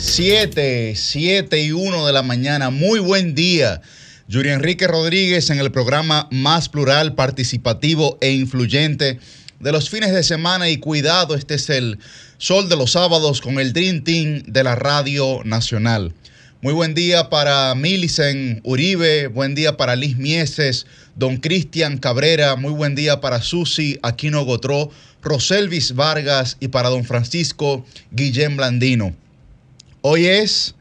7, 7 y 1 de la mañana. Muy buen día. Yuri Enrique Rodríguez en el programa más plural, participativo e influyente de los fines de semana y cuidado, este es el sol de los sábados con el Dream Team de la Radio Nacional. Muy buen día para Milicen Uribe, buen día para Liz Mieses, don Cristian Cabrera, muy buen día para Susi Aquino Gotró, Roselvis Vargas y para don Francisco Guillén Blandino. Hoy es,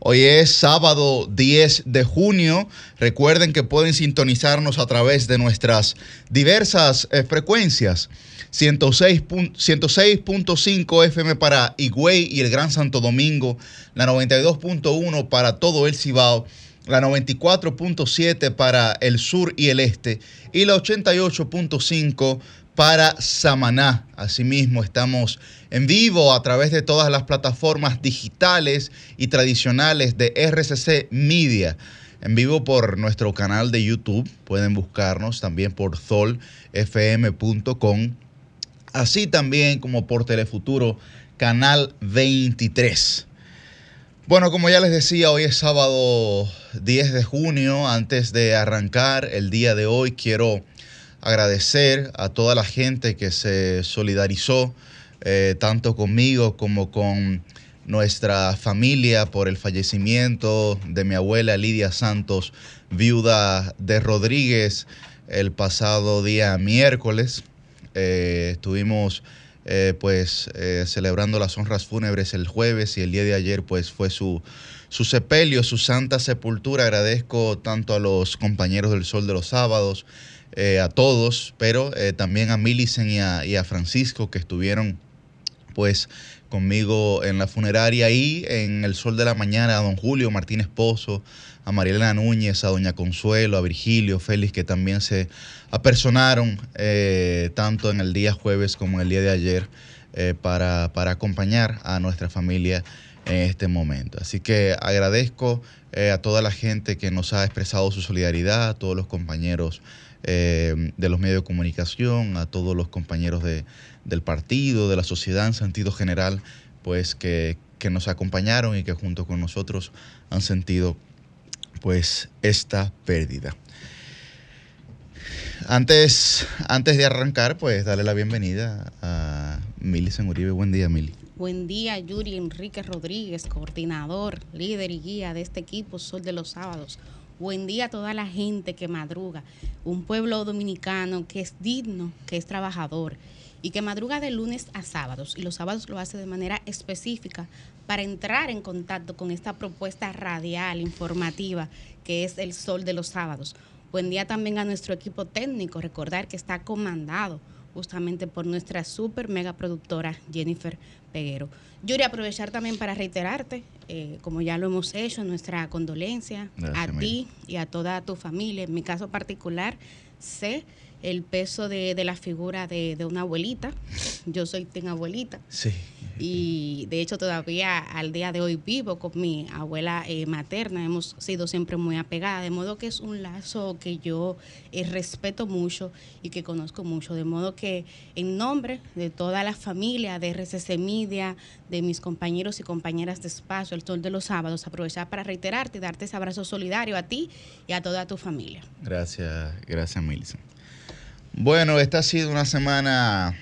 hoy es sábado 10 de junio. Recuerden que pueden sintonizarnos a través de nuestras diversas eh, frecuencias. 106.5 FM para Higüey y el Gran Santo Domingo, la 92.1 para todo el Cibao, la 94.7 para el sur y el este y la 88.5 para Samaná. Asimismo, estamos en vivo a través de todas las plataformas digitales y tradicionales de RCC Media. En vivo por nuestro canal de YouTube. Pueden buscarnos también por solfm.com. Así también como por Telefuturo, canal 23. Bueno, como ya les decía, hoy es sábado 10 de junio. Antes de arrancar el día de hoy, quiero agradecer a toda la gente que se solidarizó eh, tanto conmigo como con nuestra familia por el fallecimiento de mi abuela Lidia Santos, viuda de Rodríguez, el pasado día miércoles. Eh, estuvimos eh, pues celebrando las honras fúnebres el jueves y el día de ayer pues fue su, su sepelio, su santa sepultura. Agradezco tanto a los compañeros del Sol de los Sábados, eh, a todos, pero eh, también a Millicent y a, Francisco que estuvieron pues conmigo en la funeraria y en el sol de la mañana a don Julio Martínez Pozo, a Marielena Núñez, a doña Consuelo, a Virgilio, Félix, que también se apersonaron eh, tanto en el día jueves como en el día de ayer para, para, acompañar a nuestra familia en este momento. Así que agradezco a toda la gente que nos ha expresado su solidaridad, a todos los compañeros eh, de los medios de comunicación, a todos los compañeros de, del partido, de la sociedad en sentido general, pues que, nos acompañaron y que junto con nosotros han sentido pues esta pérdida. Antes, antes de arrancar, pues darle la bienvenida a Mili Uribe. Buen día, Mili. Buen día, Yuri Enrique Rodríguez, coordinador, líder y guía de este equipo Sol de los Sábados. Buen día a toda la gente que madruga, un pueblo dominicano que es digno, que es trabajador y que madruga de lunes a sábados y los sábados lo hace de manera específica para entrar en contacto con esta propuesta radial, informativa, que es el sol de los sábados. Buen día también a nuestro equipo técnico, recordar que está comandado justamente por nuestra super mega productora Jennifer Peguero. Yuri, aprovechar también para reiterarte, eh, como ya lo hemos hecho, nuestra condolencia a ti y a toda tu familia. En mi caso particular, sé el peso de, la figura de, una abuelita. Yo soy ten abuelita. Sí. Y de hecho todavía al día de hoy vivo con mi abuela eh, materna. Hemos sido siempre muy apegadas. De modo que es un lazo que yo eh, respeto mucho y que conozco mucho. De modo que en nombre de toda la familia de RCC Media, de mis compañeros y compañeras de espacio, el Sol de los Sábados, aprovechar para reiterarte y darte ese abrazo solidario a ti y a toda tu familia. Gracias, gracias Milson. Bueno, esta ha sido una semana,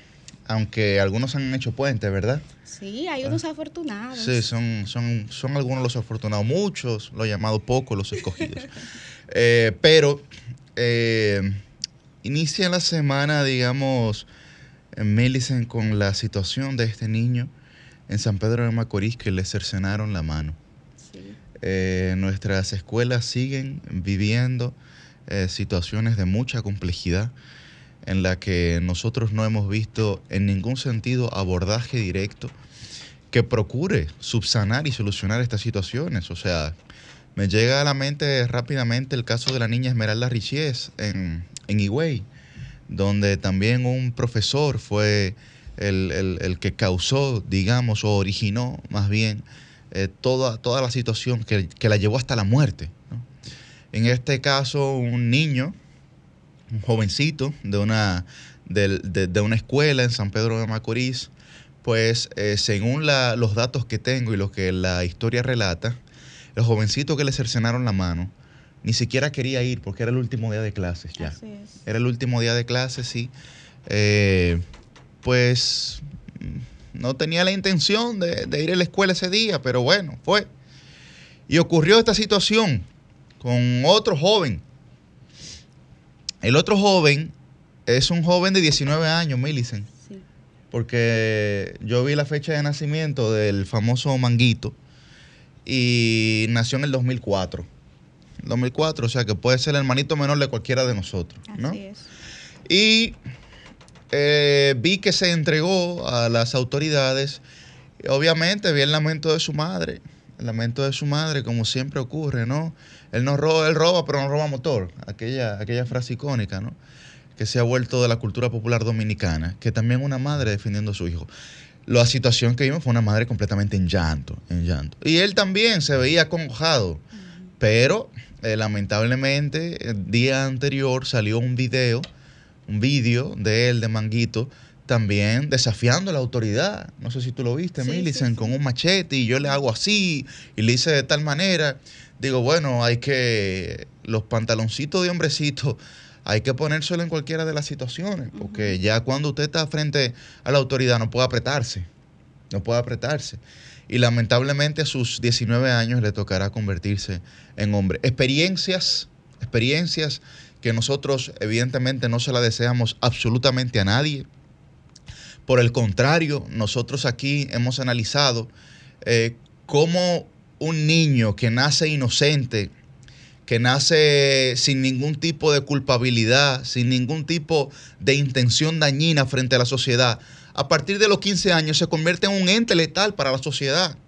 aunque algunos han hecho puentes, ¿verdad? Sí, hay unos afortunados. Sí, son, son, son algunos los afortunados, muchos, los llamados pocos, los escogidos. Eh, pero eh, inicia la semana, digamos, en Millicent con la situación de este niño en San Pedro de Macorís que le cercenaron la mano. Sí. Eh, nuestras escuelas siguen viviendo situaciones de mucha complejidad en la que nosotros no hemos visto en ningún sentido abordaje directo que procure subsanar y solucionar estas situaciones. O sea, me llega a la mente rápidamente el caso de la niña Esmeralda Richies en, en Higüey, donde también un profesor fue el, que causó, digamos, o originó más bien eh, toda, toda la situación que, la llevó hasta la muerte. En este caso, un niño un jovencito de una, de, una escuela en San Pedro de Macorís, pues eh, según la- los datos que tengo y lo que la historia relata, el jovencito que le cercenaron la mano ni siquiera quería ir porque era el último día de clases ya. Así es. Era el último día de clases, sí. Eh, pues no tenía la intención de, de ir a la escuela ese día, pero bueno, fue. Y ocurrió esta situación con otro joven. El otro joven es un joven de 19 años, Millicent, Sí. porque yo vi la fecha de nacimiento del famoso Manguito y nació en el 2004. 2004, o sea que puede ser el hermanito menor de cualquiera de nosotros, ¿no? Así es. Y eh, vi que se entregó a las autoridades. Obviamente vi el lamento de su madre. El lamento de su madre, como siempre ocurre, ¿no? Él no roba, él roba, pero no roba motor. Aquella, aquella frase icónica, ¿no? Que se ha vuelto de la cultura popular dominicana. Que también una madre defendiendo a su hijo. La situación que vimos fue una madre completamente en llanto, en llanto. Y él también se veía acongojado. Pero eh, lamentablemente el día anterior salió un video, un vídeo de él, de Manguito, también desafiando a la autoridad. No sé si tú lo viste, Sí, Millicent, sí, sí. con un machete y yo le hago así y le hice de tal manera. Digo, bueno, hay que, los pantaloncitos de hombrecito, hay que ponérselo en cualquiera de las situaciones, porque ya cuando usted está frente a la autoridad no puede apretarse, no puede apretarse. Y lamentablemente a sus 19 años le tocará convertirse en hombre. Experiencias, experiencias que nosotros evidentemente no se la deseamos absolutamente a nadie. Por el contrario, nosotros aquí hemos analizado eh, cómo un niño que nace inocente, que nace sin ningún tipo de culpabilidad, sin ningún tipo de intención dañina frente a la sociedad, a partir de los 15 años se convierte en un ente letal para la sociedad.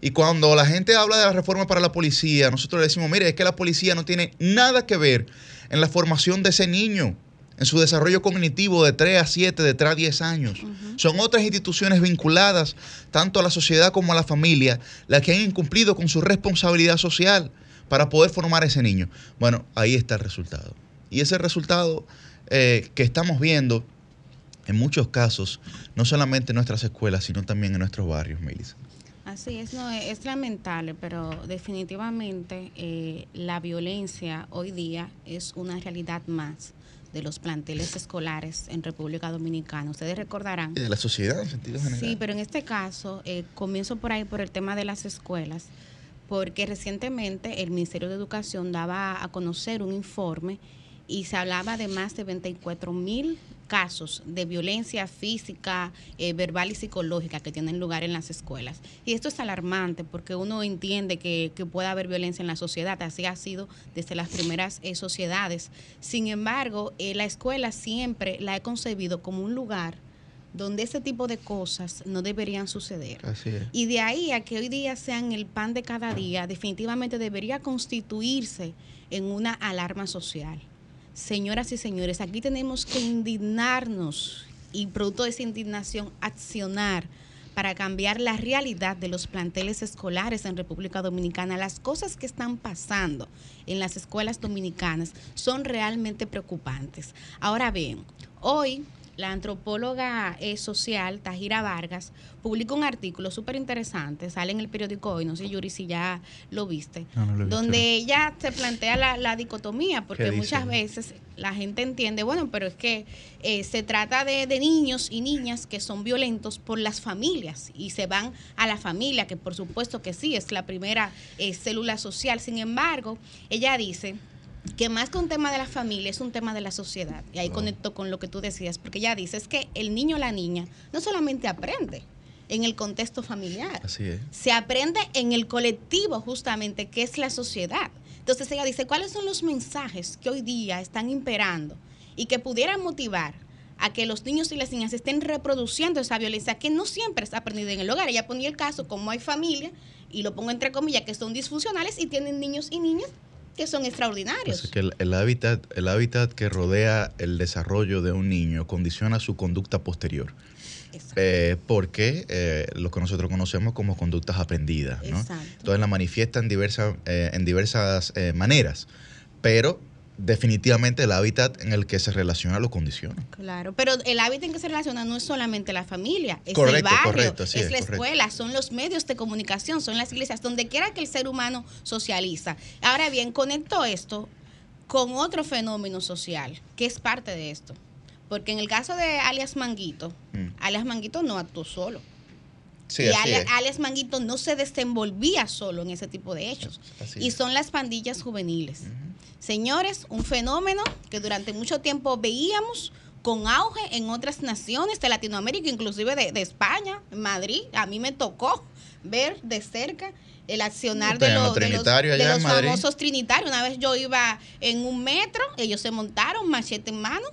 Y cuando la gente habla de la reforma para la policía, nosotros le decimos, mire, es que la policía no tiene nada que ver en la formación de ese niño, en su desarrollo cognitivo de 3 a 7, de 3 a 10 años. Son otras instituciones vinculadas tanto a la sociedad como a la familia las que han incumplido con su responsabilidad social para poder formar a ese niño. Bueno, ahí está el resultado. Y ese resultado eh, que estamos viendo en muchos casos, no solamente en nuestras escuelas, sino también en nuestros barrios, Melissa. Así es, no, es lamentable, pero definitivamente eh, la violencia hoy día es una realidad más de los planteles escolares en República Dominicana. Ustedes recordarán. Y de la sociedad en sentido general. Sí, pero en este caso, eh, comienzo por ahí por el tema de las escuelas, porque recientemente el Ministerio de Educación daba a conocer un informe y se hablaba de más de 24 mil casos de violencia física, eh, verbal y psicológica que tienen lugar en las escuelas. Y esto es alarmante porque uno entiende que, que puede haber violencia en la sociedad, así ha sido desde las primeras eh, sociedades. Sin embargo, eh, la escuela siempre la he concebido como un lugar donde ese tipo de cosas no deberían suceder. Así es. Y de ahí a que hoy día sean el pan de cada día, definitivamente debería constituirse en una alarma social. Señoras y señores, aquí tenemos que indignarnos y producto de esa indignación accionar para cambiar la realidad de los planteles escolares en República Dominicana. Las cosas que están pasando en las escuelas dominicanas son realmente preocupantes. Ahora bien, hoy la antropóloga eh, social Tajira Vargas publicó un artículo súper interesante, sale en el periódico hoy, no sé Yuri si ya lo viste, No, no lo he visto. donde ella se plantea la, la dicotomía, porque muchas veces la gente entiende, bueno, pero es que eh, se trata de, de niños y niñas que son violentos por las familias y se van a la familia, que por supuesto que sí, es la primera eh, célula social. Sin embargo, ella dice que más que un tema de la familia es un tema de la sociedad. Y ahí conecto con lo que tú decías, porque ella dice es que el niño o la niña no solamente aprende en el contexto familiar, Así es. se aprende en el colectivo justamente, que es la sociedad. Entonces ella dice, ¿cuáles son los mensajes que hoy día están imperando y que pudieran motivar a que los niños y las niñas estén reproduciendo esa violencia que no siempre es aprendida en el hogar? Ella ponía el caso como hay familia, y lo pongo entre comillas, que son disfuncionales y tienen niños y niñas que son extraordinarios. Pues es que el, el hábitat, el hábitat que rodea el desarrollo de un niño condiciona su conducta posterior. Exacto. Eh, porque eh, lo que nosotros conocemos como conductas aprendidas. ¿no? Exacto. Entonces la manifiesta en diversas, eh, en diversas eh, maneras. Pero definitivamente el hábitat en el que se relaciona lo condiciona. Claro, pero el hábitat en que se relaciona no es solamente la familia, es Correcto, el barrio, correcto, es es la correcto. escuela, son los medios de comunicación, son las iglesias, donde quiera que el ser humano socializa. Ahora bien, conecto esto con otro fenómeno social, que es parte de esto. Porque en el caso de alias Manguito, Mm. alias Manguito no actuó solo. Sí, y es. alias Manguito no se desenvolvía solo en ese tipo de hechos. Y son las pandillas juveniles. Señores, un fenómeno que durante mucho tiempo veíamos con auge en otras naciones de Latinoamérica, inclusive de, de España, en Madrid. A mí me tocó ver de cerca el accionar de, de los, de los famosos trinitarios. Una vez yo iba en un metro, ellos se montaron, machete en mano,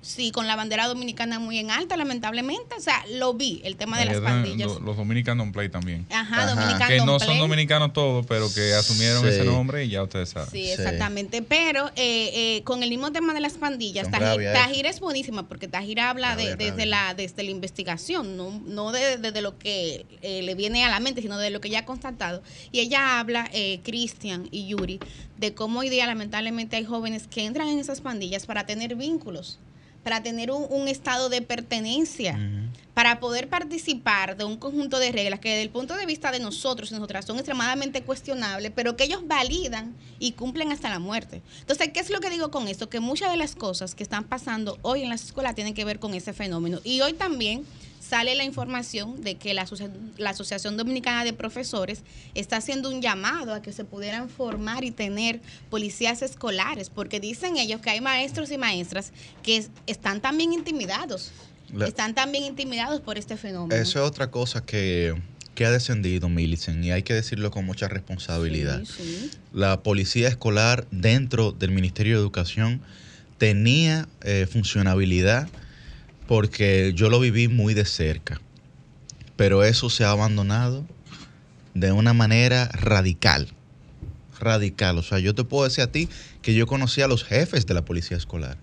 sí, con la bandera dominicana muy en alta, lamentablemente. O sea, lo vi, el tema de las pandillas. lo- Los dominicanos on play también. Ajá, Ajá. Dominicano Que no on son Play. dominicanos todos, pero que asumieron Sí. ese nombre y ya ustedes saben. Sí, Sí. exactamente. Pero eh, eh, con el mismo tema de las pandillas, Con Tajir, rabia eso. Tajir es buenísima porque Tajir habla de- desde, rabia. la, desde la investigación, no, no de- desde lo que eh, le viene a la mente, sino de lo que ya ha constatado. Y ella habla, eh, Cristian y Yuri, de cómo hoy día lamentablemente hay jóvenes que entran en esas pandillas para tener vínculos, para tener un, un estado de pertenencia para poder participar de un conjunto de reglas que desde el punto de vista de nosotros y nosotras son extremadamente cuestionables, pero que ellos validan y cumplen hasta la muerte. Entonces, ¿qué es lo que digo con esto? Que muchas de las cosas que están pasando hoy en las escuelas tienen que ver con ese fenómeno. Y hoy también sale la información de que la, asocia- la Asociación Dominicana de Profesores está haciendo un llamado a que se pudieran formar y tener policías escolares, porque dicen ellos que hay maestros y maestras que es- están también intimidados. La- Están también intimidados por este fenómeno. Eso es otra cosa que, que ha descendido, Millicent, y hay que decirlo con mucha responsabilidad. Sí, sí. La policía escolar dentro del Ministerio de Educación tenía eh, funcionabilidad porque yo lo viví muy de cerca, pero eso se ha abandonado de una manera radical, radical. O sea, yo te puedo decir a ti que yo conocí a los jefes de la policía escolar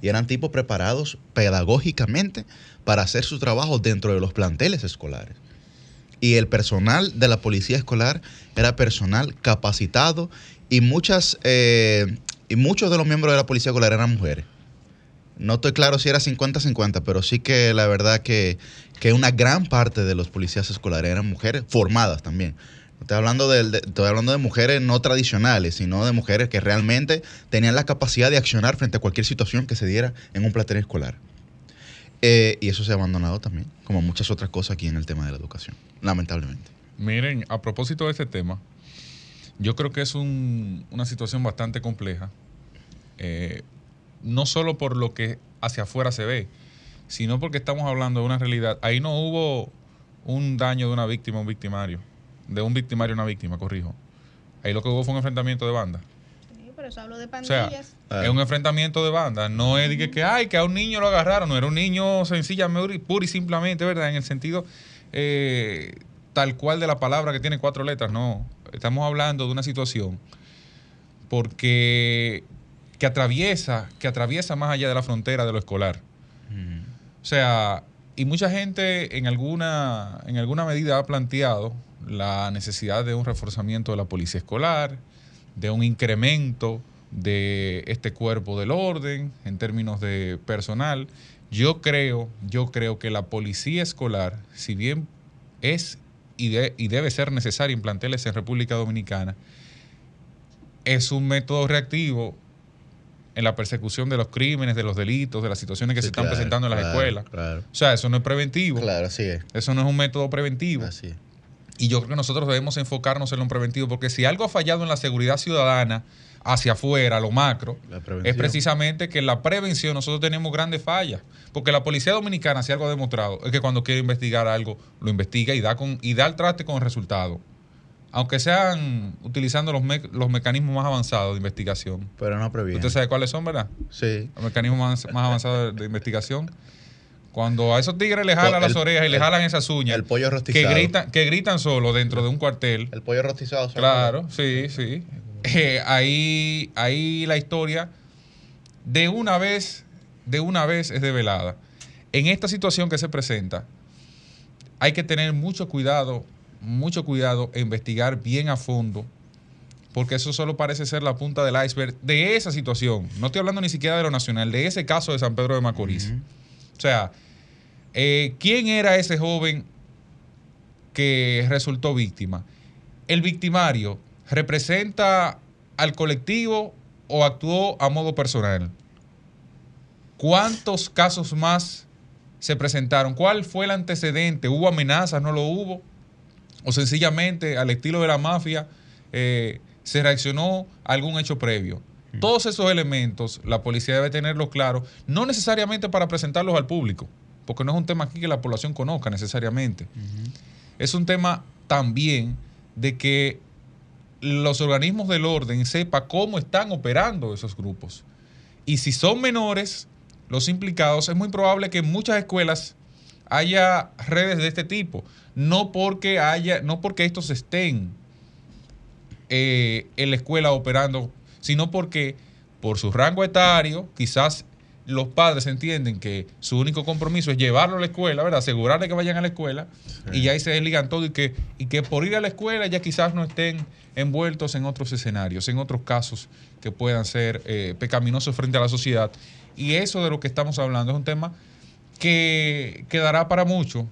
y eran tipos preparados pedagógicamente para hacer su trabajo dentro de los planteles escolares. Y el personal de la policía escolar era personal capacitado y muchas eh, y muchos de los miembros de la policía escolar eran mujeres. No estoy claro si era 50-50, pero sí que la verdad que, que una gran parte de los policías escolares eran mujeres formadas también. Estoy hablando de, de- estoy hablando de mujeres no tradicionales, sino de mujeres que realmente tenían la capacidad de accionar frente a cualquier situación que se diera en un plantel escolar. Eh, y eso se ha abandonado también, como muchas otras cosas aquí en el tema de la educación, lamentablemente. Miren, a propósito de este tema, yo creo que es un- una situación bastante compleja, eh, no solo por lo que hacia afuera se ve, sino porque estamos hablando de una realidad. Ahí no hubo un daño de una víctima a un victimario, de un victimario a una víctima, corrijo. Ahí lo que hubo fue un enfrentamiento de banda. Sí, por eso hablo de O sea, pandillas. Ah. es un enfrentamiento de banda. No es de que, que, ay, que a un niño lo agarraron. No era un niño sencillamente, pura y simplemente, ¿verdad? En el sentido eh, tal cual de la palabra que tiene cuatro letras. No. Estamos hablando de una situación porque que atraviesa, que atraviesa más allá de la frontera de lo escolar. O sea, y mucha gente en alguna, en alguna medida ha planteado la necesidad de un reforzamiento de la policía escolar, de un incremento de este cuerpo del orden en términos de personal. Yo creo, yo creo que la policía escolar, si bien es y, de- y debe ser necesaria en planteles en República Dominicana, es un método reactivo en la persecución de los crímenes, de los delitos, de las situaciones que Sí, se están presentando en las claro, escuelas. Claro, O sea, eso no es preventivo. claro, así es. Eso no es un método preventivo. Así es. Y yo creo que nosotros debemos enfocarnos en lo preventivo, porque si algo ha fallado en la seguridad ciudadana hacia afuera, lo macro, es precisamente que en la prevención nosotros tenemos grandes fallas. Porque la policía dominicana, si algo ha demostrado, es que cuando quiere investigar algo, lo investiga y da, con, y da el traste con el resultado. Aunque sean utilizando los, me- los mecanismos más avanzados de investigación. Pero no previene. ¿Usted sabe cuáles son, verdad? Sí. Los mecanismos más, más avanzados de, de investigación. Cuando a esos tigres le jalan El- las orejas y le el- jalan esas uñas. El pollo que rostizado. gritan, que gritan solo dentro de un cuartel. El pollo rostizado. ¿sabes? Claro, sí, sí. Eh, ahí, ahí la historia de una vez, de una vez es develada. En esta situación que se presenta, hay que tener mucho cuidado, mucho cuidado e investigar bien a fondo porque eso solo parece ser la punta del iceberg de esa situación. No estoy hablando ni siquiera de lo nacional, de ese caso de San Pedro de Macorís. O sea, eh, ¿quién era ese joven que resultó víctima? ¿El victimario representa al colectivo o actuó a modo personal? ¿Cuántos casos más se presentaron? ¿Cuál fue el antecedente? ¿Hubo amenazas? ¿No lo hubo? ¿O sencillamente al estilo de la mafia eh, se reaccionó a algún hecho previo? Mm. Todos esos elementos la policía debe tenerlos claros, no necesariamente para presentarlos al público, porque no es un tema aquí que la población conozca necesariamente. Es un tema también de que los organismos del orden sepan cómo están operando esos grupos. Y si son menores los implicados, es muy probable que en muchas escuelas haya redes de este tipo. No porque haya, no porque estos estén eh, en la escuela operando, sino porque por su rango etario, quizás los padres entienden que su único compromiso es llevarlo a la escuela, ¿verdad? Asegurarle que vayan a la escuela y ya ahí se desligan todo y que, y que por ir a la escuela ya quizás no estén envueltos en otros escenarios, en otros casos que puedan ser eh, pecaminosos frente a la sociedad. Y eso de lo que estamos hablando es un tema que quedará para mucho,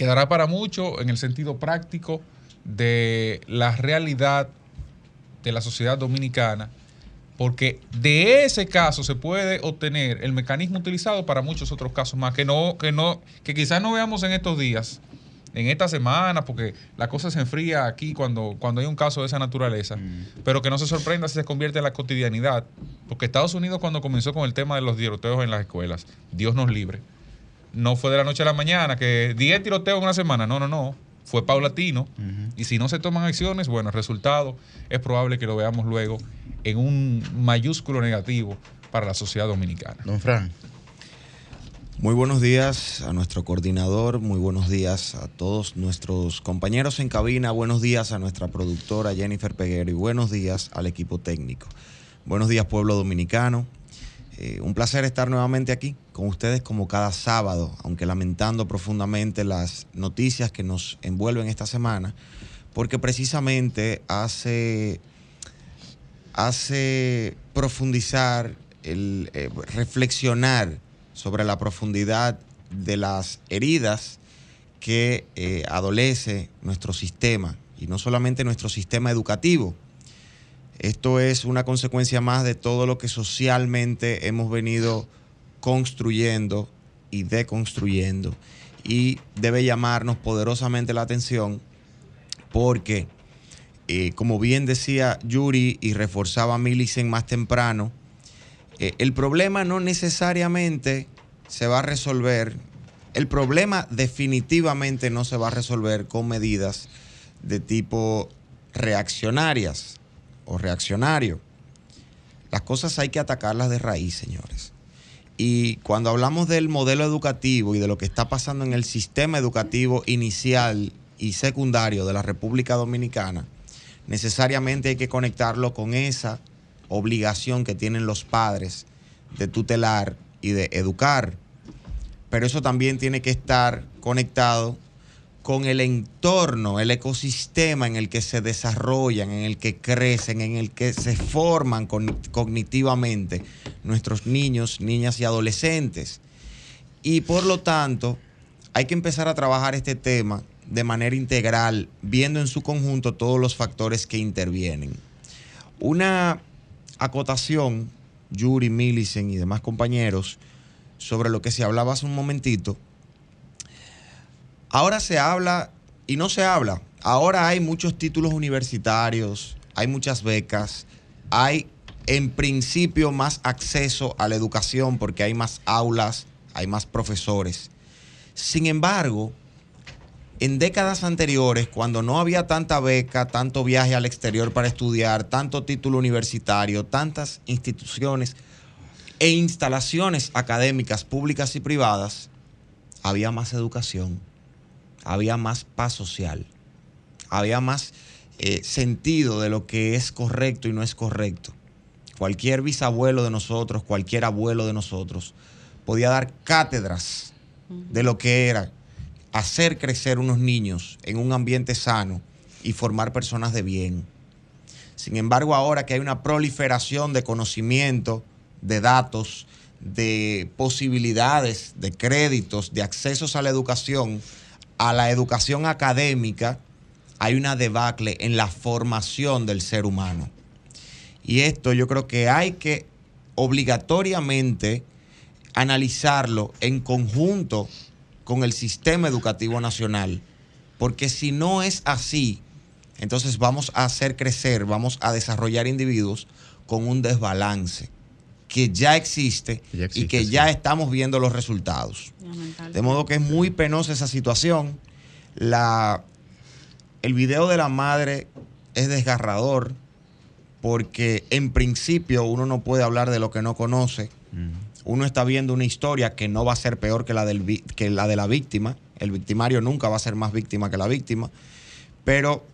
quedará para mucho en el sentido práctico de la realidad de la sociedad dominicana porque de ese caso se puede obtener el mecanismo utilizado para muchos otros casos más que no que no que quizás no veamos en estos días en esta semana porque la cosa se enfría aquí cuando cuando hay un caso de esa naturaleza mm. pero que no se sorprenda si se convierte en la cotidianidad porque Estados Unidos cuando comenzó con el tema de los tiroteos en las escuelas Dios nos libre no fue de la noche a la mañana que 10 tiroteos en una semana no no no fue paulatino y si no se toman acciones, bueno, el resultado es probable que lo veamos luego en un mayúsculo negativo para la sociedad dominicana. Don Fran. Muy buenos días a nuestro coordinador, muy buenos días a todos nuestros compañeros en cabina, buenos días a nuestra productora Jennifer Peguero y buenos días al equipo técnico. Buenos días pueblo dominicano, eh, un placer estar nuevamente aquí con ustedes como cada sábado, aunque lamentando profundamente las noticias que nos envuelven esta semana, porque precisamente hace, hace profundizar, el, eh, reflexionar sobre la profundidad de las heridas que eh, adolece nuestro sistema, y no solamente nuestro sistema educativo, esto es una consecuencia más de todo lo que socialmente hemos venido construyendo y deconstruyendo. Y debe llamarnos poderosamente la atención porque, eh, como bien decía Yuri y reforzaba Millicent más temprano, eh, el problema no necesariamente se va a resolver, el problema definitivamente no se va a resolver con medidas de tipo reaccionarias o reaccionario. Las cosas hay que atacarlas de raíz, señores. Y cuando hablamos del modelo educativo y de lo que está pasando en el sistema educativo inicial y secundario de la República Dominicana, necesariamente hay que conectarlo con esa obligación que tienen los padres de tutelar y de educar. Pero eso también tiene que estar conectado con el entorno, el ecosistema en el que se desarrollan, en el que crecen, en el que se forman cognitivamente nuestros niños, niñas y adolescentes. Y por lo tanto, hay que empezar a trabajar este tema de manera integral, viendo en su conjunto todos los factores que intervienen. Una acotación, Yuri, Millicent y demás compañeros, sobre lo que se hablaba hace un momentito, Ahora se habla y no se habla. Ahora hay muchos títulos universitarios, hay muchas becas, hay en principio más acceso a la educación porque hay más aulas, hay más profesores. Sin embargo, en décadas anteriores, cuando no había tanta beca, tanto viaje al exterior para estudiar, tanto título universitario, tantas instituciones e instalaciones académicas públicas y privadas, había más educación había más paz social, había más eh, sentido de lo que es correcto y no es correcto. Cualquier bisabuelo de nosotros, cualquier abuelo de nosotros, podía dar cátedras de lo que era hacer crecer unos niños en un ambiente sano y formar personas de bien. Sin embargo, ahora que hay una proliferación de conocimiento, de datos, de posibilidades, de créditos, de accesos a la educación, a la educación académica, hay una debacle en la formación del ser humano. Y esto yo creo que hay que obligatoriamente analizarlo en conjunto con el sistema educativo nacional, porque si no es así, entonces vamos a hacer crecer, vamos a desarrollar individuos con un desbalance que ya existe, Ya existe, y que sí. ya estamos viendo los resultados. De modo que es muy penosa esa situación. La, el video de la madre es desgarrador porque en principio uno no puede hablar de lo que no conoce. Uno está viendo una historia que no va a ser peor que la, del, que la de la víctima. El victimario nunca va a ser más víctima que la víctima. Pero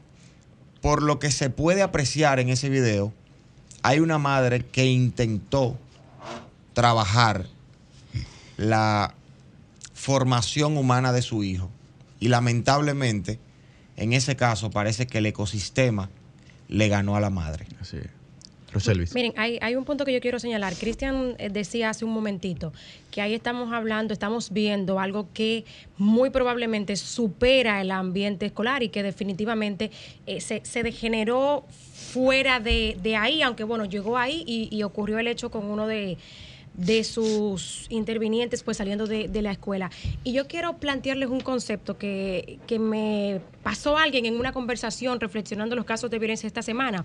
por lo que se puede apreciar en ese video, hay una madre que intentó trabajar la formación humana de su hijo. Y lamentablemente, en ese caso, parece que el ecosistema le ganó a la madre. Así es. Roselvis. Miren, hay, hay un punto que yo quiero señalar. Cristian eh, decía hace un momentito que ahí estamos hablando, estamos viendo algo que muy probablemente supera el ambiente escolar y que definitivamente eh, se, se degeneró fuera de, de ahí, aunque bueno, llegó ahí y, y ocurrió el hecho con uno de, de sus intervinientes pues saliendo de, la escuela. Y yo quiero plantearles un concepto que, que me pasó alguien en una conversación reflexionando los casos de violencia esta semana.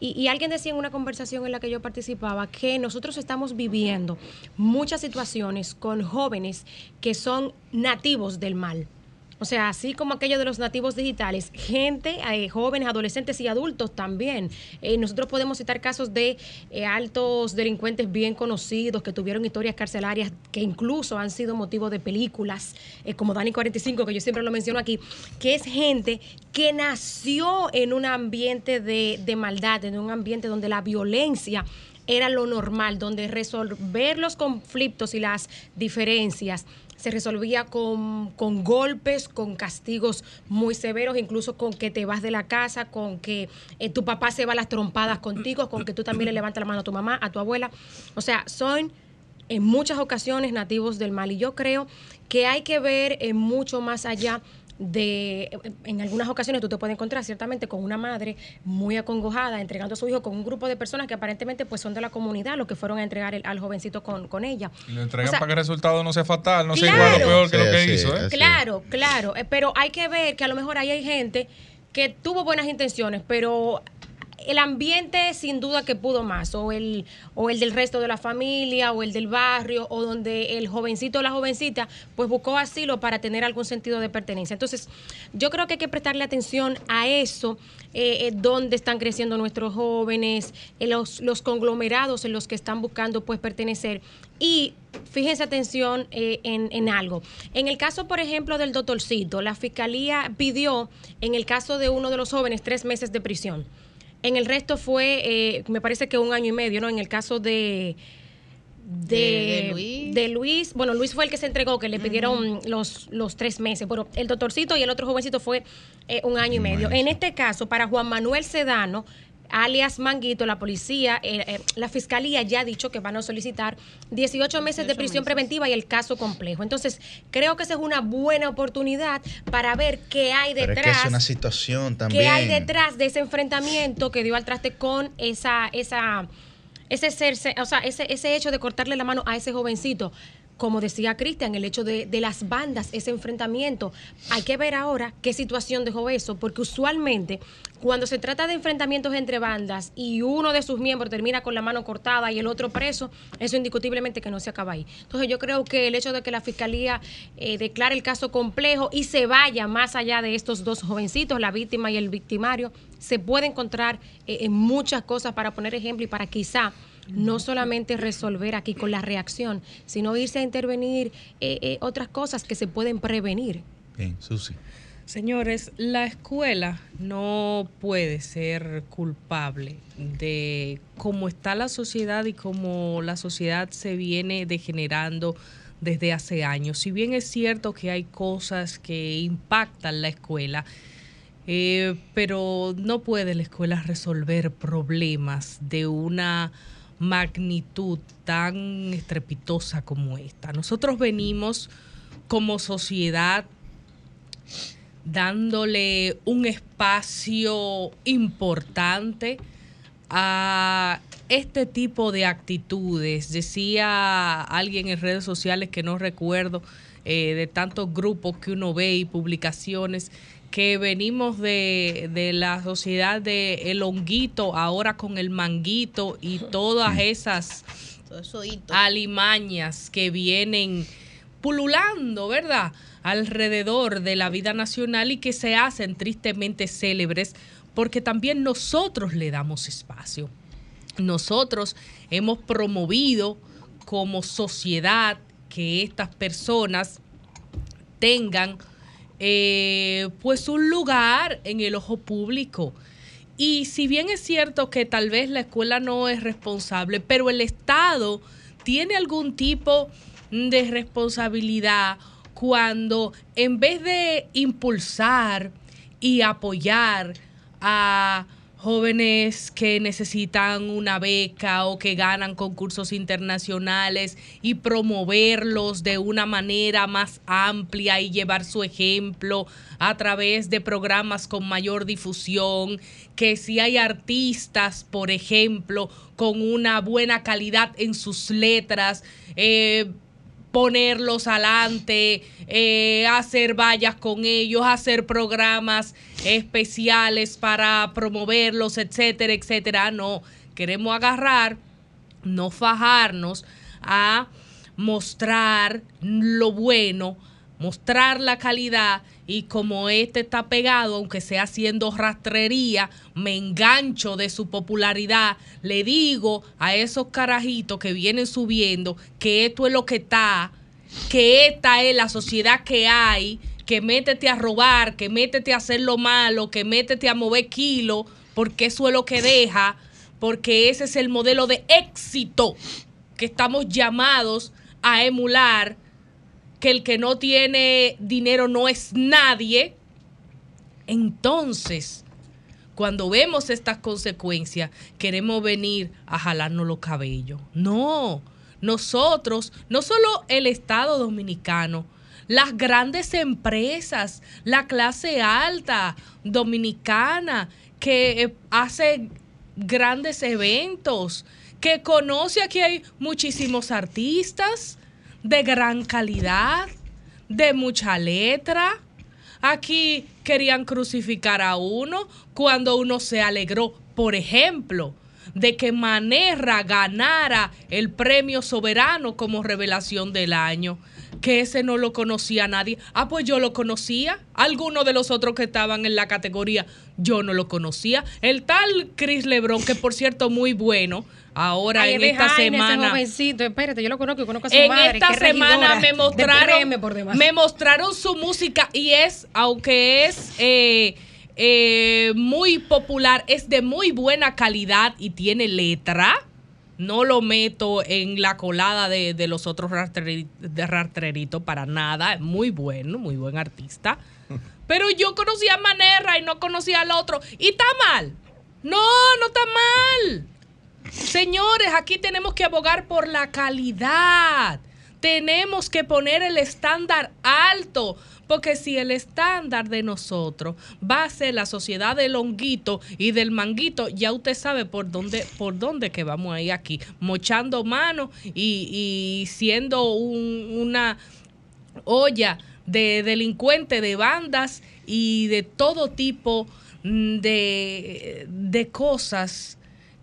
Y alguien decía en una conversación en la que yo participaba que nosotros estamos viviendo muchas situaciones con jóvenes que son nativos del mal. O sea, así como aquello de los nativos digitales, gente, eh, jóvenes, adolescentes y adultos también. Eh, nosotros podemos citar casos de eh, altos delincuentes bien conocidos que tuvieron historias carcelarias que incluso han sido motivo de películas, como Dani 45, que yo siempre lo menciono aquí, que es gente que nació en un ambiente de maldad, en un ambiente donde la violencia era lo normal, donde resolver los conflictos y las diferencias se resolvía con, con golpes, con castigos muy severos, incluso con que te vas de la casa, con que eh, tu papá se va a las trompadas contigo, con que tú también le levantas la mano a tu mamá, a tu abuela. O sea, son en muchas ocasiones nativos del mal. Y yo creo que hay que ver eh, mucho más allá de, en algunas ocasiones tú te puedes encontrar ciertamente con una madre muy acongojada entregando a su hijo con un grupo de personas que aparentemente pues son de la comunidad los que fueron a entregar el- al jovencito con, con ella. Y lo entregan O sea, para que el resultado no sea fatal, no sea Claro. igual o peor que Sí, lo que sí, hizo. ¿eh? Claro, claro, eh, pero hay que ver que a lo mejor ahí hay gente que tuvo buenas intenciones, pero el ambiente sin duda que pudo más, o el, o el del resto de la familia, o el del barrio, o donde el jovencito o la jovencita pues buscó asilo para tener algún sentido de pertenencia. Entonces, yo creo que hay que prestarle atención a eso, eh, eh, dónde están creciendo nuestros jóvenes, en los, los conglomerados en los que están buscando pues pertenecer. Y fíjense atención eh, en, en algo. En el caso, por ejemplo, del doctorcito, la fiscalía pidió, en el caso de uno de los jóvenes, tres meses de prisión. En el resto fue, eh, me parece que un año y medio, ¿no? En el caso de, de, Luis. de Luis, bueno, Luis fue el que se entregó, que le pidieron los, los tres meses. Bueno, el doctorcito y el otro jovencito fue eh, un año y medio. En este caso, para Juan Manuel Sedano, alias Manguito, la policía, eh, eh, la fiscalía ya ha dicho que van a solicitar 18 meses de 18 prisión meses. preventiva y el caso complejo. Entonces, creo que esa es una buena oportunidad para ver qué hay Pero es detrás. que es una situación también. ¿Qué hay detrás de ese enfrentamiento que dio al traste con esa, esa, ese ser, o sea, ese, ese hecho de cortarle la mano a ese jovencito? Como decía Cristian, el hecho de, de las bandas, ese enfrentamiento. Hay que ver ahora qué situación dejó eso, porque usualmente cuando se trata de enfrentamientos entre bandas y uno de sus miembros termina con la mano cortada y el otro preso, eso indiscutiblemente que no se acaba ahí. Entonces yo creo que el hecho de que la fiscalía eh, declare el caso complejo y se vaya más allá de estos dos jovencitos, la víctima y el victimario, se puede encontrar eh, en muchas cosas para poner ejemplo y para quizá no solamente resolver aquí con la reacción, sino irse a intervenir eh, eh, otras cosas que se pueden prevenir. Bien, Susi. Señores, la escuela no puede ser culpable de cómo está la sociedad y cómo la sociedad se viene degenerando desde hace años. Si bien es cierto que hay cosas que impactan la escuela, Eh, pero no puede la escuela resolver problemas de una magnitud tan estrepitosa como esta. Nosotros venimos como sociedad dándole un espacio importante a este tipo de actitudes. Decía alguien en redes sociales que no recuerdo, eh, de tantos grupos que uno ve y publicaciones, que venimos de, de la sociedad de el honguito, ahora con el manguito y todas esas alimañas que vienen pululando, ¿verdad? Alrededor de la vida nacional y que se hacen tristemente célebres porque también nosotros le damos espacio. Nosotros hemos promovido como sociedad que estas personas tengan eh, pues un lugar en el ojo público. Y si bien es cierto que tal vez la escuela no es responsable, pero el Estado tiene algún tipo de responsabilidad cuando en vez de impulsar y apoyar a jóvenes que necesitan una beca o que ganan concursos internacionales y promoverlos de una manera más amplia y llevar su ejemplo a través de programas con mayor difusión, que si hay artistas, por ejemplo, con una buena calidad en sus letras, eh, ponerlos adelante, eh, hacer vallas con ellos, hacer programas especiales para promoverlos, etcétera, etcétera. No, queremos agarrar, no fajarnos a mostrar lo bueno, mostrar la calidad y como este está pegado, aunque sea haciendo rastrería, me engancho de su popularidad, le digo a esos carajitos que vienen subiendo que esto es lo que está, que esta es la sociedad que hay, que métete a robar, que métete a hacer lo malo, que métete a mover kilos, porque eso es lo que deja, porque ese es el modelo de éxito que estamos llamados a emular que el que no tiene dinero no es nadie, entonces, cuando vemos estas consecuencias, queremos venir a jalarnos los cabellos. No, nosotros, no solo el Estado dominicano, las grandes empresas, la clase alta dominicana que eh, hace grandes eventos, que conoce aquí hay muchísimos artistas, de gran calidad, de mucha letra. Aquí querían crucificar a uno cuando uno se alegró, por ejemplo, de que Manerra ganara el premio soberano como revelación del año que ese no lo conocía nadie. Ah, pues yo lo conocía. Algunos de los otros que estaban en la categoría, yo no lo conocía. El tal Chris Lebron, que por cierto, muy bueno. Ahora en esta semana. espérate, yo lo conozco, conozco a su en esta semana me mostraron, me mostraron su música y es, aunque es eh, eh, muy popular, es de muy buena calidad y tiene letra no lo meto en la colada de, los otros rastreritos para nada. Es muy bueno, muy buen artista. Pero yo conocía a Manera y no conocía al otro. Y está mal. No, no está mal. Señores, aquí tenemos que abogar por la calidad. Tenemos que poner el estándar alto porque si el estándar de nosotros va a ser la sociedad del honguito y del manguito, ya usted sabe por dónde, por dónde que vamos a ir aquí, mochando manos y, siendo una olla de delincuentes, de bandas y de todo tipo de, de cosas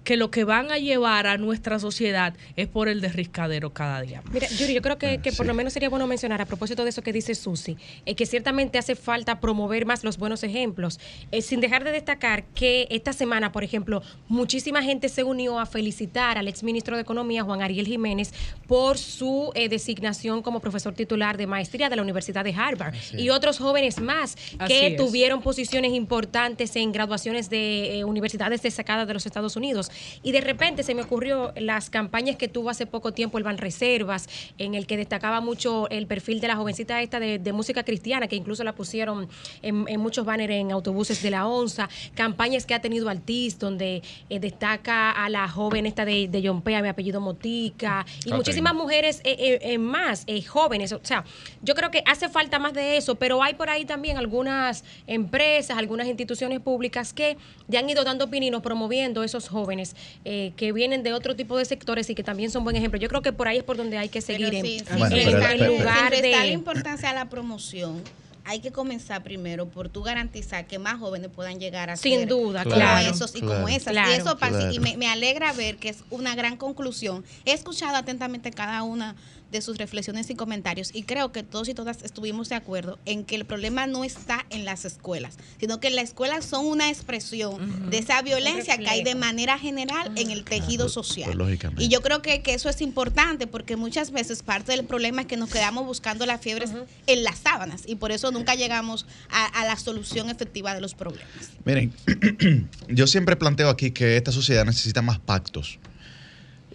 que lo que van a llevar a nuestra sociedad es por el derriscadero cada día. Mira, Yuri, yo creo que, por lo menos sería bueno mencionar a propósito de eso que dice Susi, eh, que ciertamente hace falta promover más los buenos ejemplos, eh, sin dejar de destacar que esta semana, por ejemplo, muchísima gente se unió a felicitar al exministro de Economía, Juan Ariel Jiménez, por su eh, designación como profesor titular de maestría de la Universidad de Harvard y otros jóvenes más que tuvieron posiciones importantes en graduaciones de universidades destacadas de los Estados Unidos. Y de repente se me ocurrió las campañas que tuvo hace poco tiempo el Ban Reservas, en el que destacaba mucho el perfil de la jovencita esta de, de música cristiana, que incluso la pusieron en, en muchos banners en autobuses de la ONSA, campañas que ha tenido Altiz, donde eh, destaca a la joven esta de, de Yompea, mi apellido Motica, y muchísimas mujeres eh, eh, más, jóvenes. O sea, yo creo que hace falta más de eso, pero hay por ahí también algunas empresas, algunas instituciones públicas que ya han ido dando pininos promoviendo esos jóvenes eh, que vienen de otro tipo de sectores y que también son buen ejemplo. Yo creo que por ahí es por donde hay que seguir Pero en, sí, sí, en- Bueno, en- pero- en pero- lugar de... importancia a la promoción, hay que comenzar primero por tú garantizar que más jóvenes puedan llegar a Sin ser duda, como claro. esos y Claro. como esas. Claro. y eso pasa. Claro. Y me, me alegra ver que es una gran conclusión. He escuchado atentamente cada una de sus reflexiones y comentarios y creo que todos y todas estuvimos de acuerdo en que el problema no está en las escuelas, sino que las escuelas son una expresión de esa violencia que hay de manera general en el tejido social. pues, lógicamente. Y yo creo que, que eso es importante porque muchas veces parte del problema es que nos quedamos buscando las fiebres en las sábanas y por eso nunca llegamos a, a la solución efectiva de los problemas. Miren, yo siempre planteo aquí que esta sociedad necesita más pactos.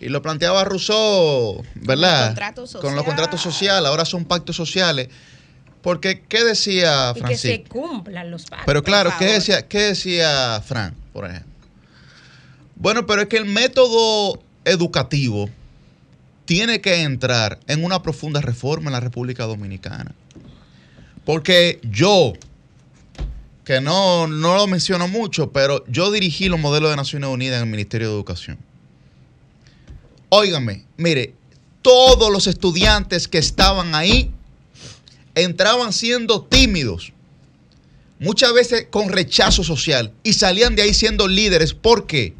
Y lo planteaba Rousseau, ¿verdad? Contratos Con los contratos sociales, ahora son pactos sociales. Porque, ¿qué decía y que se Francisco? cumplan los pactos. Pero claro, ¿qué decía, ¿qué decía Fran, por ejemplo? Bueno, pero es que el método educativo tiene que entrar en una profunda reforma en la República Dominicana. Porque yo, que no, no lo menciono mucho, pero yo dirigí los modelos de Naciones Unidas en el Ministerio de Educación. Óigame, mire, todos los estudiantes que estaban ahí entraban siendo tímidos, muchas veces con rechazo social, y salían de ahí siendo líderes. ¿Por qué?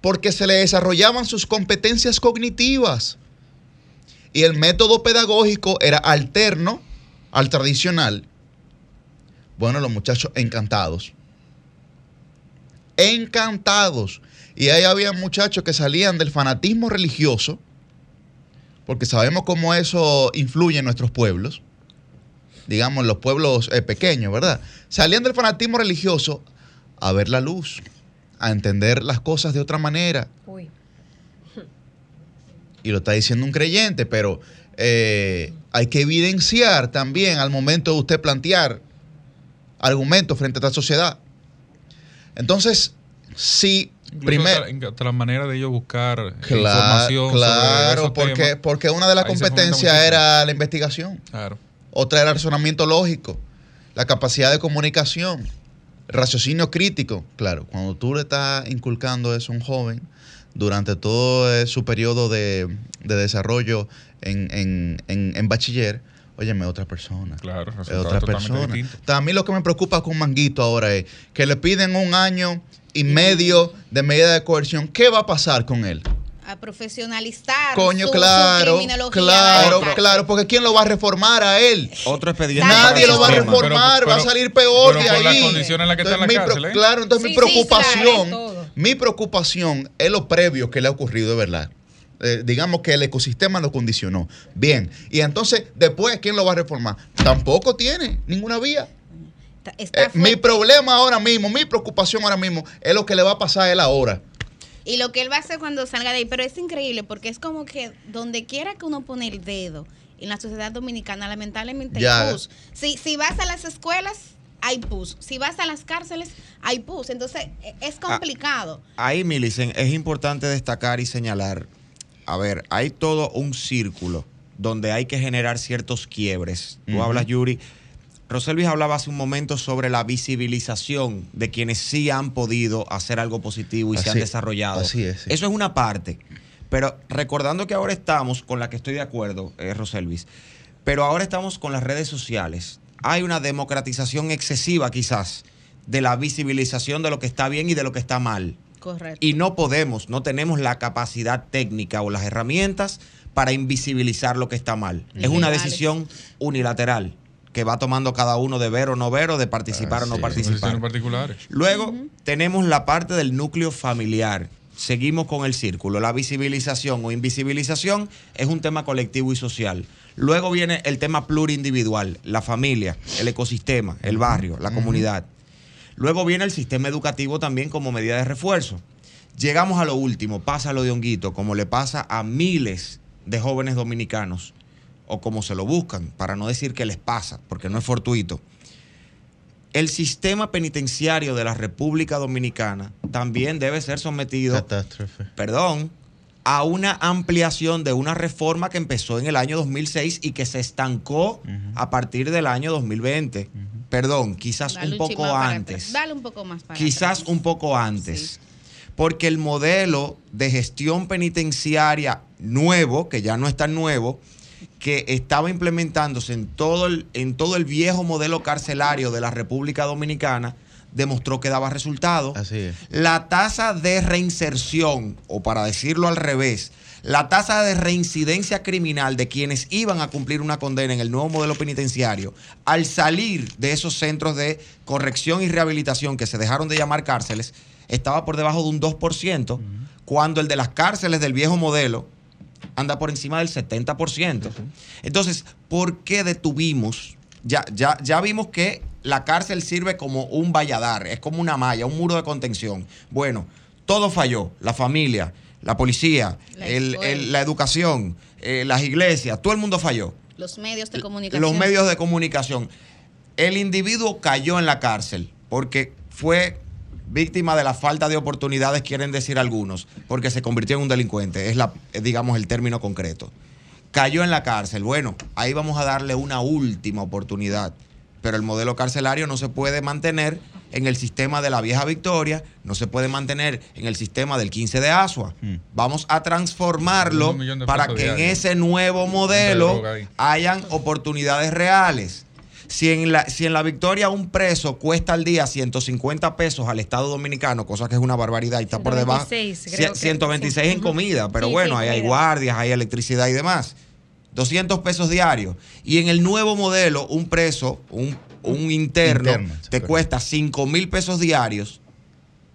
Porque se les desarrollaban sus competencias cognitivas. Y el método pedagógico era alterno al tradicional. Bueno, los muchachos encantados. Encantados. Y ahí había muchachos que salían del fanatismo religioso, porque sabemos cómo eso influye en nuestros pueblos, digamos, los pueblos eh, pequeños, ¿verdad? Salían del fanatismo religioso a ver la luz, a entender las cosas de otra manera. Uy. Y lo está diciendo un creyente, pero eh, hay que evidenciar también al momento de usted plantear argumentos frente a esta sociedad. Entonces, si primero... hasta, hasta la manera de ellos buscar Claro, información claro porque, temas. porque una de las competencias era la investigación, Claro. otra era el razonamiento lógico, la capacidad de comunicación, el raciocinio crítico. Claro, cuando tú le estás inculcando eso a un joven durante todo su periodo de, de desarrollo en, en- en- en bachiller, óyeme, otra persona. Claro, otra persona. distinto. A mí lo que me preocupa con Manguito ahora es que le piden un año y medio de medida de coerción. ¿Qué va a pasar con él? A profesionalizar. Coño, su- su claro, criminología, claro, claro, porque ¿quién lo va a reformar a él? Otro expediente. Nadie lo va a reformar, Pero- va a salir peor pero de las ahí. condiciones en las que está en la Entonces, mi cárcel, ¿eh? Claro, entonces Sí, mi sí, preocupación, mi preocupación es lo previo que le ha ocurrido, de verdad. Eh, digamos que el ecosistema lo condicionó. Bien, y entonces después, ¿quién lo va a reformar? Tampoco tiene ninguna vía. Está- está Eh, mi problema ahora mismo, mi preocupación ahora mismo es lo que le va a pasar a él ahora. Y lo que él va a hacer cuando salga de ahí, pero es increíble porque es como que donde quiera que uno pone el dedo en la sociedad dominicana, lamentablemente Ya. hay pus. Si, si vas a las escuelas, hay pus. Si vas a las cárceles, hay pus. Entonces, e- es complicado. Ahí, Milicen, es importante destacar y señalar, a ver, hay todo un círculo donde hay que generar ciertos quiebres. Tú hablas, Yuri. Roselvis hablaba hace un momento sobre la visibilización de quienes sí han podido hacer algo positivo y se han desarrollado. así es, sí. Eso es una parte. Pero recordando que ahora estamos, con la que estoy de acuerdo, eh, Roselvis, pero ahora estamos con las redes sociales. Hay una democratización excesiva quizás de la visibilización de lo que está bien y de lo que está mal. Correcto. Y no podemos, no tenemos la capacidad técnica o las herramientas para invisibilizar lo que está mal. Es una decisión unilateral que va tomando cada uno de ver o no ver o de participar Ah, o no sí. participar. Particulares. Luego tenemos la parte del núcleo familiar. Seguimos con el círculo. La visibilización o invisibilización es un tema colectivo y social. Luego viene el tema plurindividual, la familia, el ecosistema, el barrio, la comunidad. Luego viene el sistema educativo también como medida de refuerzo. Llegamos a lo último, pasa lo de Honguito, como le pasa a miles de jóvenes dominicanos, o como se lo buscan, para no decir que les pasa, porque no es fortuito. El sistema penitenciario de la República Dominicana también debe ser sometido, Catástrofe. perdón, a una ampliación de una reforma que empezó en el año 2006 y que se estancó a partir del año 2020. Perdón, quizás Dale un poco antes. Dale un poco más para Quizás atrás. un poco antes. Sí. Porque el modelo de gestión penitenciaria nuevo, que ya no es tan nuevo, que estaba implementándose en todo el, en todo el viejo modelo carcelario de la República Dominicana, demostró que daba resultados. Así es. La tasa de reinserción, o para decirlo al revés, la tasa de reincidencia criminal de quienes iban a cumplir una condena en el nuevo modelo penitenciario, al salir de esos centros de corrección y rehabilitación que se dejaron de llamar cárceles, estaba por debajo de un 2%, cuando el de las cárceles del viejo modelo anda por encima del 70%. Entonces, ¿por qué detuvimos? Ya, ya, ya vimos que la cárcel sirve como un valladar, es como una malla, un muro de contención. Bueno, todo falló, la familia, la policía, La el- escuela. el- la educación, eh, las iglesias, todo el mundo falló. Los medios de comunicación. Los medios de comunicación. El individuo cayó en la cárcel porque fue víctima de la falta de oportunidades, quieren decir algunos, porque se convirtió en un delincuente, es la, es, digamos el término concreto. Cayó en la cárcel. Bueno, ahí vamos a darle una última oportunidad. Pero el modelo carcelario no se puede mantener en el sistema de la vieja Victoria, no se puede mantener en el sistema del 15 de Asua. Mm. Vamos a transformarlo para que en ese nuevo modelo hayan oportunidades reales. Si en, la, si en la Victoria un preso cuesta al día 150 pesos al Estado Dominicano, cosa que es una barbaridad y está por debajo. 126, creo que- 126 en sí. comida, pero Sí, bueno, sí, ahí hay guardias, hay electricidad y demás. 200 pesos diarios. Y en el nuevo modelo, un preso, un, un interno, te correcto. cuesta 5 mil pesos diarios.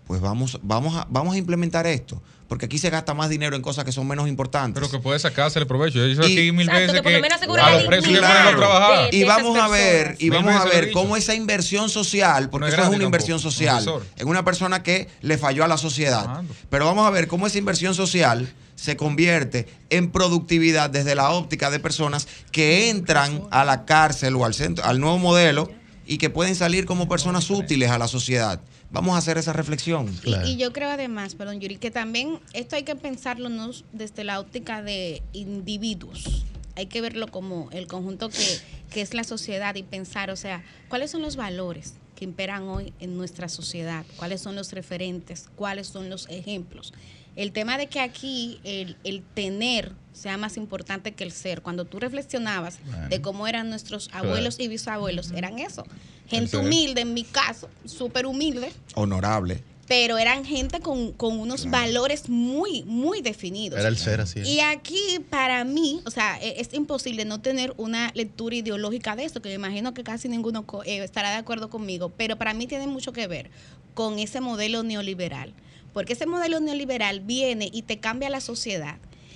Pues vamos, vamos, a, vamos a implementar esto. Porque aquí se gasta más dinero en cosas que son menos importantes. Pero que puede sacarse el provecho. Yo he dicho Y- aquí mil Exacto, veces que que a los trabajar. de- y vamos a ver y vamos a ver cómo esa inversión social porque No es eso es una inversión social en una persona que le falló a la sociedad pero vamos a ver cómo esa inversión social se convierte en productividad desde la óptica de personas que entran a la cárcel o al centro al nuevo modelo y que pueden salir como personas útiles a la sociedad vamos a hacer esa reflexión Y- Claro. Y, yo creo además, perdón, Yuri, que también esto hay que pensarlo no desde la óptica de individuos. Hay que verlo como el conjunto que, que es la sociedad y pensar, o sea, cuáles son los valores que imperan hoy en nuestra sociedad, cuáles son los referentes, cuáles son los ejemplos. El tema de que aquí el, el tener sea más importante que el ser. Cuando tú reflexionabas Bueno. de cómo eran nuestros Claro. abuelos y bisabuelos, eran eso. Gente humilde, en mi caso, súper humilde, honorable pero eran gente con, con unos valores muy, muy definidos. Era el ser así. Y aquí, para mí, o sea, e- es imposible no tener una lectura ideológica de esto, que me imagino que casi ninguno eh, estará de acuerdo conmigo, pero para mí tiene mucho que ver con ese modelo neoliberal. Porque ese modelo neoliberal viene y te cambia la sociedad.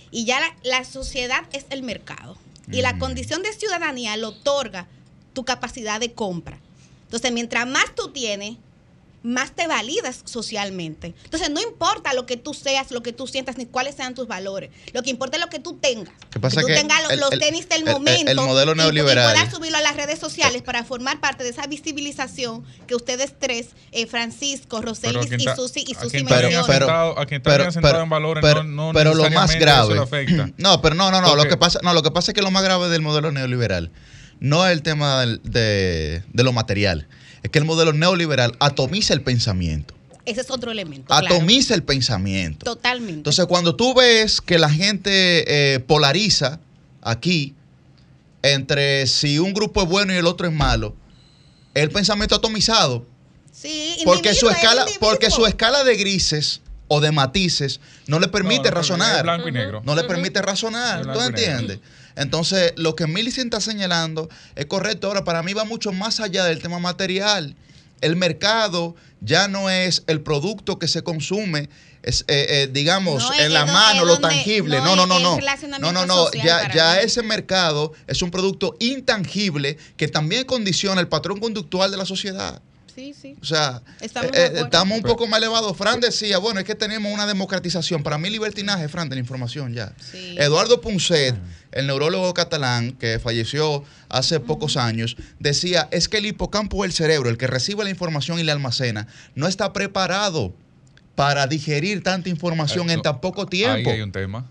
Y ya la, la sociedad es el mercado. Y la Mm. condición de ciudadanía lo otorga tu capacidad de compra. Entonces, mientras más tú tienes, más te validas socialmente. Entonces, no importa lo que tú seas, lo que tú sientas, ni cuáles sean tus valores. Lo que importa es lo que tú tengas. Que pasa tú que tengas lo- el- los el- tenis del el- momento. el modelo y- neoliberal- Y, puedas subirlo a las redes sociales para formar parte de esa visibilización que ustedes tres, eh, Francisco, Pero Roselis y Susi, y a Susi quien está bien mencionan. Pero- asentado- a quien está bien asentado en valores pero- no, no pero lo más grave. No, pero no, no, no. Lo Porque- que pasa, no, lo que pasa es que lo más grave del modelo neoliberal no es el tema del- de, de lo material. Es que el modelo neoliberal atomiza el pensamiento. Ese es otro elemento. claro. Atomiza el pensamiento. Totalmente. Entonces, cuando tú ves que la gente eh, polariza aquí entre si un grupo es bueno y el otro es malo, el pensamiento atomizado. sí, Porque su escala, porque su escala de grises o de matices no le permite No, no, razonar. blanco y negro. No le permite razonar. ¿Tú entiendes? Entonces, lo que Millicent está señalando es correcto. Ahora, para mí va mucho más allá del tema material. El mercado ya no es el producto que se consume, es, eh, eh, digamos, No, en la mano, lo tangible. no, No, no, no, no. No, no, Ya, ese mercado es un producto intangible que también condiciona el patrón conductual de la sociedad. Sí, sí. O sea, Estamos eh, eh, estamos un poco más elevados. Fran decía, bueno, es que tenemos una democratización. Para mí, libertinaje, Fran, de la información ya. Sí. Eduardo Punset, el neurólogo catalán que falleció hace pocos años, decía, es que el hipocampo del cerebro, el que recibe la información y la almacena, no está preparado para digerir tanta información en tan poco tiempo. Ahí hay un tema.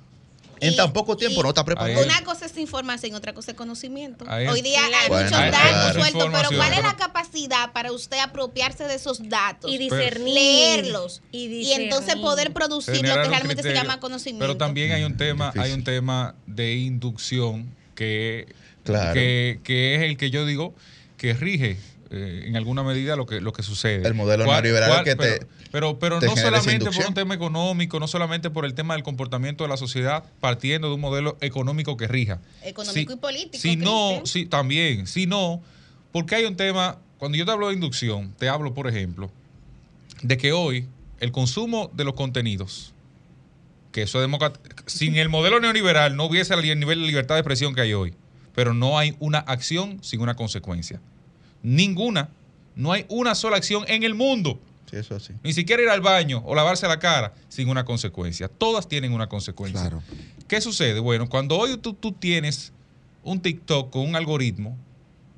En tan poco tiempo no está preparado. Una cosa es información y otra cosa es conocimiento. Ahí- Hoy día hay Bueno, muchos claro. datos sueltos, pero ¿cuál es la capacidad para usted apropiarse de esos datos? Y discernir. leerlos Y, y, entonces discernir. poder producir lo que realmente se llama conocimiento. Pero también hay un tema, hay un tema de inducción que, Claro. que, que es el que yo digo que rige eh, en alguna medida lo que, lo que sucede. El modelo ¿Cuál- neoliberal cuál- que te- pero, pero, pero te no solamente por un tema económico, no solamente por el tema del comportamiento de la sociedad, partiendo de un modelo económico que rija. Económico Si- y político, Si no, Cristian. sí, también, si no, porque hay un tema, cuando yo te hablo de inducción, te hablo, por ejemplo, de que hoy el consumo de los contenidos, que eso es sin el modelo neoliberal no hubiese el nivel de libertad de expresión que hay hoy, pero no hay una acción sin una consecuencia. Ninguna, no hay una sola acción en el mundo, Sí, eso sí. ni siquiera ir al baño o lavarse la cara sin una consecuencia. Todas tienen una consecuencia. Claro. ¿Qué sucede? Bueno, cuando hoy tú, tú tienes un TikTok con un algoritmo,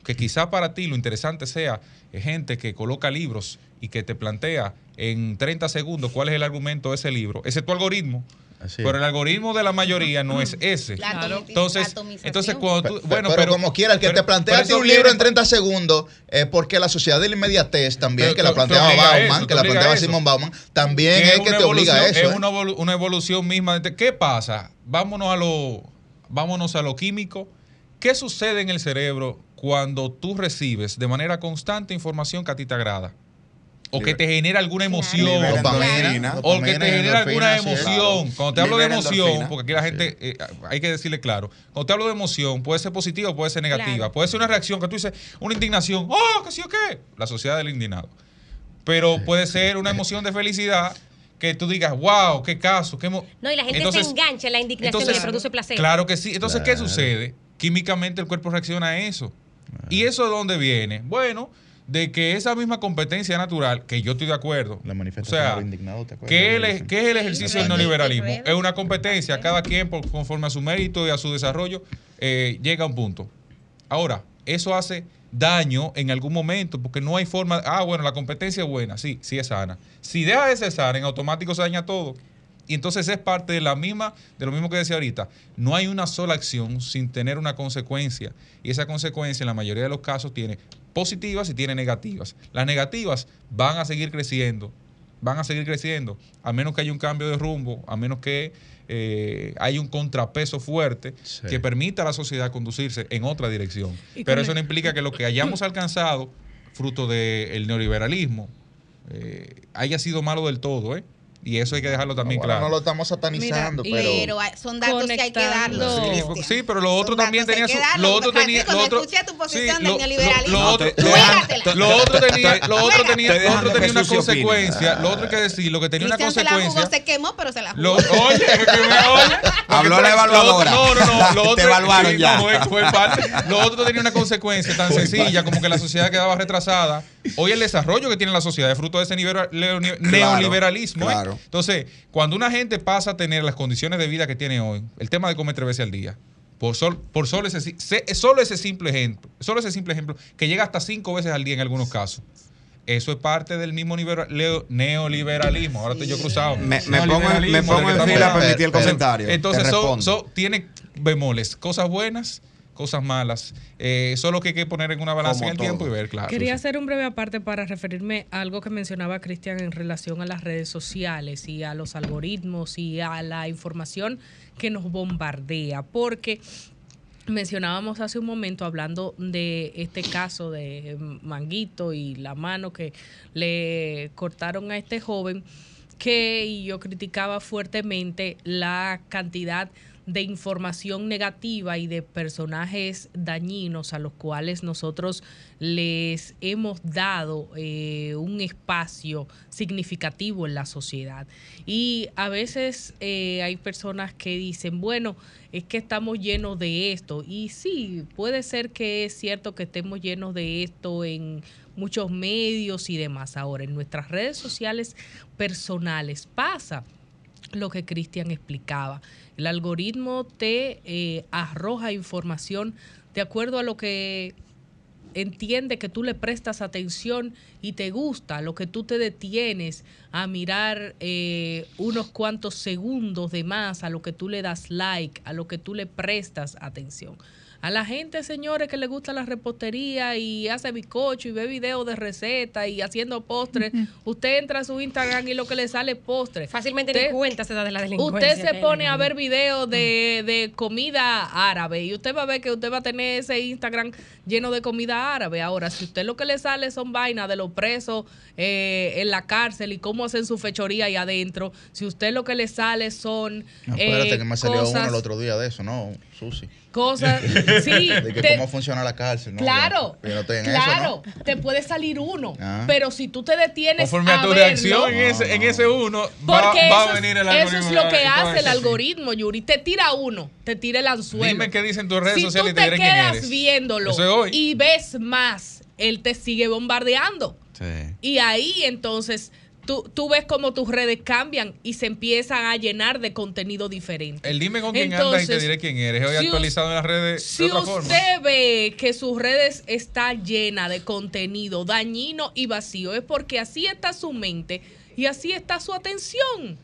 que quizá para ti lo interesante sea eh, gente que coloca libros y que te plantea en 30 segundos cuál es el argumento de ese libro, ese es tu algoritmo. Así pero es. el algoritmo de la mayoría no es ese. La Claro. Entonces, entonces cuando tú, bueno, pero, pero, como quiera, el que pero- te plantea un libro en 30 segundos, es porque la sociedad de la inmediatez también, Pero que la te- te planteaba Bauman, eso, que la planteaba. Simón Bauman, también que es que te obliga a eso. Es ¿eh? una, evolu- una evolución misma. de- ¿Qué pasa? Vámonos a lo, vámonos a lo químico. ¿Qué sucede en el cerebro cuando tú recibes de manera constante información que a ti te agrada? O que te genera alguna emoción. Dopamina. O que te genera alguna endorfina, sí, emoción. claro. Cuando te hablo de emoción, endorfina. porque aquí la gente, eh, hay que decirle claro, cuando te hablo de emoción, puede ser positiva o puede ser negativa. Claro. Puede ser una reacción que tú dices, una indignación, oh, que sí o qué, la sociedad del indignado. Pero puede ser una emoción de felicidad que tú digas, wow, qué caso, qué... mo-". No, y la gente Entonces- se engancha en la indignación y le produce placer. Claro que sí. Entonces, ¿qué sucede? Químicamente el cuerpo reacciona a eso. ¿Y eso de dónde viene? Bueno, de que esa misma competencia natural, que yo estoy de acuerdo. La o sea, indignado, ¿te acuerdas? ¿qué, es el- qué es el ejercicio del neoliberalismo? Es una competencia, cada quien por- conforme a su mérito y a su desarrollo eh, llega a un punto. Ahora, eso hace daño en algún momento, porque no hay forma, ah, bueno, la competencia es buena, sí, sí es sana. Si deja de ser sana, en automático se daña todo. Y entonces es parte de la misma, de lo mismo que decía ahorita. No hay una sola acción sin tener una consecuencia. Y esa consecuencia en la mayoría de los casos tiene positivas y tiene negativas. Las negativas van a seguir creciendo, van a seguir creciendo, a menos que haya un cambio de rumbo, a menos que eh, haya un contrapeso fuerte Sí. que permita a la sociedad conducirse en otra dirección. Pero eso no implica que lo que hayamos alcanzado, fruto del neoliberalismo, eh, haya sido malo del todo, ¿eh? Y eso hay que dejarlo también claro. no lo estamos satanizando, Mira, pero... Pero son datos que hay que darlos. Sí, pero lo otro Son también tenía que su. Lo otro tenía. Lo otro, escuché tu posición sí, del lo- neoliberalismo, Lo, lo otro, te- lo- juégatela. lo otro tenía. Lo otro tenía. Lo otro tenía una consecuencia. Lo otro hay que decir, lo que tenía una consecuencia. se quemó, pero se la jugó. Lo, oye, que me oye. Habló la evaluadora. No, no, no. Lo otro, evaluaron ya. Lo otro tenía una consecuencia tan sencilla como que la sociedad quedaba retrasada. Hoy el desarrollo que tiene la sociedad es fruto de ese neoliberalismo. ¿eh? Claro. Entonces, cuando una gente pasa a tener las condiciones de vida que tiene hoy, el tema de comer tres veces al día, por, sol, por solo, ese, solo ese simple ejemplo, solo ese simple ejemplo, que llega hasta cinco veces al día en algunos casos. Eso es parte del mismo neoliberalismo. Ahora estoy yo cruzado. Me, me pongo, en- me pongo en fila estamos a permitir el comentario. entonces, son- son- tiene bemoles, cosas buenas, cosas malas. Eh, solo que hay que poner en una balanza Como en el tiempo y ver, claro. Quería hacer un breve aparte para referirme a algo que mencionaba Cristian en relación a las redes sociales y a los algoritmos y a la información que nos bombardea, porque mencionábamos hace un momento hablando de este caso de Manguito y la mano que le cortaron a este joven que y yo criticaba fuertemente la cantidad de información negativa y de personajes dañinos a los cuales nosotros les hemos dado eh, un espacio significativo en la sociedad. Y a veces eh, hay personas que dicen, bueno, es que estamos llenos de esto. Y sí, puede ser que es cierto que estemos llenos de esto en muchos medios y demás. Ahora, en nuestras redes sociales personales pasa lo que Cristian explicaba. El algoritmo te eh, arroja información de acuerdo a lo que entiende que tú le prestas atención y te gusta, lo que tú te detienes a mirar eh, unos cuantos segundos de más, a lo que tú le das like, a lo que tú le prestas atención. A la gente, señores, que le gusta la repostería y hace bizcocho y ve videos de recetas y haciendo postres, usted entra a su Instagram y lo que le sale es postre. Fácilmente Usted- ni cuenta se da de la delincuencia. Usted se pone a ver videos de, de comida árabe y usted va a ver que usted va a tener ese Instagram lleno de comida árabe. Ahora, si usted lo que le sale son vainas de los presos eh, en la cárcel y cómo hacen su fechoría ahí adentro, si usted lo que le sale son No, espérate, eh, que me salió cosas, uno el otro día de eso, ¿no? Susi. cosas, sí, De que te- cómo funciona la cárcel, ¿no? Claro, Yo, yo no estoy en claro, eso, te puede salir uno, Ah. pero si tú te detienes Conforme a tu verlo, reacción en ese, en ese uno, va, porque va eso, a venir el es, algoritmo. eso es lo que hace el algoritmo, Yuri. Te tira uno, te tira el anzuelo. Dime qué dicen tus redes si sociales tú te te quedas eres. viéndolo Eso es hoy. y ves más, él te sigue bombardeando. Sí. Y ahí entonces tú, tú ves cómo tus redes cambian y se empiezan a llenar de contenido diferente. El dime con quién andas y te Entonces, diré quién eres. Hoy si actualizado en las redes Si de otra forma. usted ve que sus redes está llena de contenido dañino y vacío, es porque así está su mente y así está su atención.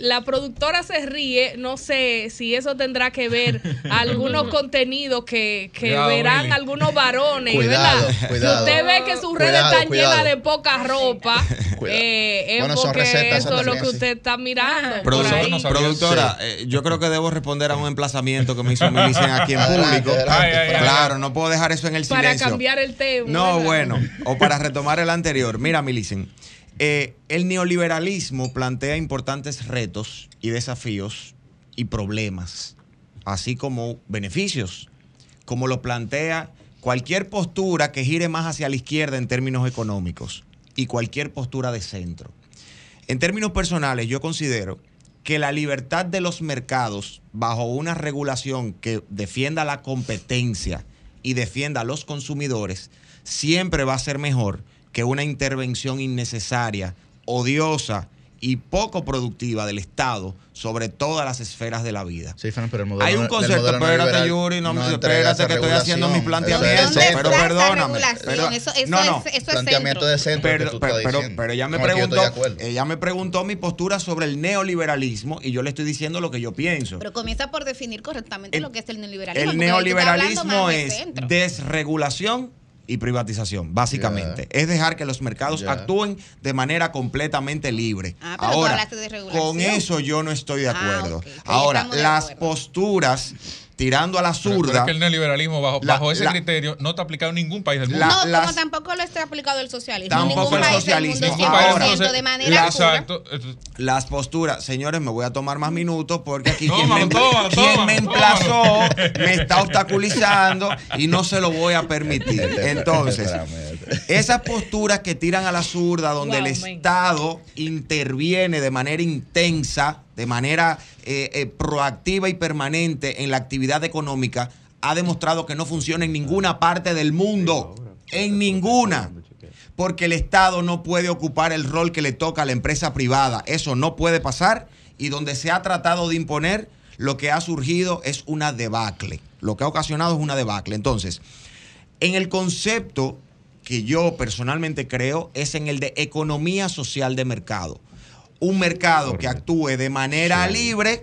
La productora se ríe, no sé si eso tendrá que ver algunos contenidos que, que Cuidado, verán Willy. algunos varones, Cuidado, ¿verdad? cuidado. Si usted ve que sus redes Cuidado, están cuidado. llenas de poca ropa, eh, es Bueno, son porque recetas, eso es lo que usted está mirando. no. Productora, eh, yo creo que debo responder a un emplazamiento que me hizo Milicen aquí en público. adelante, Ay, ay, ay. Claro, no puedo dejar eso en el Para silencio. cambiar el tema. No, ¿verdad? bueno, o para retomar el anterior. Mira, Milicen, eh, el neoliberalismo plantea importantes retos y desafíos y problemas, así como beneficios, como lo plantea cualquier postura que gire más hacia la izquierda en términos económicos y cualquier postura de centro. En términos personales, yo considero que la libertad de los mercados bajo una regulación que defienda la competencia y defienda a los consumidores siempre va a ser mejor que una intervención innecesaria, odiosa y poco productiva del Estado sobre todas las esferas de la vida. Sí, Fran, pero el modelo Hay un concepto, espérate, Yuri, no, me entrega espérate que estoy haciendo planteamientos, Eso es ¿Dónde pero perdóname. pero- eso, eso no, no, es, eso es planteamiento centro. de centro que pero, tú pero, estás pero- pero ella me que preguntó, ella me preguntó mi postura sobre el neoliberalismo y yo le estoy diciendo lo que yo pienso. Pero comienza por definir correctamente El- lo que es el neoliberalismo. El tú neoliberalismo es desregulación y privatización, básicamente. Es dejar que los mercados actúen de manera completamente libre. Ah, pero tú Ahora, hablaste de regulación. con eso yo no estoy de Ah, acuerdo. Ahora, de las acuerdo. posturas tirando a la Pero zurda. eres que el neoliberalismo, bajo, La- bajo ese la- criterio, no está aplicado en ningún país del mundo. La- no, las- como tampoco lo está aplicado el socialismo. Tampoco Ningún el país del socialismo. del 100% mundo se- de manera. Exacto. Las posturas, señores, me voy a tomar más minutos porque aquí Tómalo, quien, me, quien emplazó me está obstaculizando y no se lo voy a permitir. Entonces, esas posturas que tiran a la zurda, donde Wow, el man. Estado interviene de manera intensa, de manera eh, eh, proactiva y permanente en la actividad económica, ha demostrado que no funciona en ninguna parte del mundo. En ninguna. Porque el Estado no puede ocupar el rol que le toca a la empresa privada. Eso no puede pasar. Y donde se ha tratado de imponer, lo que ha surgido es una debacle. Lo que ha ocasionado es una debacle. Entonces, en el concepto que yo personalmente creo es en el de economía social de mercado. Un mercado que actúe de manera libre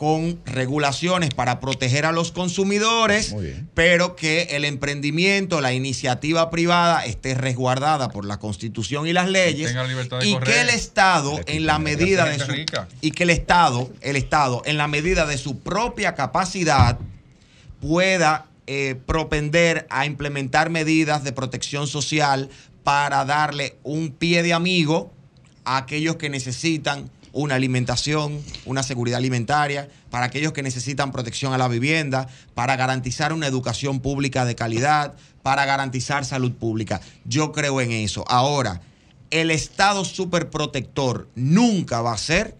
con regulaciones para proteger a los consumidores, pero que el emprendimiento, la iniciativa privada esté resguardada por la Constitución y las leyes y correr. que el Estado en la medida de su rica. y que el Estado, el Estado en la medida de su propia capacidad pueda eh, propender a implementar medidas de protección social para darle un pie de amigo a aquellos que necesitan una alimentación, una seguridad alimentaria, para aquellos que necesitan protección a la vivienda, para garantizar una educación pública de calidad, para garantizar salud pública. Yo creo en eso. Ahora, el Estado superprotector nunca va a ser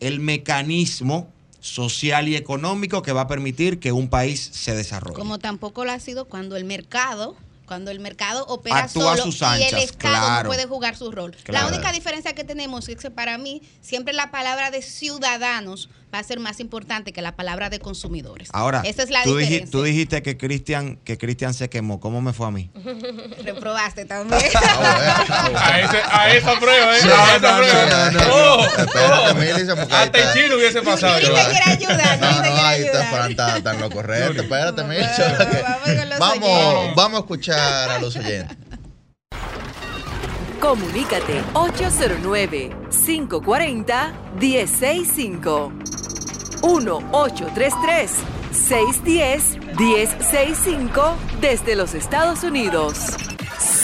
el mecanismo social y económico que va a permitir que un país se desarrolle. Como tampoco lo ha sido cuando el mercado cuando el mercado opera Actúa solo sus y el Estado claro. no puede jugar su rol. Claro. La única diferencia que tenemos es que para mí siempre la palabra de ciudadanos va a ser más importante que la palabra de consumidores. Ahora, esa es la tú, diferencia. tú dijiste que Cristian que Cristian se quemó. ¿Cómo me fue a mí? Reprobaste también. A, ese- a esa prueba, ¿eh? Sí, a esa no, prueba. no, no, Hasta el chino hubiese pasado. Quiere ayudar, No, no, ahí está. Fran, está, en lo correcto. Espérate, Micho. Vamos vamos a escuchar a los oyentes. Comunícate 809-540-1065. 1-833-610-1065 desde los Estados Unidos.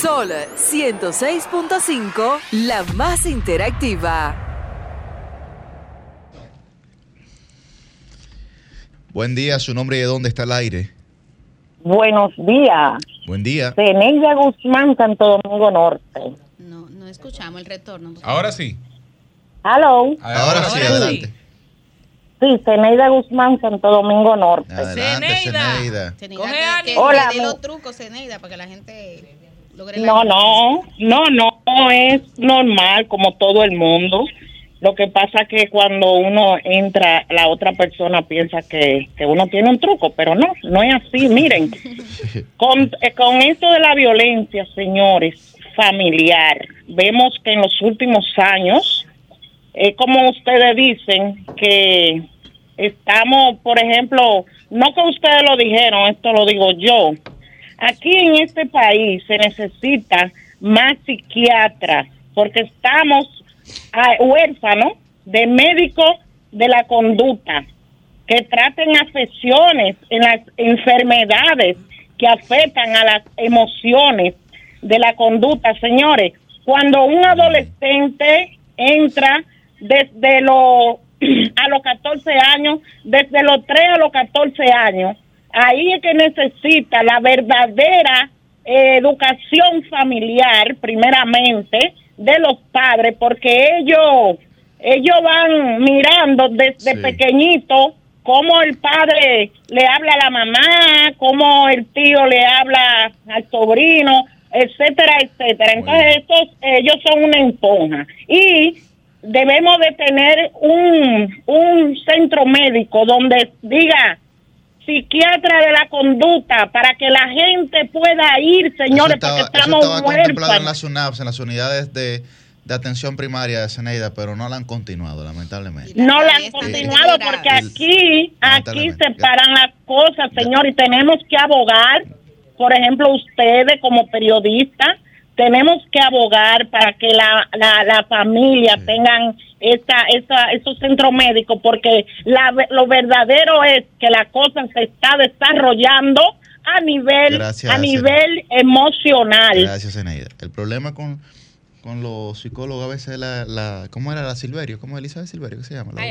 Sol 106.5, la más interactiva. Buen día, su nombre y de dónde está el aire. Buenos días. Buen día. Zeneida Guzmán, Santo Domingo Norte. No, no escuchamos el retorno. Ahora sí. Hello. Ahora sí, Ahora adelante. Sí, Zeneida Guzmán, Santo Domingo Norte. Zeneida. Hola, mi- los trucos, Zeneida, para que la gente logre la No, no, no, no es normal como todo el mundo. Lo que pasa que cuando uno entra, la otra persona piensa que, que uno tiene un truco, pero no, no es así. Miren, con, eh, con esto de la violencia, señores, familiar, vemos que en los últimos años, es como ustedes dicen, que estamos, por ejemplo, no que ustedes lo dijeron, esto lo digo yo, aquí en este país se necesita más psiquiatras porque estamos huérfanos de médicos de la conducta que traten afecciones en las enfermedades que afectan a las emociones de la conducta. Señores, cuando un adolescente entra desde los a los 14 años, desde los 3 a los 14 años, ahí es que necesita la verdadera educación familiar, primeramente, de los padres, porque ellos, ellos van mirando desde Sí. pequeñito cómo el padre le habla a la mamá, cómo el tío le habla al sobrino, etcétera, etcétera. Entonces, estos, ellos son una esponja. Y debemos de tener un, un centro médico donde diga psiquiatra de la conducta para que la gente pueda ir, señores, eso estaba, porque eso estamos estaba contemplado en las UNAPS, en las unidades de, de atención primaria de Zeneida, pero no la han continuado, lamentablemente. No la han continuado porque aquí, aquí se paran las cosas, señor, y tenemos que abogar, por ejemplo, ustedes como periodistas, tenemos que abogar para que la, la, la familia tengan esta, esta, esos centros médicos, porque la, lo verdadero es que la cosa se está desarrollando a nivel, Gracias, a nivel emocional. Gracias, Zeneida. El problema con, con los psicólogos a veces es la, la... ¿Cómo era la Silverio? ¿Cómo es Elizabeth Silverio? ¿Qué se llama? La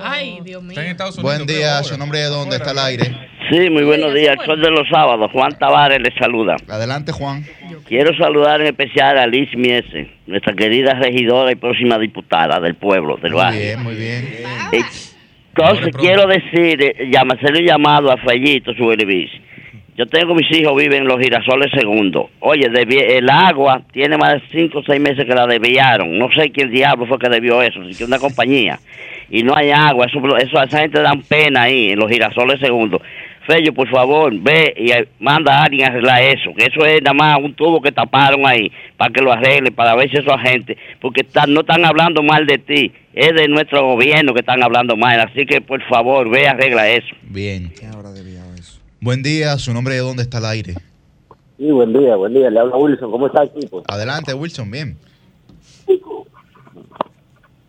Ay, no. Dios mío. Está en Estados Unidos. Buen día, su nombre de dónde está el aire. Sí, muy buenos días. qué Sol de los sábados. Juan Tavares les saluda. Adelante, Juan. Quiero saludar en especial a Liz Miese, nuestra querida regidora y próxima diputada del pueblo, del Muy barrio. bien, muy bien. Entonces quiero decir, eh, hacerle un llamado a Fellito, su Belivis. Yo tengo mis hijos, viven en los girasoles segundo. Oye, el agua tiene más de cinco o seis meses que la desviaron. No sé quién diablo fue que debió eso, si que una compañía. Y no hay agua, eso, eso esa gente dan pena ahí, en los girasoles segundo. Fello, por favor, ve y eh, manda a alguien a arreglar eso, que eso es nada más un tubo que taparon ahí, para que lo arregle, para ver si esos agentes, porque están, no están hablando mal de ti, es de nuestro gobierno que están hablando mal, así que por favor, ve y arregla eso. Bien. ¿Quién habrá desviado eso? Buen día, su nombre de dónde está el aire. Sí, buen día, buen día. Le habla Wilson. ¿Cómo está, equipo? Adelante, Wilson, bien.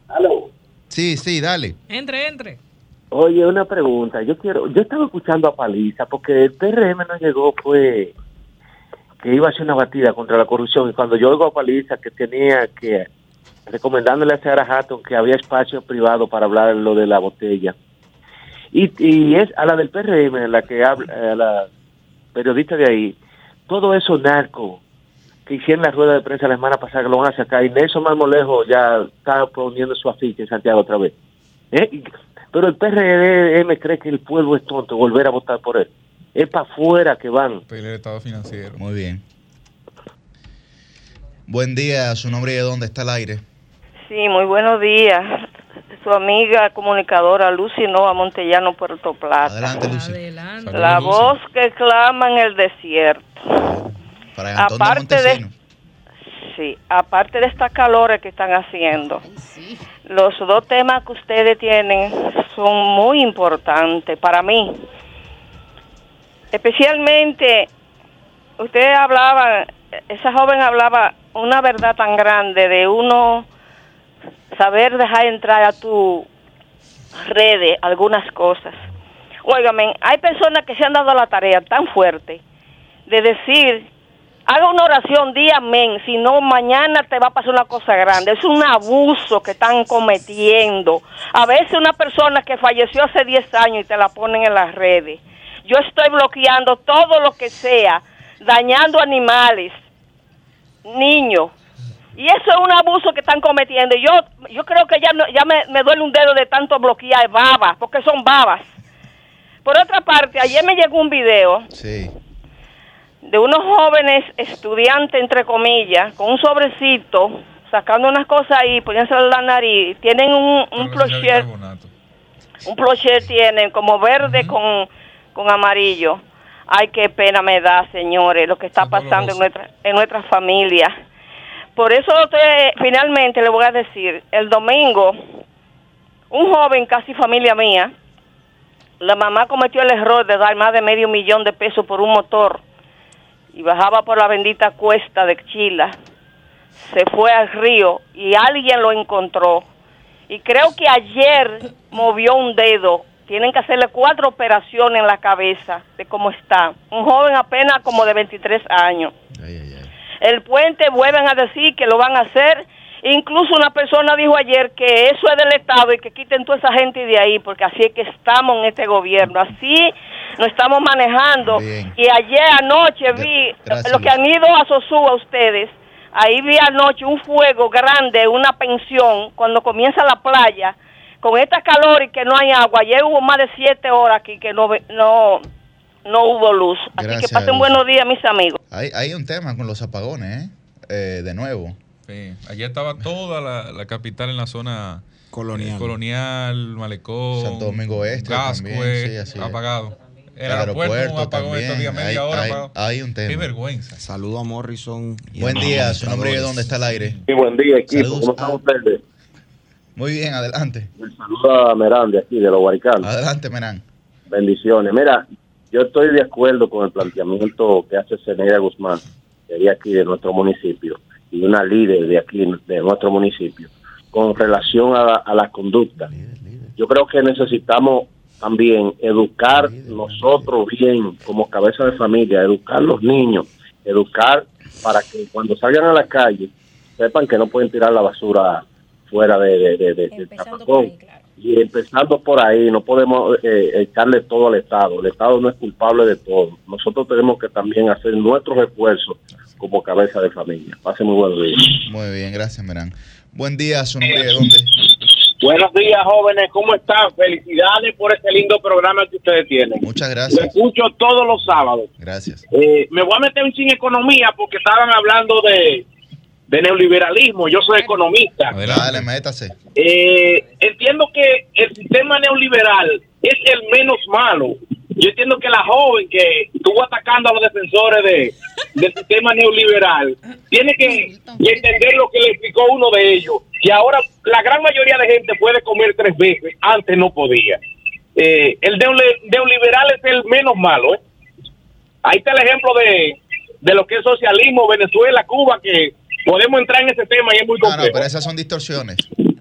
Aló. Sí, sí, dale. Entre, entre. Oye, una pregunta. Yo quiero, yo estaba escuchando a Paliza porque el PRM no llegó, fue que iba a hacer una batida contra la corrupción. Y cuando yo oigo a Paliza que tenía que recomendándole a Sarah Hatton que había espacio privado para hablar lo de la botella. Y, y es a la del PRM, la que habla, a la periodista de ahí, todo eso narco que hicieron la rueda de prensa la semana pasada que lo van a sacar y Nelson Marmolejo ya está poniendo su afiche en Santiago otra vez. ¿Eh? Y- Pero el PRM cree que el pueblo es tonto, volver a votar por él. Es para afuera que van. El estado financiero. Muy bien. Buen día, su nombre y de dónde está el aire. Sí, muy buenos días. Su amiga comunicadora Lucy Nova Montellano, Puerto Plata. Adelante, Lucy. La voz que clama en el desierto. Para Aparte de, sí, aparte de estas calores que están haciendo, los dos temas que ustedes tienen son muy importantes para mí. Especialmente, ustedes hablaban, esa joven hablaba una verdad tan grande de uno saber dejar entrar a tu redes algunas cosas. Óigame, hay personas que se han dado la tarea tan fuerte de decir, haga una oración, di amén, si no mañana te va a pasar una cosa grande. Es un abuso que están cometiendo. A veces una persona que falleció hace 10 años y te la ponen en las redes. Yo estoy bloqueando todo lo que sea, dañando animales, niños. Y eso es un abuso que están cometiendo. Yo yo creo que ya, no- ya me, me duele un dedo de tanto bloquear babas, porque son babas. Por otra parte, ayer me llegó un video Sí. de unos jóvenes estudiantes, entre comillas, con un sobrecito, sacando unas cosas ahí, poniéndose la nariz. Tienen un, un un crochet tienen como verde con, con amarillo. Ay, qué pena me da, señores, lo que está pasando en nuestra, en nuestra familia. Por eso usted, finalmente le voy a decir, el domingo, un joven, casi familia mía, la mamá cometió el error de dar más de medio millón de pesos por un motor y bajaba por la bendita cuesta de Chila. Se fue al río y alguien lo encontró. Y creo que ayer movió un dedo. Tienen que hacerle cuatro operaciones en la cabeza de cómo está. Un joven apenas como de 23 años. El puente vuelven a decir que lo van a hacer. Incluso una persona dijo ayer que eso es del Estado y que quiten toda esa gente de ahí, porque así es que estamos en este gobierno. Así nos estamos manejando. Y ayer anoche vi gracias, lo que han ido a Sosúa ustedes. Ahí vi anoche un fuego grande, una pensión, cuando comienza la playa. Con esta calor y que no hay agua. Ayer hubo más de siete horas aquí que no, no, no hubo luz. Así Gracias, que pasen buenos días, mis amigos. Hay, hay un tema con los apagones, ¿eh? Eh, de nuevo. Sí, ayer estaba toda la, la capital en la zona colonial, eh, colonial Malecón, Santo Domingo Oeste Gascue, también, sí, así es. apagado. El, El aeropuerto, aeropuerto apagó estos también. días, media Hay- hora hay- apagado. hay un tema. Qué vergüenza. Saludo a Morrison. y Buen día, su nombre administradores. dónde está el aire. Sí, buen día, equipo. Saludos. ¿Cómo están ustedes? Muy bien, adelante. Saluda a Merán de aquí, de los Guaricanos. Adelante, Merán. Bendiciones. Mira, yo estoy de acuerdo con el planteamiento que hace Ceneira Guzmán, de aquí de nuestro municipio, y una líder de aquí de nuestro municipio, con relación a la, a la conducta. Yo creo que necesitamos también educar nosotros bien como cabeza de familia, educar los niños, educar para que cuando salgan a la calle sepan que no pueden tirar la basura fuera de, de, de- de- tapacón. Y empezando por ahí, no podemos eh, echarle todo al Estado. El Estado no es culpable de todo. Nosotros tenemos que también hacer nuestros esfuerzos como cabeza de familia. Pase muy buenos días. Muy bien, gracias, Merán. Buen día, su nombre y de dónde. Buenos días, jóvenes. ¿Cómo están? Felicidades por este lindo programa que ustedes tienen. Muchas Lo gracias. escucho todos los sábados. Gracias. Eh, me voy a meter un chin economía porque estaban hablando de, de neoliberalismo. Yo soy economista. Dale, métase. Eh, entiendo que el sistema neoliberal es el menos malo. Yo entiendo que la joven que estuvo atacando a los defensores de, del sistema neoliberal tiene que entender lo que le explicó uno de ellos, que ahora la gran mayoría de gente puede comer tres veces, antes no podía. Eh, el neoliberal es el menos malo. ¿eh? Ahí está el ejemplo de, de lo que es socialismo, Venezuela, Cuba, que podemos entrar en ese tema y es muy No, no, complejo. pero esas son distorsiones.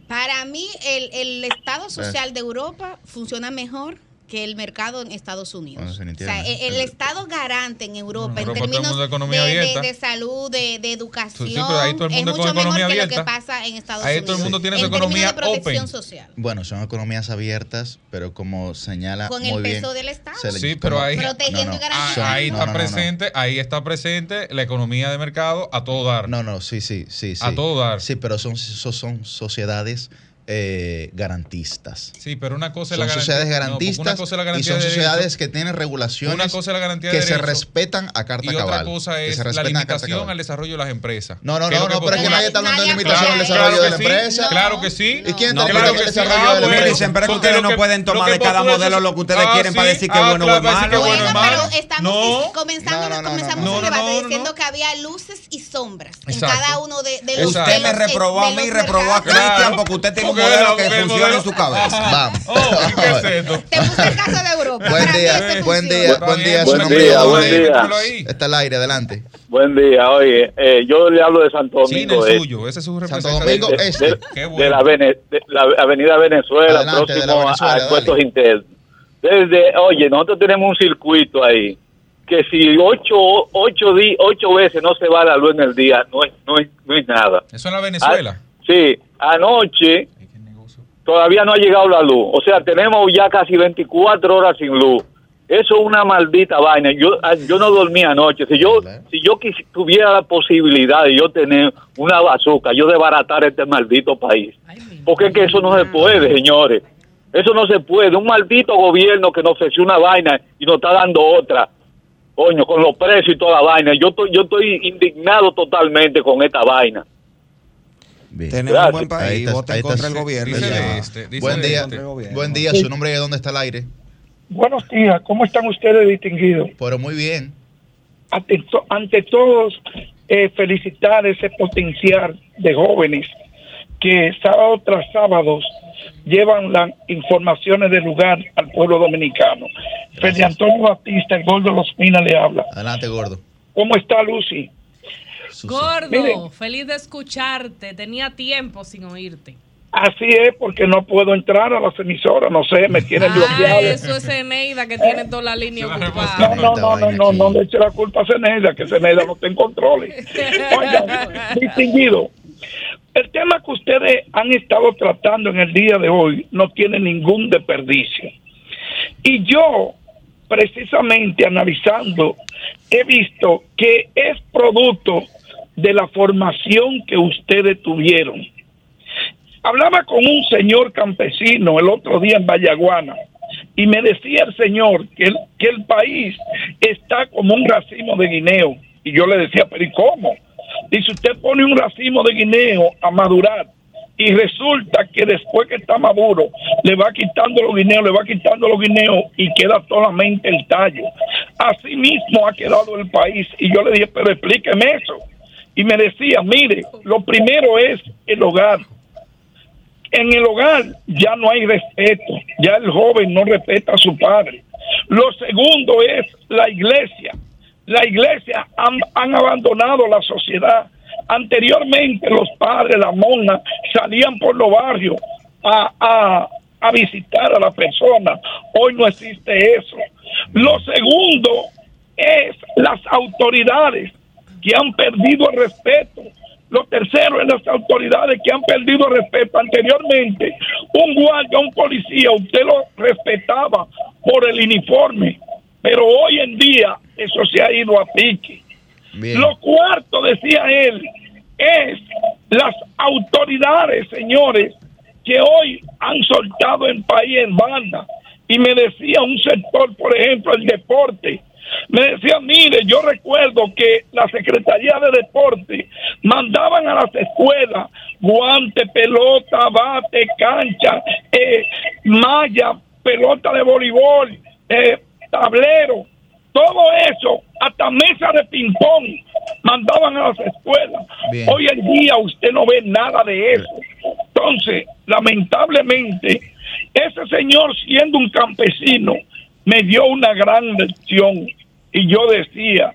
Para mí, el, el Estado social de Europa funciona mejor que el mercado en Estados Unidos. Bueno, se o sea, el, el Estado garante en Europa En en Europa todo el términos mundo de de, economía de- abierta. de salud, de, de educación, Sí, pero ahí todo el es mundo con mucho mejor economía que lo abierta. que pasa en Estados Ahí Unidos. todo el mundo tiene su en economía de protección open. social. Bueno, son economías abiertas, pero como señala Con muy el bien. peso del Estado. le- Sí, pero ahí, Protegiendo y Ah, garantizando. ahí está no, no, no. presente, ahí está presente la economía de mercado a todo dar. No, no, sí, sí, sí. sí. A todo dar. Sí, pero son, so- son sociedades eh, garantistas. Sí, pero una cosa es Son la garantía. sociedades no, garantistas una cosa es la y son de sociedades que tienen regulaciones Una cosa es la garantía que se respetan a carta y cabal. otra cosa que es se la limitación al desarrollo de las empresas. No, no, ¿Qué es no, no, pero es que porque- nadie está hablando de limitación al desarrollo de la empresa. Claro que sí. ¿Y quién No, te Claro explica que el sí. desarrollo Ah, de la empresa? dicen, pero es ustedes no pueden tomar de cada modelo lo que ustedes Ah, quieren para decir que Ah, bueno o es malo. es pero estamos comenzando, No, no, no, comenzamos el debate diciendo que había luces y sombras en cada uno de, los. Usted me los- reprobó a mí y reprobó a. Cristian porque usted tiene un modelo que el funciona en su cabeza. Vamos. Oh, ¿y ¿qué es esto? Te puse el caso de Europa. Buen día, buen día, buen día, buen día, buen está. día. Al aire, adelante. Buen día, oye, eh, yo le hablo de Santo Domingo, eh, suyo, ese es su Santo representante. Domingo de, Este. de- Qué de bueno. la, Vene- de la Avenida Venezuela, Adelante, de la próximo Venezuela, al dale. puerto Inter. Desde, oye, nosotros tenemos un circuito ahí que si ocho, ocho, di- ocho veces no se va la luz en el día, no es, no es, no es nada. Eso en la Venezuela. Ah, sí, anoche todavía no ha llegado la luz. O sea, tenemos ya casi 24 horas sin luz. Eso es una maldita vaina. Yo ah, yo no dormía anoche. Si yo si yo tuviera la posibilidad de yo tener una bazooka, yo desbaratar este maldito país. Porque es que eso no se puede, señores. Eso no se puede. Un maldito gobierno que nos ofreció una vaina y nos está dando otra. Coño, con los precios y toda la vaina. Yo estoy, yo estoy indignado totalmente con esta vaina. Bien. Tenemos Gracias. un buen país, está- voten está- contra el gobierno. Dice este, dice Buen día, este. buen día, su nombre y de dónde está el aire. Buenos días, ¿cómo están ustedes distinguidos? Pero muy bien. Ante, to- ante todos, eh, felicitar ese potencial de jóvenes que sábado tras sábados llevan las informaciones del lugar al pueblo dominicano. Fede Antonio Batista, el Gordo Los Minas, le habla. Adelante, gordo. ¿Cómo está Lucy? Gordo, Miren. feliz de escucharte. Tenía tiempo sin oírte. Así es, porque no puedo entrar a las emisoras, no sé, me tienen Ah, bloqueado. eso es Eneida que tiene toda la línea No, ocupada. no, no, no, no, no le eche la culpa a Ceneda, que Ceneda no está en controles. Oigan, distinguido, el tema que ustedes han estado tratando en el día de hoy no tiene ningún desperdicio. Y yo, precisamente analizando, he visto que es producto de la formación que ustedes tuvieron. Hablaba con un señor campesino el otro día en Vallaguana y me decía el señor que el, que el país está como un racimo de guineo. Y yo le decía, pero ¿y cómo? Dice, usted pone un racimo de guineo a madurar y resulta que después que está maduro, le va quitando los guineos, le va quitando los guineos y queda solamente el tallo. Así mismo ha quedado el país. Y yo le dije, pero explíqueme eso. Y me decía, mire, lo primero es el hogar. En el hogar ya no hay respeto, ya el joven no respeta a su padre. Lo segundo es la iglesia. La iglesia han, abandonado la sociedad. Anteriormente los padres, la mona, salían por los barrios a, a, a visitar a la persona. Hoy no existe eso. Lo segundo es las autoridades que han perdido el respeto. Lo tercero es las autoridades que han perdido el respeto. Anteriormente, un guardia, un policía, usted lo respetaba por el uniforme, pero hoy en día eso se ha ido a pique. Bien. Lo cuarto, decía él, es las autoridades, señores, que hoy han soltado el país en banda. Y me decía un sector, por ejemplo, el deporte. Me decía, mire, yo recuerdo que la Secretaría de Deporte mandaban a las escuelas guante, pelota, bate, cancha, eh, malla, pelota de voleibol, eh, tablero, todo eso, hasta mesa de ping-pong, mandaban a las escuelas. Bien. Hoy en día usted no ve nada de eso. Entonces, lamentablemente, ese señor siendo un campesino me dio una gran lección y yo decía,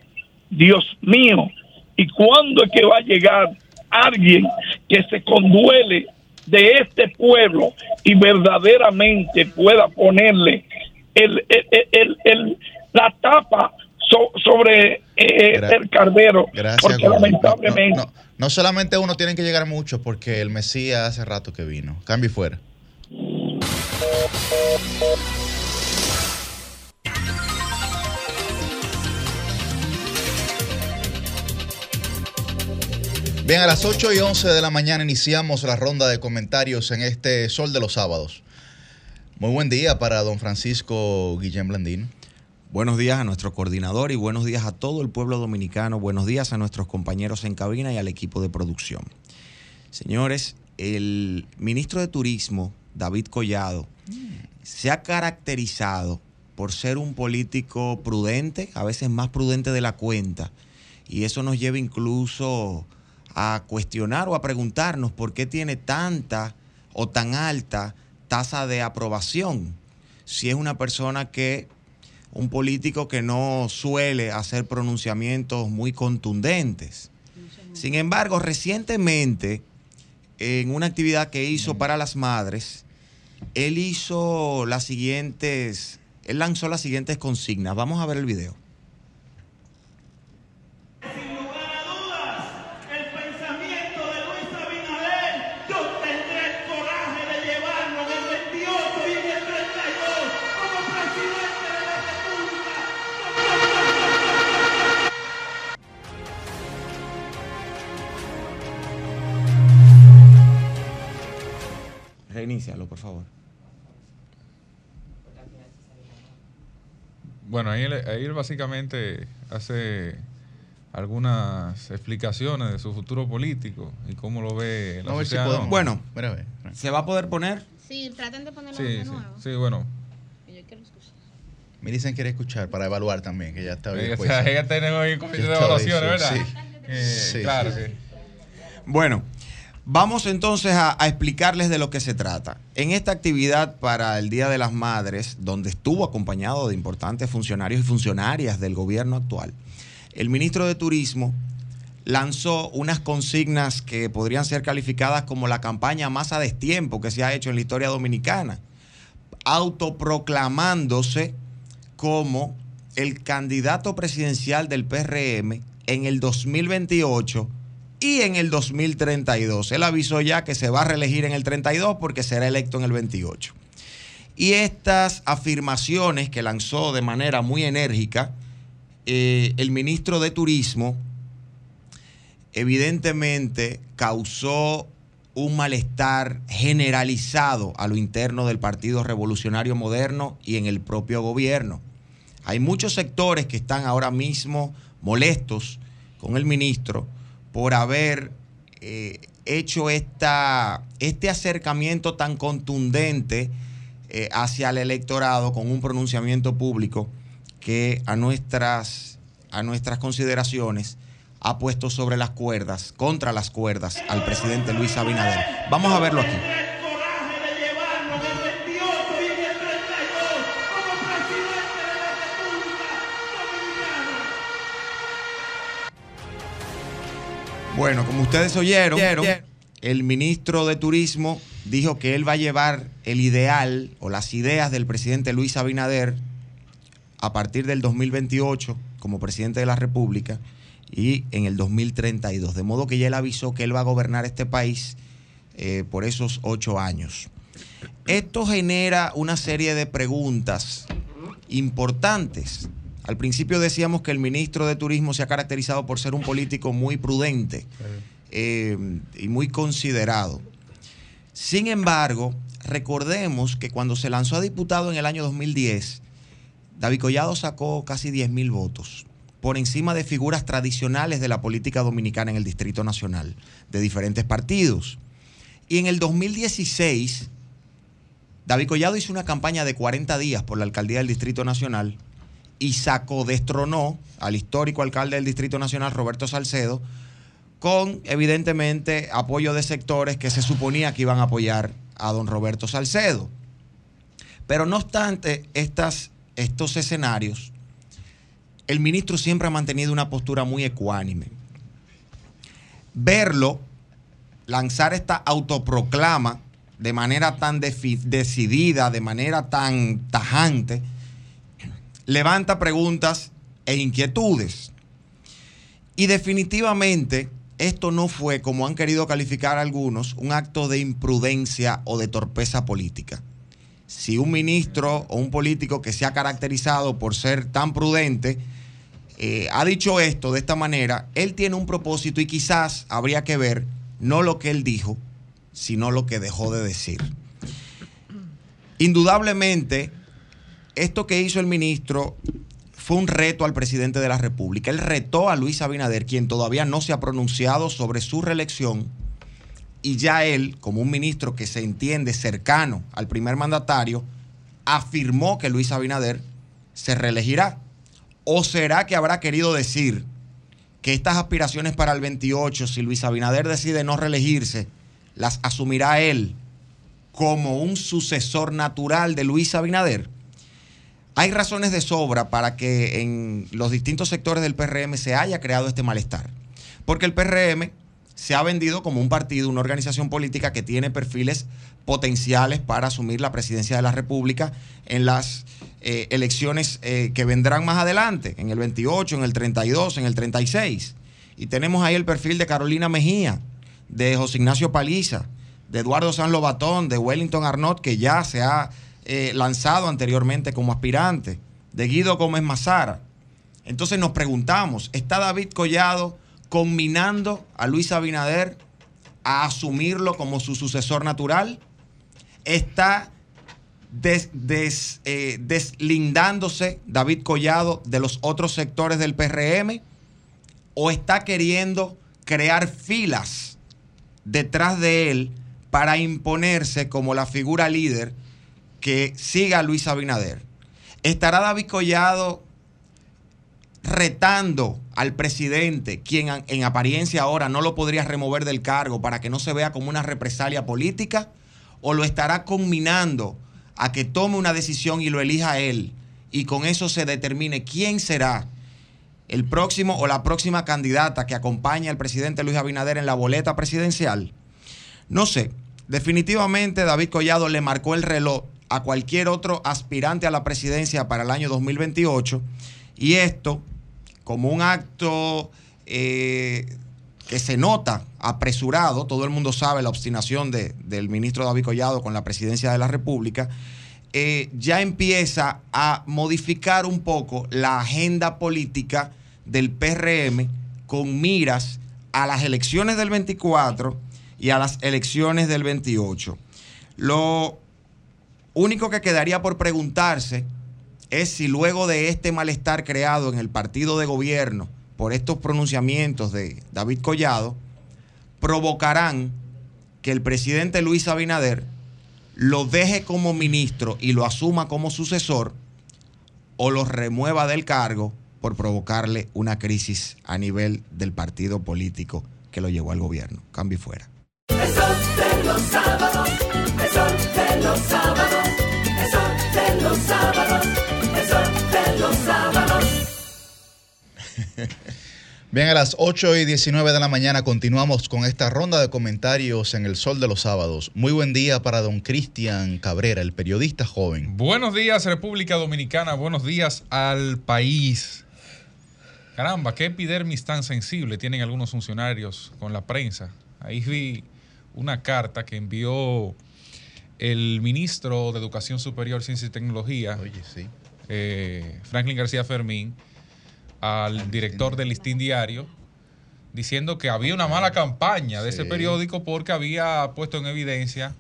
Dios mío, ¿y cuándo es que va a llegar alguien que se conduele de este pueblo y verdaderamente pueda ponerle el, el, el- el- la tapa so- sobre eh, Gra- el carbero. Gracias, porque. No, lamentablemente. no, no, no solamente uno, tienen que llegar muchos porque el Mesías hace rato que vino. Cambio y fuera. Bien, a las 8 y 11 de la mañana iniciamos la ronda de comentarios en este Sol de los Sábados. Muy buen día para don Francisco Guillén Blandino. Buenos días a nuestro coordinador y buenos días a todo el pueblo dominicano. Buenos días a nuestros compañeros en cabina y al equipo de producción. Señores, el ministro de Turismo, David Collado, se ha caracterizado por ser un político prudente, a veces más prudente de la cuenta. Y eso nos lleva incluso a cuestionar o a preguntarnos por qué tiene tanta o tan alta tasa de aprobación. Si es una persona que un político que no suele hacer pronunciamientos muy contundentes. Sin embargo, recientemente, en una actividad que hizo para las madres, él hizo las siguientes, él lanzó las siguientes consignas. Vamos a ver el video. Reinícialo, por favor. Bueno, ahí él, ahí él básicamente hace algunas explicaciones de su futuro político y cómo lo ve la si podemos- Bueno, Mira, ve. ¿se va a poder poner? Sí, traten de ponerlo Sí, de sí, nuevo. sí, bueno. que yo quiero escuchar. Me dicen quiere escuchar para evaluar también, que ya está bien. Pues. ella tiene hoy comisión de Ya evaluaciones, ¿verdad? sí. Eh, Sí, claro, sí. sí. Bueno, vamos entonces a, explicarles de lo que se trata. En esta actividad para el Día de las Madres, donde estuvo acompañado de importantes funcionarios y funcionarias del gobierno actual, el ministro de Turismo lanzó unas consignas que podrían ser calificadas como la campaña más a destiempo que se ha hecho en la historia dominicana, autoproclamándose como el candidato presidencial del PRM en el 2028 y en el 2032. Él avisó ya que se va a reelegir en el 32 porque será electo en el 28. Y estas afirmaciones que lanzó de manera muy enérgica eh, el ministro de Turismo, evidentemente causó un malestar generalizado a lo interno del Partido Revolucionario Moderno y en el propio gobierno. Hay muchos sectores que están ahora mismo molestos con el ministro por haber eh, hecho esta, este acercamiento tan contundente eh, hacia el electorado con un pronunciamiento público que a nuestras, a nuestras consideraciones ha puesto sobre las cuerdas, contra las cuerdas, al presidente Luis Abinader. Vamos a verlo aquí. Bueno, como ustedes oyeron, el ministro de Turismo dijo que él va a llevar el ideal o las ideas del presidente Luis Abinader a partir del 2028 como presidente de la República y en el 2032. De modo que ya él avisó que él va a gobernar este país eh, por esos ocho años. Esto genera una serie de preguntas importantes. Al principio decíamos que el ministro de Turismo se ha caracterizado por ser un político muy prudente eh, y muy considerado. Sin embargo, recordemos que cuando se lanzó a diputado en el año 2010, David Collado sacó casi 10 mil votos, por encima de figuras tradicionales de la política dominicana en el Distrito Nacional, de diferentes partidos. Y en el 2016, David Collado hizo una campaña de 40 días por la alcaldía del Distrito Nacional y sacó, destronó al histórico alcalde del Distrito Nacional, Roberto Salcedo, con evidentemente apoyo de sectores que se suponía que iban a apoyar a don Roberto Salcedo. Pero no obstante estas, estos escenarios, el ministro siempre ha mantenido una postura muy ecuánime. Verlo lanzar esta autoproclama de manera tan decidida, de manera tan tajante, levanta preguntas e inquietudes. Y definitivamente esto no fue, como han querido calificar algunos, un acto de imprudencia o de torpeza política. Si un ministro o un político que se ha caracterizado por ser tan prudente eh, ha dicho esto de esta manera, él tiene un propósito y quizás habría que ver no lo que él dijo, sino lo que dejó de decir. Indudablemente, esto que hizo el ministro fue un reto al presidente de la República. Él retó a Luis Abinader, quien todavía no se ha pronunciado sobre su reelección, y ya él, como un ministro que se entiende cercano al primer mandatario, afirmó que Luis Abinader se reelegirá. ¿O será que habrá querido decir que estas aspiraciones para el 28, si Luis Abinader decide no reelegirse, las asumirá él como un sucesor natural de Luis Abinader? Hay razones de sobra para que en los distintos sectores del PRM se haya creado este malestar. Porque el PRM se ha vendido como un partido, una organización política que tiene perfiles potenciales para asumir la presidencia de la República en las eh, elecciones eh, que vendrán más adelante, en el 28, en el 32, en el 36. Y tenemos ahí el perfil de Carolina Mejía, de José Ignacio Paliza, de Eduardo San Lobatón, de Wellington Arnott, que ya se ha eh, lanzado anteriormente como aspirante, de Guido Gómez Mazara. Entonces nos preguntamos, ¿está David Collado combinando a Luis Abinader a asumirlo como su sucesor natural? ¿Está des- des- eh, deslindándose David Collado de los otros sectores del PRM? ¿O está queriendo crear filas detrás de él para imponerse como la figura líder que siga Luis Abinader. ¿Estará David Collado retando al presidente, quien en- en apariencia ahora no lo podría remover del cargo para que no se vea como una represalia política? ¿O lo estará combinando a que tome una decisión y lo elija él y con eso se determine quién será el próximo o la próxima candidata que acompañe al presidente Luis Abinader en la boleta presidencial? No sé, definitivamente David Collado le marcó el reloj a cualquier otro aspirante a la presidencia para el año 2028 y esto como un acto eh, que se nota apresurado, todo el mundo sabe la obstinación de- del ministro David Collado con la presidencia de la República, eh, ya empieza a modificar un poco la agenda política del PRM con miras a las elecciones del 24 y a las elecciones del 28. Lo único que quedaría por preguntarse es si luego de este malestar creado en el partido de gobierno por estos pronunciamientos de David Collado, provocarán que el presidente Luis Abinader lo deje como ministro y lo asuma como sucesor o lo remueva del cargo por provocarle una crisis a nivel del partido político que lo llevó al gobierno. Cambio fuera. El sol de los sábados, el sol de los sábados, el sol de los sábados, el sol de los sábados. Bien, a las 8 y 19 de la mañana continuamos con esta ronda de comentarios en el Sol de los Sábados. Muy buen día para don Cristian Cabrera, el periodista joven. Buenos días, República Dominicana. Buenos días al país. Caramba, qué epidermis tan sensible tienen algunos funcionarios con la prensa. Ahí vi una carta que envió el ministro de Educación Superior, Ciencia y Tecnología, eh, Franklin García Fermín, al director del Listín Diario, diciendo que había una mala campaña de ese periódico porque había puesto en evidencia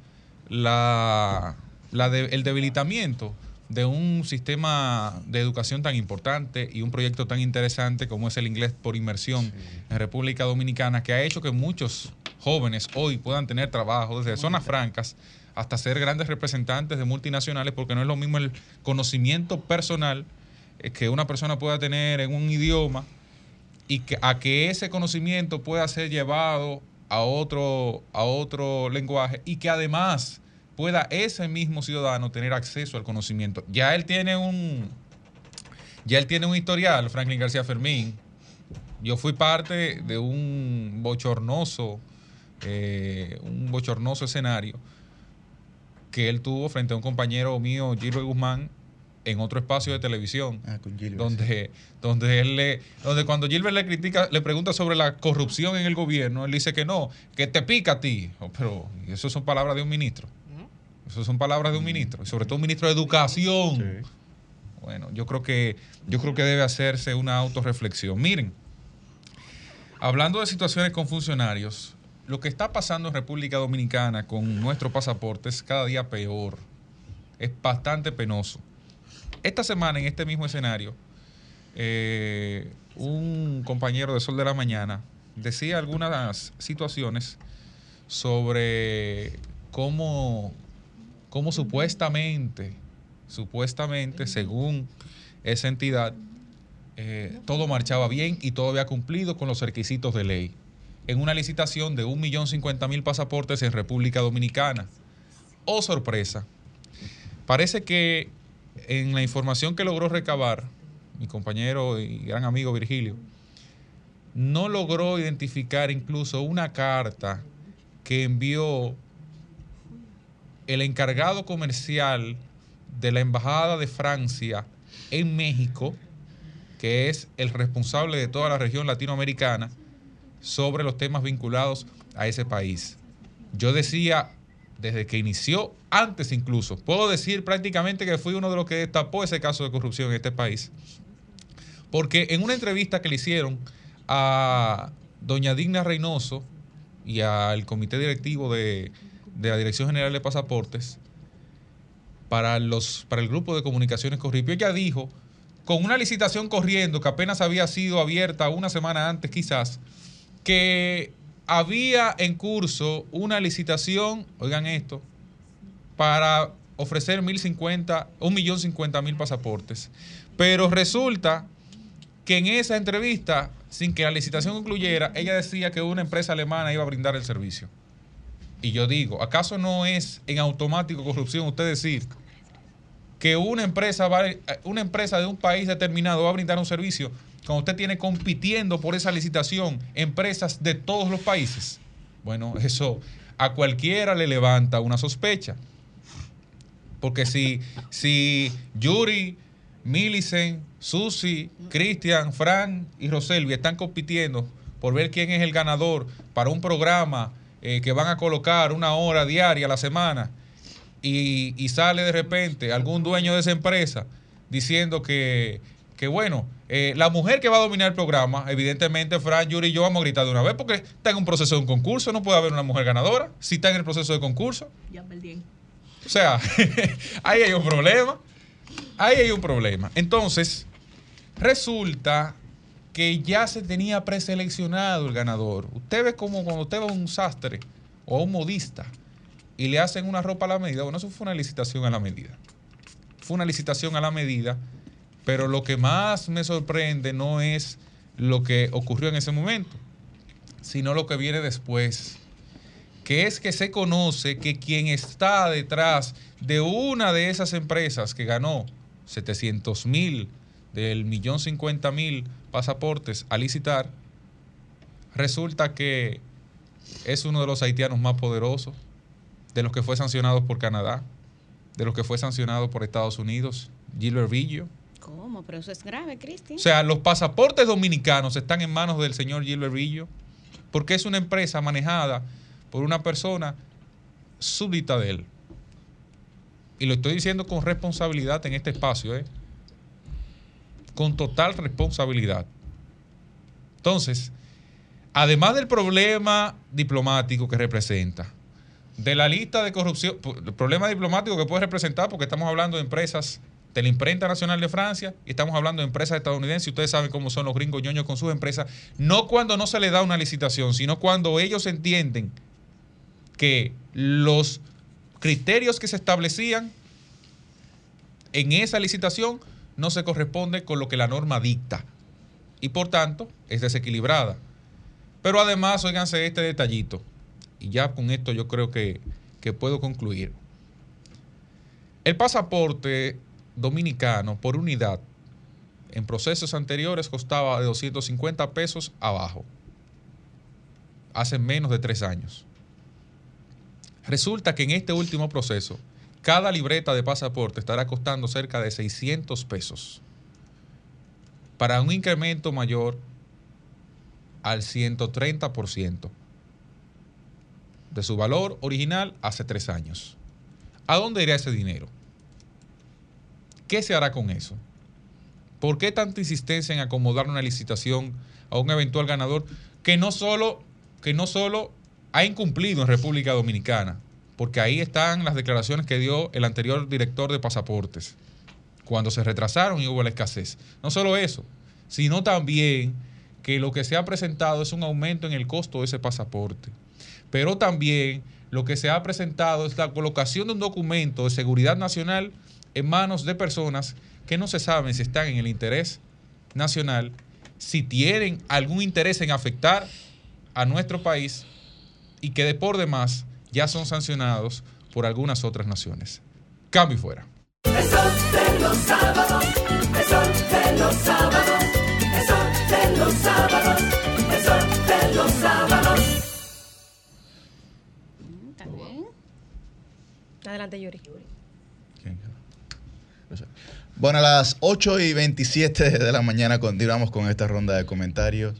la, la de- el debilitamiento de un sistema de educación tan importante y un proyecto tan interesante como es el inglés por inmersión en República Dominicana, que ha hecho que muchos jóvenes hoy puedan tener trabajo desde zonas francas hasta ser grandes representantes de multinacionales, porque no es lo mismo el conocimiento personal eh, que una persona pueda tener en un idioma y que, a que ese conocimiento pueda ser llevado a otro, a otro lenguaje y que además pueda ese mismo ciudadano tener acceso al conocimiento. Ya él tiene un, ya él tiene un historial, Franklin García Fermín. Yo fui parte de un bochornoso, eh, un bochornoso escenario que él tuvo frente a un compañero mío, Gilbert Guzmán, en otro espacio de televisión, Ah, con Gilbert, donde, donde él le, donde cuando Gilbert le critica, le pregunta sobre la corrupción en el gobierno, él dice que no, que te pica a ti. Oh, Pero eso son palabras de un ministro. Eso son palabras de un ministro, y sobre todo un ministro de educación. Bueno, yo creo que yo creo que debe hacerse una autorreflexión. Miren, hablando de situaciones con funcionarios, lo que está pasando en República Dominicana con nuestro pasaporte es cada día peor. Es bastante penoso. Esta semana, en este mismo escenario, eh, un compañero de Sol de la Mañana decía algunas situaciones sobre cómo, cómo supuestamente, supuestamente, según esa entidad, eh, todo marchaba bien y todo había cumplido con los requisitos de ley. En una licitación de 1.050.000 pasaportes en República Dominicana. Oh, sorpresa. Parece que en la información que logró recabar mi compañero y gran amigo Virgilio, no logró identificar incluso una carta que envió el encargado comercial de la Embajada de Francia en México, que es el responsable de toda la región latinoamericana, sobre los temas vinculados a ese país. Yo decía desde que inició, antes incluso, puedo decir prácticamente que fui uno de los que destapó ese caso de corrupción en este país. Porque en una entrevista que le hicieron a doña Digna Reynoso y al comité directivo de, la Dirección General de Pasaportes, para, los, para el grupo de comunicaciones Corripio, ella dijo, con una licitación corriendo que apenas había sido abierta una semana antes quizás, que había en curso una licitación, oigan esto, para ofrecer 1050, 1.050.000 pasaportes. Pero resulta que en esa entrevista, sin que la licitación concluyera, ella decía que una empresa alemana iba a brindar el servicio. Y yo digo, ¿acaso no es en automático corrupción usted decir que una empresa, va, una empresa de un país determinado va a brindar un servicio cuando usted tiene compitiendo por esa licitación empresas de todos los países? Bueno, eso a cualquiera le levanta una sospecha. Porque si, si Yuri, Millicent, Susi, Cristian, Fran y Roselvi están compitiendo por ver quién es el ganador para un programa eh, que van a colocar una hora diaria a la semana y, y sale de repente algún dueño de esa empresa diciendo que, que bueno, eh, la mujer que va a dominar el programa, evidentemente Fran, Yuri y yo vamos a gritar de una vez porque está en un proceso de un concurso, no puede haber una mujer ganadora si está en el proceso de concurso. Ya perdí. O sea, ahí hay un problema. Ahí hay un problema. Entonces, resulta que ya se tenía preseleccionado el ganador. Usted ve como cuando usted va a un sastre o a un modista y le hacen una ropa a la medida. Bueno, eso fue una licitación a la medida. Fue una licitación a la medida, pero lo que más me sorprende no es lo que ocurrió en ese momento, sino lo que viene después que es que se conoce que quien está detrás de una de esas empresas que ganó 700 mil del millón 50 mil pasaportes a licitar, resulta que es uno de los haitianos más poderosos, de los que fue sancionado por Canadá, de los que fue sancionado por Estados Unidos, Gilbert Villo. ¿Cómo? Pero eso es grave, Cristian. O sea, los pasaportes dominicanos están en manos del señor Gilbert Villo, porque es una empresa manejada por una persona súbdita de él. Y lo estoy diciendo con responsabilidad en este espacio, ¿eh? con total responsabilidad. Entonces, además del problema diplomático que representa, de la lista de corrupción, el problema diplomático que puede representar, porque estamos hablando de empresas de la imprenta nacional de Francia y estamos hablando de empresas estadounidenses. Ustedes saben cómo son los gringos ñoños con sus empresas. No cuando no se le da una licitación, sino cuando ellos entienden que los criterios que se establecían en esa licitación no se corresponde con lo que la norma dicta y por tanto es desequilibrada. Pero además, oíganse este detallito, y ya con esto yo creo que, que puedo concluir. El pasaporte dominicano por unidad en procesos anteriores costaba de 250 pesos abajo, hace menos de tres años. Resulta que en este último proceso cada libreta de pasaporte estará costando cerca de 600 pesos para un incremento mayor al 130% de su valor original hace tres años. ¿A dónde irá ese dinero? ¿Qué se hará con eso? ¿Por qué tanta insistencia en acomodar una licitación a un eventual ganador que no solo, que no solo ha incumplido en República Dominicana? Porque ahí están las declaraciones que dio el anterior director de pasaportes cuando se retrasaron y hubo la escasez. No solo eso, sino también que lo que se ha presentado es un aumento en el costo de ese pasaporte. Pero también lo que se ha presentado es la colocación de un documento de seguridad nacional en manos de personas que no se saben si están en el interés nacional, si tienen algún interés en afectar a nuestro país y que de por demás ya son sancionados por algunas otras naciones. Cambio y fuera. El sol de los sábados, el sol de los sábados, el sol de los sábados, el sol de los sábados. Adelante, Yuri. Bueno, a las 8 y 27 de la mañana continuamos con esta ronda de comentarios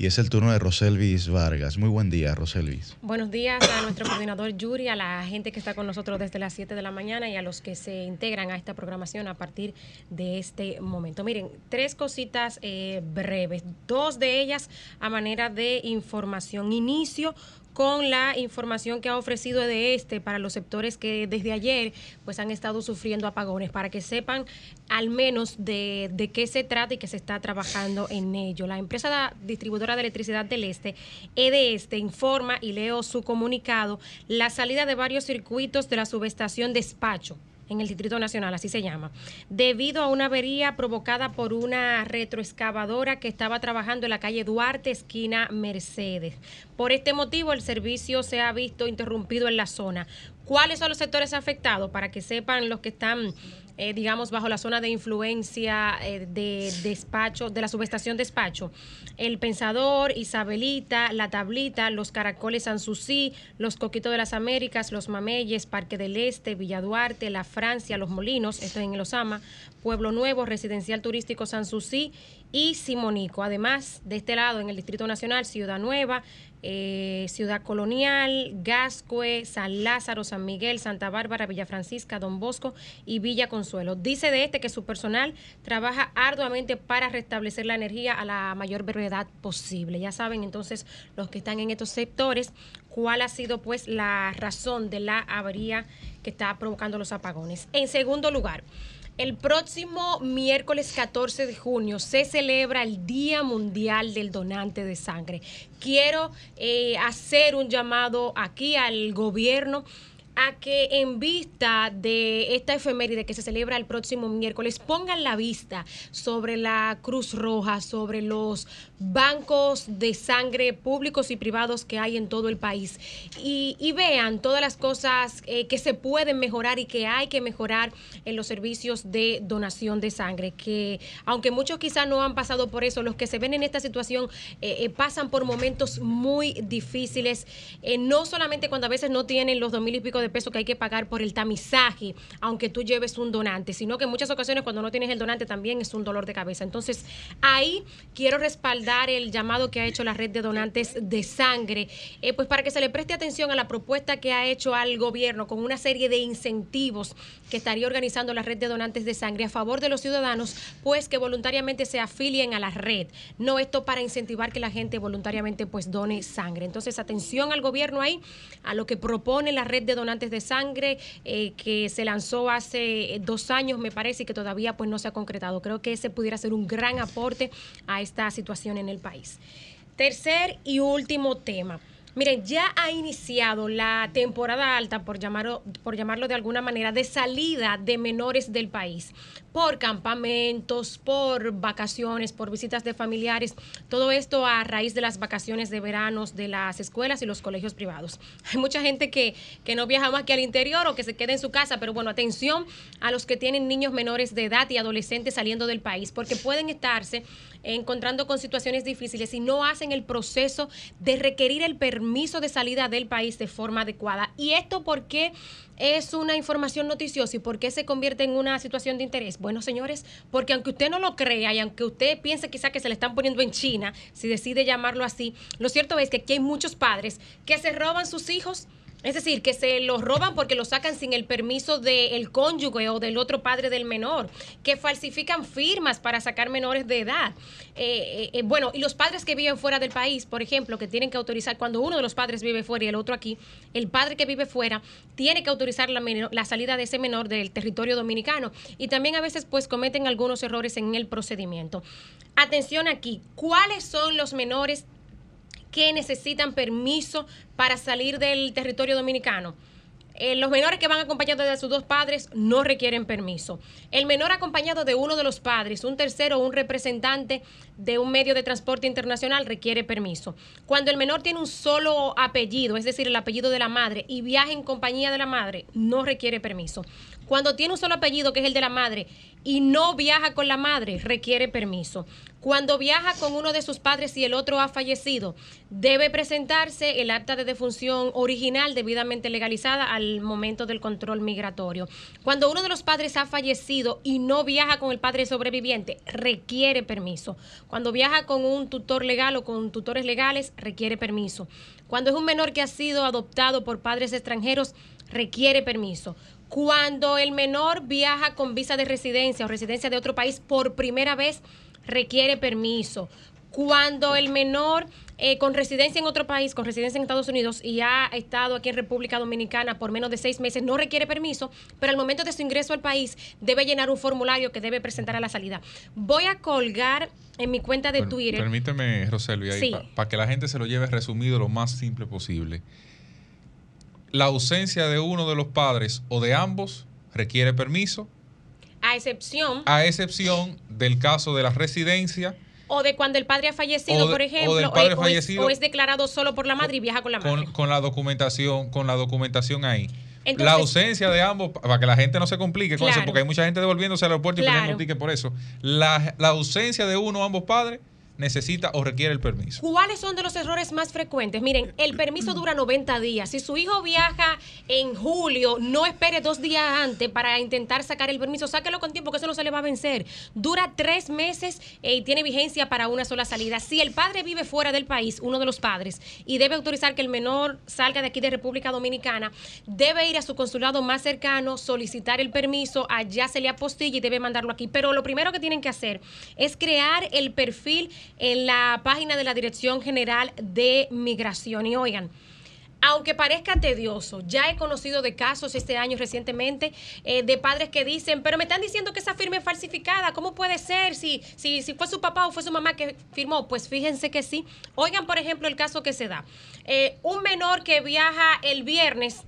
y es el turno de Roselvis Vargas. Muy buen día, Roselvis. Buenos días a nuestro coordinador Yuri, a la gente que está con nosotros desde las 7 de la mañana y a los que se integran a esta programación a partir de este momento. Miren, tres cositas eh, breves, dos de ellas a manera de información. Inicio con la información que ha ofrecido de este para los sectores que desde ayer pues han estado sufriendo apagones para que sepan al menos de, de qué se trata y que se está trabajando en ello. La empresa distribuidora de electricidad del Este, EDESTE, informa y leo su comunicado la salida de varios circuitos de la subestación Despacho en el Distrito Nacional, así se llama, debido a una avería provocada por una retroexcavadora que estaba trabajando en la calle Duarte, esquina Mercedes. Por este motivo, el servicio se ha visto interrumpido en la zona. ¿Cuáles son los sectores afectados? Para que sepan los que están eh, digamos, bajo la zona de influencia eh, de despacho, de la subestación despacho. El Pensador, Isabelita, La Tablita, Los Caracoles Sanssouci, Los Coquitos de las Américas, Los Mameyes, Parque del Este, Villa Duarte, La Francia, Los Molinos, esto es en el Osama, Pueblo Nuevo, Residencial Turístico Sanssouci y Simonico. Además, de este lado, en el Distrito Nacional, Ciudad Nueva, eh, Ciudad Colonial, Gascue, San Lázaro, San Miguel, Santa Bárbara, Villa Francisca, Don Bosco y Villa Consuelo. Dice de este que su personal trabaja arduamente para restablecer la energía a la mayor brevedad posible. Ya saben entonces los que están en estos sectores cuál ha sido pues la razón de la avería que está provocando los apagones. En segundo lugar, el próximo miércoles 14 de junio se celebra el Día Mundial del Donante de Sangre. Quiero eh, hacer un llamado aquí al gobierno a que en vista de esta efeméride que se celebra el próximo miércoles pongan la vista sobre la Cruz Roja, sobre los bancos de sangre públicos y privados que hay en todo el país. Y, vean todas las cosas eh, que se pueden mejorar y que hay que mejorar en los servicios de donación de sangre, que aunque muchos quizás no han pasado por eso, los que se ven en esta situación eh, eh, pasan por momentos muy difíciles, no solamente cuando a veces no tienen los dos mil y pico de pesos que hay que pagar por el tamizaje, aunque tú lleves un donante, sino que en muchas ocasiones cuando no tienes el donante también es un dolor de cabeza. Entonces, ahí quiero respaldar el llamado que ha hecho la red de donantes de sangre, eh, pues para que se le preste atención a la propuesta que ha hecho al gobierno con una serie de incentivos que estaría organizando la red de donantes de sangre a favor de los ciudadanos, pues que voluntariamente se afilien a la red. No esto para incentivar que la gente voluntariamente pues done sangre. Entonces, atención al gobierno ahí, a lo que propone la red de donantes de sangre eh, que se lanzó hace eh, dos años, me parece, y que todavía pues no se ha concretado. Creo que ese pudiera ser un gran aporte a esta situación en el país. Tercer y último tema. Miren, ya ha iniciado la temporada alta, por llamarlo, por llamarlo de alguna manera, de salida de menores del país, por campamentos, por vacaciones, por visitas de familiares, todo esto a raíz de las vacaciones de veranos de las escuelas y los colegios privados. Hay mucha gente que, que no viaja más que al interior o que se queda en su casa, pero bueno, atención a los que tienen niños menores de edad y adolescentes saliendo del país, porque pueden estarse encontrando con situaciones difíciles y no hacen el proceso de requerir el permiso de salida del país de forma adecuada. ¿Y esto por qué es una información noticiosa y por qué se convierte en una situación de interés? Bueno, señores, porque aunque usted no lo crea y aunque usted piense quizá que se le están poniendo en China, si decide llamarlo así, lo cierto es que aquí hay muchos padres que se roban sus hijos es decir, que se los roban porque lo sacan sin el permiso del cónyuge o del otro padre del menor, que falsifican firmas para sacar menores de edad. Eh, eh, eh, bueno, y los padres que viven fuera del país, por ejemplo, que tienen que autorizar, cuando uno de los padres vive fuera y el otro aquí, el padre que vive fuera tiene que autorizar la, la salida de ese menor del territorio dominicano. Y también a veces pues cometen algunos errores en el procedimiento. Atención aquí, ¿cuáles son los menores que necesitan permiso para salir del territorio dominicano. Eh, los menores que van acompañados de sus dos padres no requieren permiso. El menor acompañado de uno de los padres, un tercero o un representante de un medio de transporte internacional requiere permiso. Cuando el menor tiene un solo apellido, es decir, el apellido de la madre, y viaja en compañía de la madre, no requiere permiso. Cuando tiene un solo apellido, que es el de la madre, y no viaja con la madre, requiere permiso. Cuando viaja con uno de sus padres y el otro ha fallecido, debe presentarse el acta de defunción original debidamente legalizada al momento del control migratorio. Cuando uno de los padres ha fallecido y no viaja con el padre sobreviviente, requiere permiso. Cuando viaja con un tutor legal o con tutores legales, requiere permiso. Cuando es un menor que ha sido adoptado por padres extranjeros, requiere permiso. Cuando el menor viaja con visa de residencia o residencia de otro país por primera vez, requiere permiso. Cuando el menor eh, con residencia en otro país, con residencia en Estados Unidos y ha estado aquí en República Dominicana por menos de seis meses, no requiere permiso, pero al momento de su ingreso al país debe llenar un formulario que debe presentar a la salida. Voy a colgar en mi cuenta de Twitter. Permíteme, Roseli, para que la gente se lo lleve resumido lo más simple posible. La ausencia de uno de los padres o de ambos requiere permiso. A excepción. A excepción del caso de la residencia. O de cuando el padre ha fallecido, por ejemplo, o, es, declarado solo por la madre y viaja con la madre. Con, la documentación, con la documentación ahí. la ausencia de ambos, para que la gente no se complique con eso, porque hay mucha gente devolviéndose al aeropuerto y pidiendo un ticket por eso. La, la ausencia de uno o ambos padres necesita o requiere el permiso. ¿Cuáles son de los errores más frecuentes? Miren, el permiso dura 90 días. Si su hijo viaja en julio, no espere dos días antes para intentar sacar el permiso. Sáquelo con tiempo, que eso no se le va a vencer. Dura tres meses eh, y tiene vigencia para una sola salida. Si el padre vive fuera del país, uno de los padres, y debe autorizar que el menor salga de aquí de República Dominicana, debe ir a su consulado más cercano, solicitar el permiso, allá se le apostilla y debe mandarlo aquí. Pero lo primero que tienen que hacer es crear el perfil en la página de la Dirección General de Migración. Y oigan, aunque parezca tedioso, ya he conocido de casos este año recientemente eh, de padres que dicen, pero me están diciendo que esa firma es falsificada, ¿cómo puede ser? Si, si, si fue su papá o fue su mamá que firmó, pues fíjense que sí. Oigan, por ejemplo, el caso que se da. Eh, un menor que viaja el viernes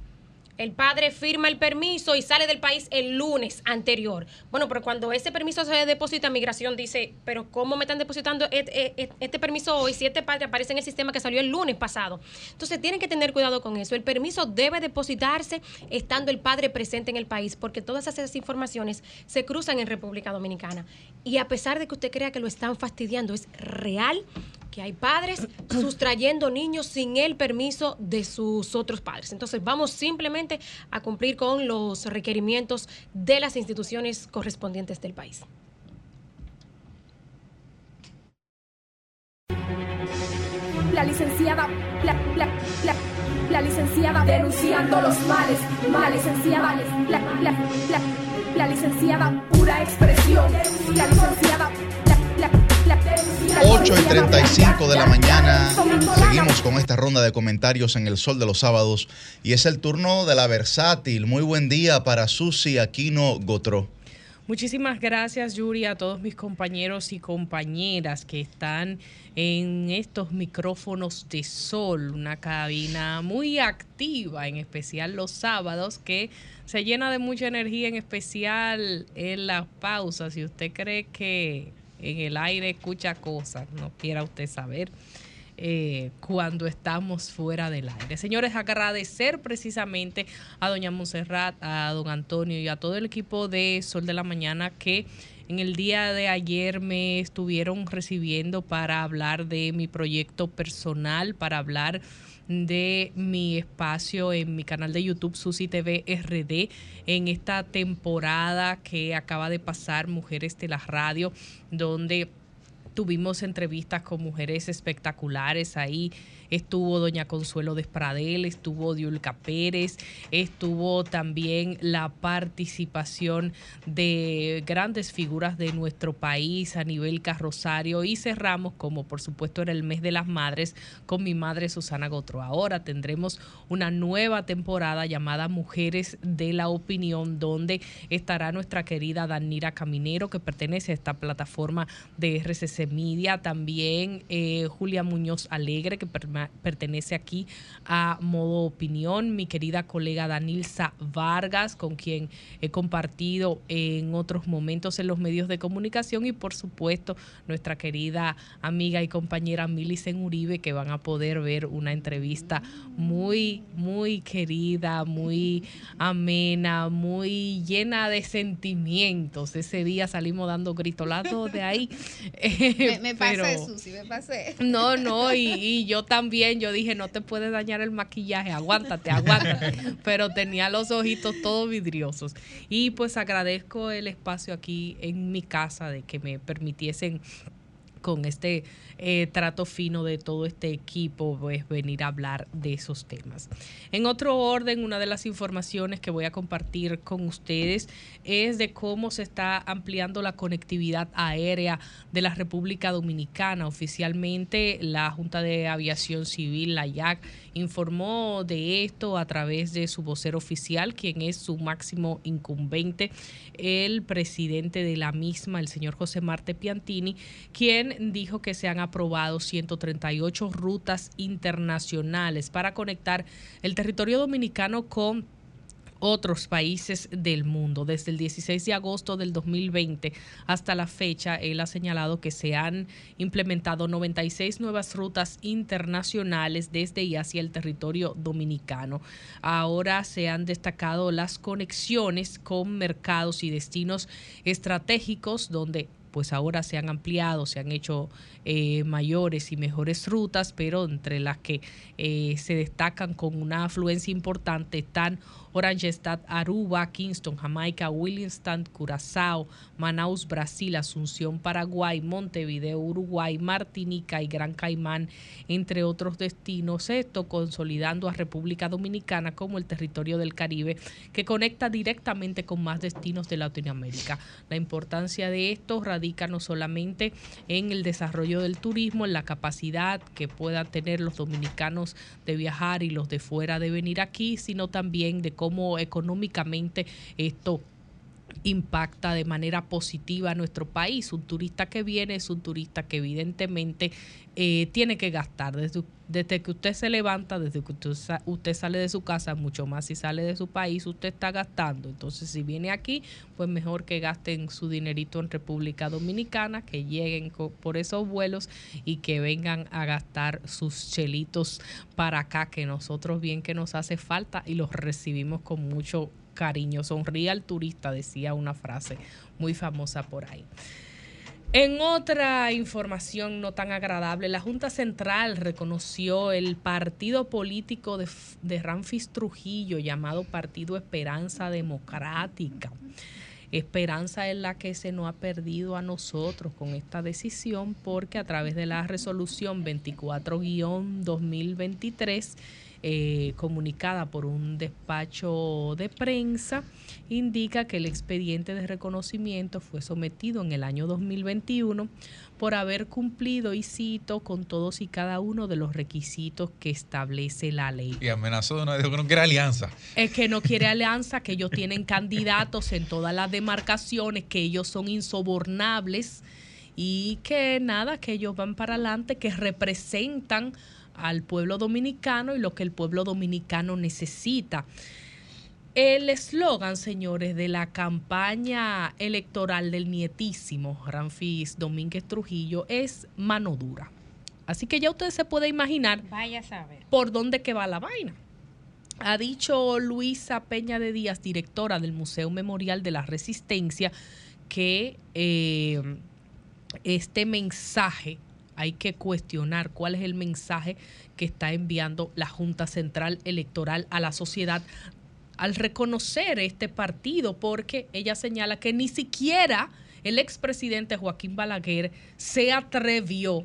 el padre firma el permiso y sale del país el lunes anterior. Bueno, pero cuando ese permiso se deposita, migración dice, pero ¿cómo me están depositando este, permiso hoy si este padre aparece en el sistema que salió el lunes pasado? Entonces tienen que tener cuidado con eso. El permiso debe depositarse estando el padre presente en el país, porque todas esas informaciones se cruzan en República Dominicana. Y a pesar de que usted crea que lo están fastidiando, es real que hay padres sustrayendo niños sin el permiso de sus otros padres. Entonces vamos simplemente a cumplir con los requerimientos de las instituciones correspondientes del país. La licenciada, la, la, la, la licenciada denunciando los males, males, licenciada, la, la, la, la licenciada pura expresión, la licenciada 8 y 35 de la mañana. Seguimos con esta ronda de comentarios en el Sol de los Sábados. Y es el turno de la versátil. Muy buen día para Susi Aquino Gotró. Muchísimas gracias, Yuri, a todos mis compañeros y compañeras que están en estos micrófonos de sol, una cabina muy activa, en especial los sábados, que se llena de mucha energía, en especial en las pausas. Si usted cree que en el aire escucha cosas, no quiera usted saber. Eh, cuando estamos fuera del aire. Señores, agradecer precisamente a doña Monserrat, a don Antonio y a todo el equipo de Sol de la Mañana que en el día de ayer me estuvieron recibiendo para hablar de mi proyecto personal, para hablar de mi espacio en mi canal de YouTube Susi TV RD en esta temporada que acaba de pasar Mujeres de la Radio, donde tuvimos entrevistas con mujeres espectaculares ahí estuvo doña Consuelo Despradel, estuvo Diulca Pérez, estuvo también la participación de grandes figuras de nuestro país a nivel carrosario y cerramos, como por supuesto era el mes de las madres, con mi madre Susana Gotro. Ahora tendremos una nueva temporada llamada Mujeres de la Opinión, donde estará nuestra querida Danira Caminero, que pertenece a esta plataforma de RCC Media, también eh, Julia Muñoz Alegre, que pertenece aquí a Modo Opinión, mi querida colega Danilza Vargas, con quien he compartido en otros momentos en los medios de comunicación y por supuesto nuestra querida amiga y compañera Milicen Uribe, que van a poder ver una entrevista muy, muy querida, muy amena, muy llena de sentimientos. Ese día salimos dando gritolazos de ahí. me, me pasé, Susi, me pasé. No, no, y, y yo también bien, yo dije, no te puede dañar el maquillaje, aguántate, aguántate. Pero tenía los ojitos todos vidriosos. Y pues agradezco el espacio aquí en mi casa de que me permitiesen con este eh, trato fino de todo este equipo, pues venir a hablar de esos temas. En otro orden, una de las informaciones que voy a compartir con ustedes es de cómo se está ampliando la conectividad aérea de la República Dominicana. Oficialmente, la Junta de Aviación Civil, la IAC, informó de esto a través de su vocero oficial, quien es su máximo incumbente, el presidente de la misma, el señor José Marte Piantini, quien dijo que se han aprobado 138 rutas internacionales para conectar el territorio dominicano con otros países del mundo. Desde el 16 de agosto del 2020 hasta la fecha, él ha señalado que se han implementado 96 nuevas rutas internacionales desde y hacia el territorio dominicano. Ahora se han destacado las conexiones con mercados y destinos estratégicos donde pues ahora se han ampliado, se han hecho eh, mayores y mejores rutas, pero entre las que eh, se destacan con una afluencia importante están Oranjestad, Aruba, Kingston, Jamaica, Williamstown, Curazao, Manaus, Brasil, Asunción, Paraguay, Montevideo, Uruguay, Martinica y Gran Caimán, entre otros destinos. Esto consolidando a República Dominicana como el territorio del Caribe que conecta directamente con más destinos de Latinoamérica. La importancia de esto radica no solamente en el desarrollo del turismo, en la capacidad que puedan tener los dominicanos de viajar y los de fuera de venir aquí, sino también de cómo económicamente esto impacta de manera positiva a nuestro país. Un turista que viene es un turista que evidentemente eh, tiene que gastar desde, desde, que usted se levanta, desde que usted, usted, sale de su casa, mucho más si sale de su país, usted está gastando. Entonces, si viene aquí, pues mejor que gasten su dinerito en República Dominicana, que lleguen por esos vuelos y que vengan a gastar sus chelitos para acá, que nosotros bien que nos hace falta y los recibimos con mucho cariño. Sonríe al turista, decía una frase muy famosa por ahí. En otra información no tan agradable, la Junta Central reconoció el partido político de, Ramfis Trujillo llamado Partido Esperanza Democrática. Esperanza es la que se nos ha perdido a nosotros con esta decisión porque a través de la resolución 24-2023 eh, comunicada por un despacho de prensa, indica que el expediente de reconocimiento fue sometido en el año 2021 por haber cumplido, y cito, con todos y cada uno de los requisitos que establece la ley. Y amenazó de una vez que no quiere alianza. Es que no quiere alianza, que ellos tienen candidatos en todas las demarcaciones, que ellos son insobornables y que nada, que ellos van para adelante, que representan al pueblo dominicano y lo que el pueblo dominicano necesita. El eslogan, señores, de la campaña electoral del nietísimo Ramfis Domínguez Trujillo es mano dura. Así que ya ustedes se pueden imaginar Vaya a saber. por dónde que va la vaina. Ha dicho Luisa Peña de Díaz, directora del Museo Memorial de la Resistencia, que eh, este mensaje hay que cuestionar cuál es el mensaje que está enviando la Junta Central Electoral a la sociedad al reconocer este partido, porque ella señala que ni siquiera el expresidente Joaquín Balaguer se atrevió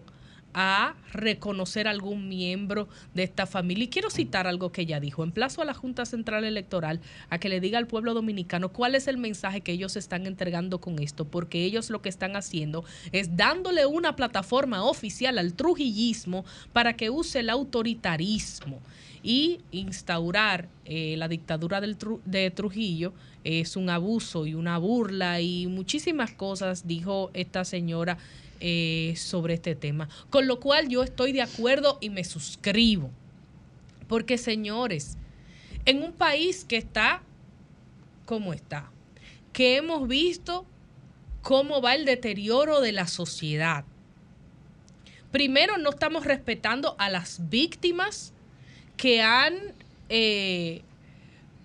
a reconocer algún miembro de esta familia. Y quiero citar algo que ella dijo. Emplazo a la Junta Central Electoral a que le diga al pueblo dominicano cuál es el mensaje que ellos están entregando con esto, porque ellos lo que están haciendo es dándole una plataforma oficial al trujillismo para que use el autoritarismo y instaurar eh, la dictadura del de Trujillo es un abuso y una burla y muchísimas cosas, dijo esta señora eh, sobre este tema. Con lo cual yo estoy de acuerdo y me suscribo. Porque señores, en un país que está como está, que hemos visto cómo va el deterioro de la sociedad. Primero, no estamos respetando a las víctimas que han eh,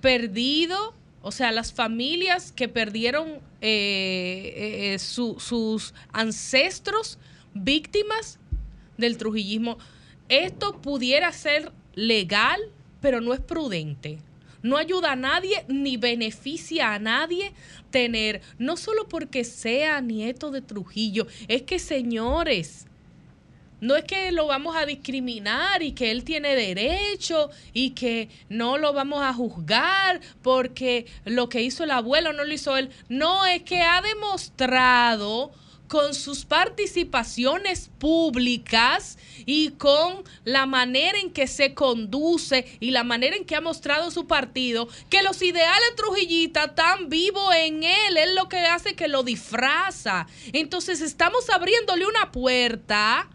perdido o sea, las familias que perdieron eh, eh, eh, sus ancestros víctimas del trujillismo, esto pudiera ser legal, pero no es prudente. No ayuda a nadie ni beneficia a nadie tener, no solo porque sea nieto de Trujillo, es que señores, no es que lo vamos a discriminar y que él tiene derecho y que no lo vamos a juzgar porque lo que hizo el abuelo no lo hizo él. No, es que ha demostrado con sus participaciones públicas y con la manera en que se conduce y la manera en que ha mostrado su partido, que los ideales trujillistas están vivos en él, es lo que hace que lo disfraza. Entonces estamos abriéndole una puerta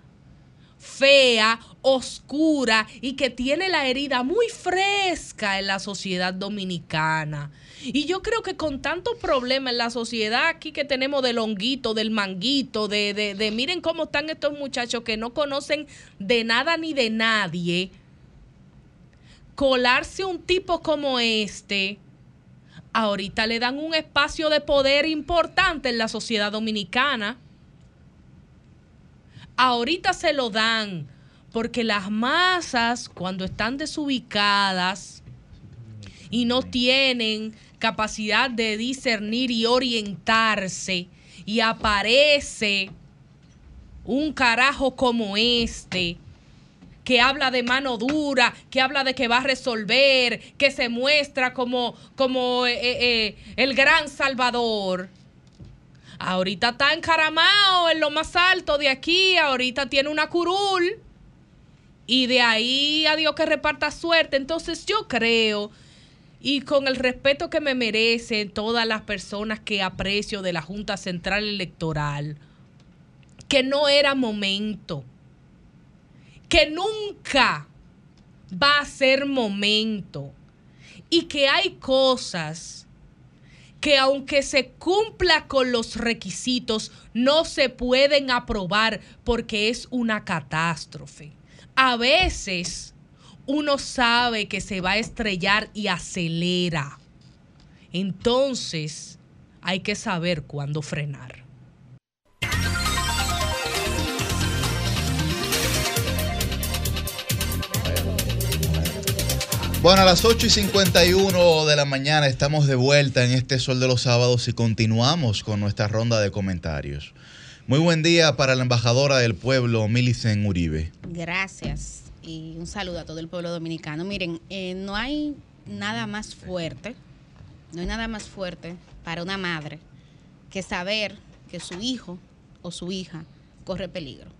fea, oscura y que tiene la herida muy fresca en la sociedad dominicana. Y yo creo que con tantos problemas en la sociedad aquí que tenemos del honguito, del manguito, de, de, de miren cómo están estos muchachos que no conocen de nada ni de nadie, colarse un tipo como este, ahorita le dan un espacio de poder importante en la sociedad dominicana ahorita se lo dan porque las masas cuando están desubicadas y no tienen capacidad de discernir y orientarse y aparece un carajo como este que habla de mano dura, que habla de que va a resolver, que se muestra como, como eh, eh, eh, el gran salvador. Ahorita está encaramado en lo más alto de aquí, ahorita tiene una curul y de ahí a Dios que reparta suerte. Entonces yo creo, y con el respeto que me merecen todas las personas que aprecio de la Junta Central Electoral, que no era momento, que nunca va a ser momento y que hay cosas que aunque se cumpla con los requisitos, no se pueden aprobar porque es una catástrofe. A veces uno sabe que se va a estrellar y acelera. Entonces hay que saber cuándo frenar. Bueno, a las 8 y 51 de la mañana estamos de vuelta en este Sol de los Sábados y continuamos con nuestra ronda de comentarios. Muy buen día para la embajadora del pueblo, Milicen Uribe. Gracias y un saludo a todo el pueblo dominicano. Miren, eh, no hay nada más fuerte, no hay nada más fuerte para una madre que saber que su hijo o su hija corre peligro.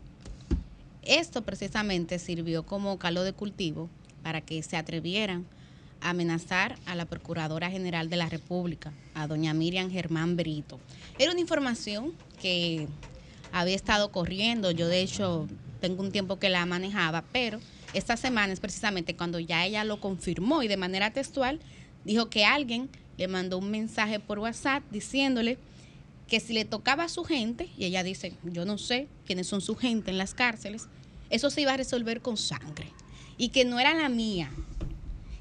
Esto precisamente sirvió como caldo de cultivo para que se atrevieran a amenazar a la Procuradora General de la República, a doña Miriam Germán Brito. Era una información que había estado corriendo, yo de hecho tengo un tiempo que la manejaba, pero esta semana es precisamente cuando ya ella lo confirmó y de manera textual dijo que alguien le mandó un mensaje por WhatsApp diciéndole que si le tocaba a su gente, y ella dice, yo no sé quiénes son su gente en las cárceles, eso se iba a resolver con sangre y que no era la mía,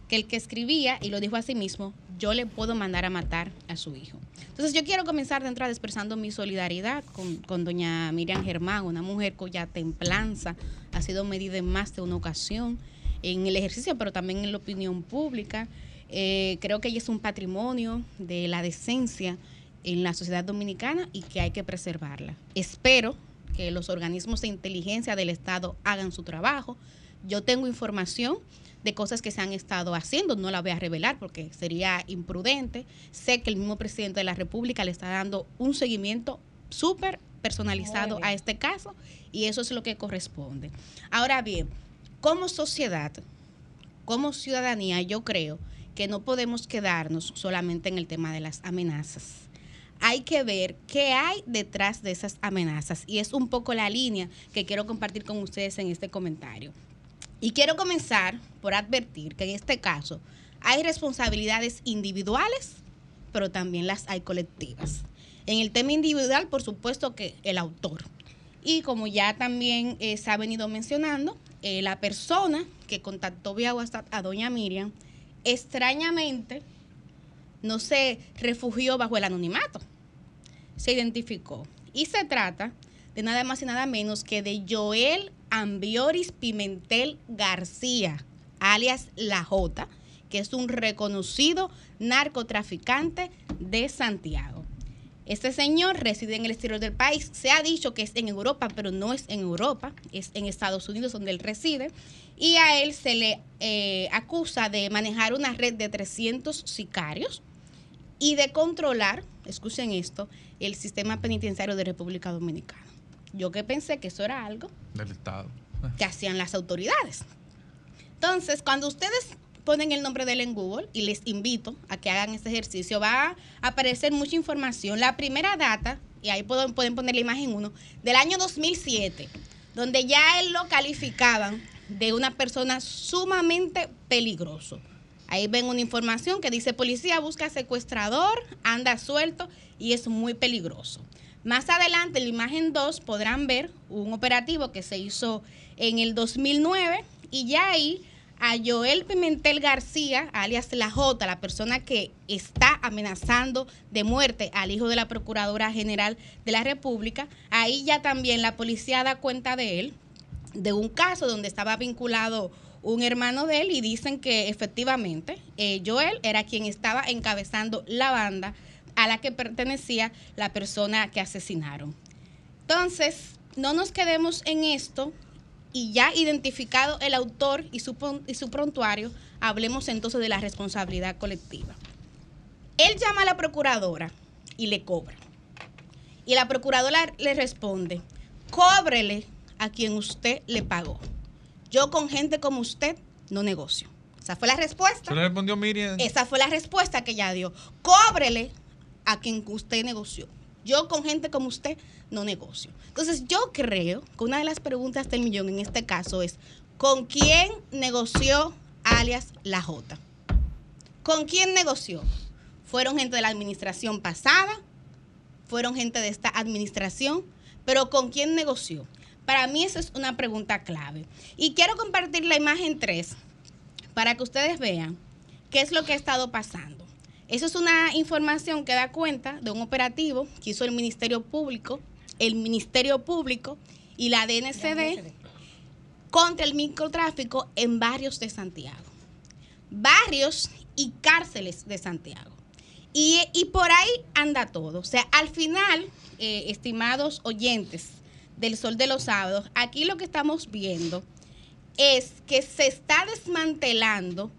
que el que escribía, y lo dijo a sí mismo, yo le puedo mandar a matar a su hijo. Entonces yo quiero comenzar de entrada expresando mi solidaridad con, con doña Miriam Germán, una mujer cuya templanza ha sido medida en más de una ocasión en el ejercicio, pero también en la opinión pública. Eh, creo que ella es un patrimonio de la decencia en la sociedad dominicana y que hay que preservarla. Espero que los organismos de inteligencia del Estado hagan su trabajo. Yo tengo información de cosas que se han estado haciendo, no la voy a revelar porque sería imprudente. Sé que el mismo presidente de la República le está dando un seguimiento súper personalizado a este caso y eso es lo que corresponde. Ahora bien, como sociedad, como ciudadanía, yo creo que no podemos quedarnos solamente en el tema de las amenazas hay que ver qué hay detrás de esas amenazas. Y es un poco la línea que quiero compartir con ustedes en este comentario. Y quiero comenzar por advertir que en este caso hay responsabilidades individuales, pero también las hay colectivas. En el tema individual, por supuesto que el autor. Y como ya también eh, se ha venido mencionando, eh, la persona que contactó vía WhatsApp a doña Miriam, extrañamente no se refugió bajo el anonimato, se identificó. Y se trata de nada más y nada menos que de Joel Ambioris Pimentel García, alias La J, que es un reconocido narcotraficante de Santiago. Este señor reside en el exterior del país. Se ha dicho que es en Europa, pero no es en Europa, es en Estados Unidos donde él reside. Y a él se le eh, acusa de manejar una red de 300 sicarios y de controlar, escuchen esto, el sistema penitenciario de República Dominicana. Yo que pensé que eso era algo del Estado que hacían las autoridades. Entonces, cuando ustedes ponen el nombre de él en Google y les invito a que hagan este ejercicio, va a aparecer mucha información. La primera data, y ahí pueden, pueden poner la imagen 1, del año 2007, donde ya él lo calificaban de una persona sumamente peligroso. Ahí ven una información que dice policía busca secuestrador, anda suelto y es muy peligroso. Más adelante, en la imagen 2, podrán ver un operativo que se hizo en el 2009 y ya ahí a Joel Pimentel García, alias La J, la persona que está amenazando de muerte al hijo de la Procuradora General de la República, ahí ya también la policía da cuenta de él, de un caso donde estaba vinculado un hermano de él y dicen que efectivamente eh, Joel era quien estaba encabezando la banda a la que pertenecía la persona que asesinaron. Entonces, no nos quedemos en esto y ya identificado el autor y su, y su prontuario, hablemos entonces de la responsabilidad colectiva. Él llama a la procuradora y le cobra. Y la procuradora le responde, cóbrele a quien usted le pagó. Yo con gente como usted no negocio. Esa fue la respuesta. ¿Se le respondió Miriam? Esa fue la respuesta que ella dio. Cóbrele a quien usted negoció. Yo con gente como usted no negocio. Entonces yo creo que una de las preguntas del millón en este caso es, ¿con quién negoció alias La J? ¿Con quién negoció? ¿Fueron gente de la administración pasada? ¿Fueron gente de esta administración? ¿Pero con quién negoció? Para mí esa es una pregunta clave. Y quiero compartir la imagen 3 para que ustedes vean qué es lo que ha estado pasando. Eso es una información que da cuenta de un operativo que hizo el Ministerio Público, el Ministerio Público y la DNCD contra el microtráfico en barrios de Santiago. Barrios y cárceles de Santiago. Y, por ahí anda todo. O sea, al final, eh, estimados oyentes, del Sol de los Sábados, aquí lo que estamos viendo es que se está desmantelando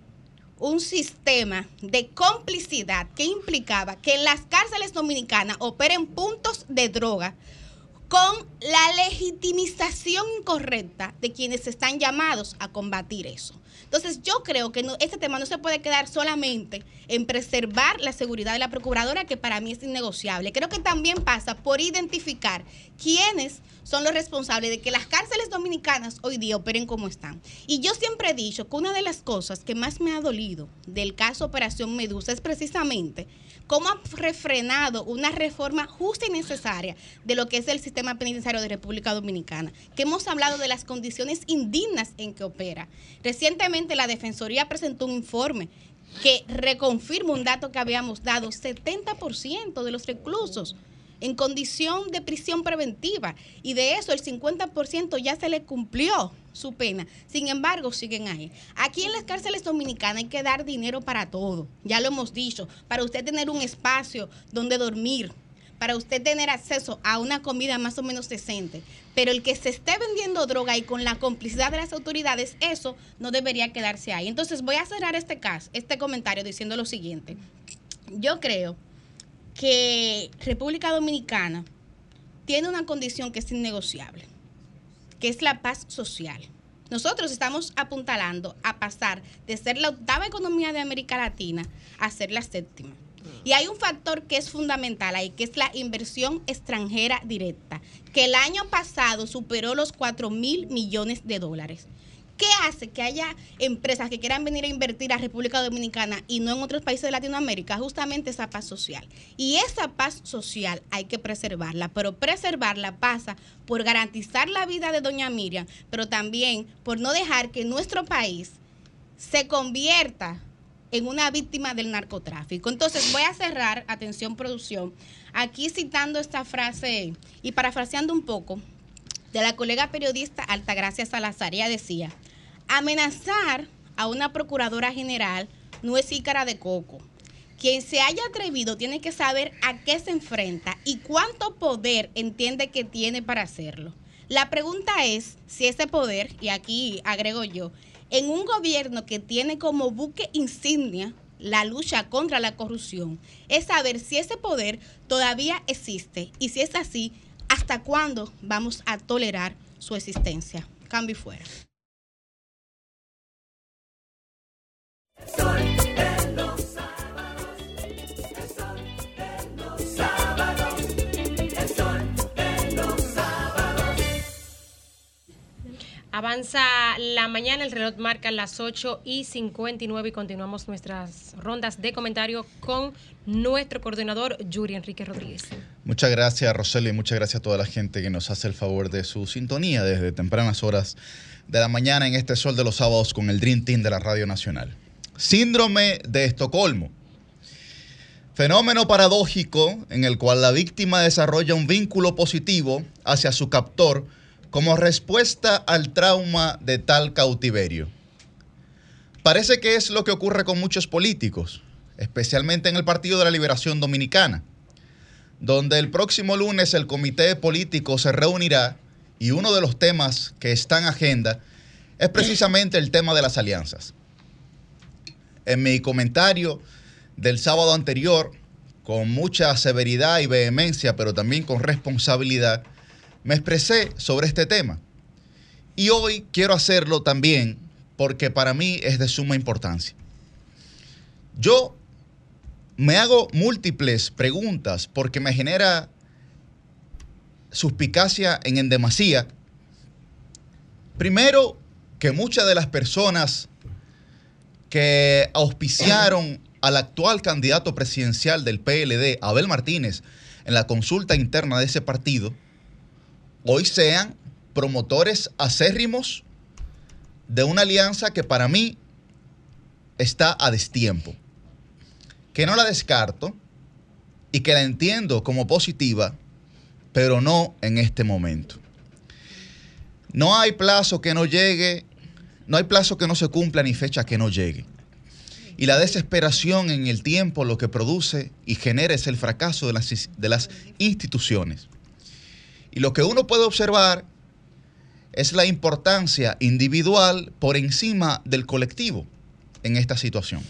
un sistema de complicidad que implicaba que en las cárceles dominicanas operen puntos de droga con la legitimización incorrecta de quienes están llamados a combatir eso. Entonces yo creo que este tema no se puede quedar solamente en preservar la seguridad de la procuradora, que para mí es innegociable. Creo que también pasa por identificar quiénes son los responsables de que las cárceles dominicanas hoy día operen como están. Y yo siempre he dicho que una de las cosas que más me ha dolido del caso Operación Medusa es precisamente cómo ha refrenado una reforma justa y necesaria de lo que es el sistema penitenciario de República Dominicana, que hemos hablado de las condiciones indignas en que opera. Recientemente la Defensoría presentó un informe que reconfirma un dato que habíamos dado, 70% de los reclusos en condición de prisión preventiva y de eso el 50% ya se le cumplió su pena. Sin embargo, siguen ahí. Aquí en las cárceles dominicanas hay que dar dinero para todo, ya lo hemos dicho, para usted tener un espacio donde dormir, para usted tener acceso a una comida más o menos decente. Pero el que se esté vendiendo droga y con la complicidad de las autoridades, eso no debería quedarse ahí. Entonces voy a cerrar este caso, este comentario diciendo lo siguiente. Yo creo que República Dominicana tiene una condición que es innegociable, que es la paz social. Nosotros estamos apuntalando a pasar de ser la octava economía de América Latina a ser la séptima. Y hay un factor que es fundamental ahí, que es la inversión extranjera directa, que el año pasado superó los 4 mil millones de dólares. ¿Qué hace que haya empresas que quieran venir a invertir a República Dominicana y no en otros países de Latinoamérica? Justamente esa paz social. Y esa paz social hay que preservarla, pero preservarla pasa por garantizar la vida de doña Miriam, pero también por no dejar que nuestro país se convierta en una víctima del narcotráfico. Entonces voy a cerrar, atención producción, aquí citando esta frase y parafraseando un poco de la colega periodista Altagracia Salazar. Ella decía, amenazar a una procuradora general no es ícara de coco. Quien se haya atrevido tiene que saber a qué se enfrenta y cuánto poder entiende que tiene para hacerlo. La pregunta es si ese poder, y aquí agrego yo, en un gobierno que tiene como buque insignia la lucha contra la corrupción, es saber si ese poder todavía existe y si es así, hasta cuándo vamos a tolerar su existencia. Cambio y fuera. Avanza la mañana, el reloj marca las 8 y 59 y continuamos nuestras rondas de comentario con nuestro coordinador Yuri Enrique Rodríguez. Muchas gracias, Roseli, muchas gracias a toda la gente que nos hace el favor de su sintonía desde tempranas horas de la mañana en este sol de los sábados con el Dream Team de la Radio Nacional. Síndrome de Estocolmo. Fenómeno paradójico en el cual la víctima desarrolla un vínculo positivo hacia su captor como respuesta al trauma de tal cautiverio. Parece que es lo que ocurre con muchos políticos, especialmente en el Partido de la Liberación Dominicana, donde el próximo lunes el comité político se reunirá y uno de los temas que está en agenda es precisamente el tema de las alianzas. En mi comentario del sábado anterior, con mucha severidad y vehemencia, pero también con responsabilidad, me expresé sobre este tema. Y hoy quiero hacerlo también porque para mí es de suma importancia. Yo me hago múltiples preguntas porque me genera suspicacia en endemasía. Primero, que muchas de las personas que auspiciaron al actual candidato presidencial del PLD, Abel Martínez, en la consulta interna de ese partido, hoy sean promotores acérrimos de una alianza que para mí está a destiempo, que no la descarto y que la entiendo como positiva, pero no en este momento. No hay plazo que no llegue, no hay plazo que no se cumpla ni fecha que no llegue. Y la desesperación en el tiempo lo que produce y genera es el fracaso de las, de las instituciones. Y lo que uno puede observar es la importancia individual por encima del colectivo en esta situación.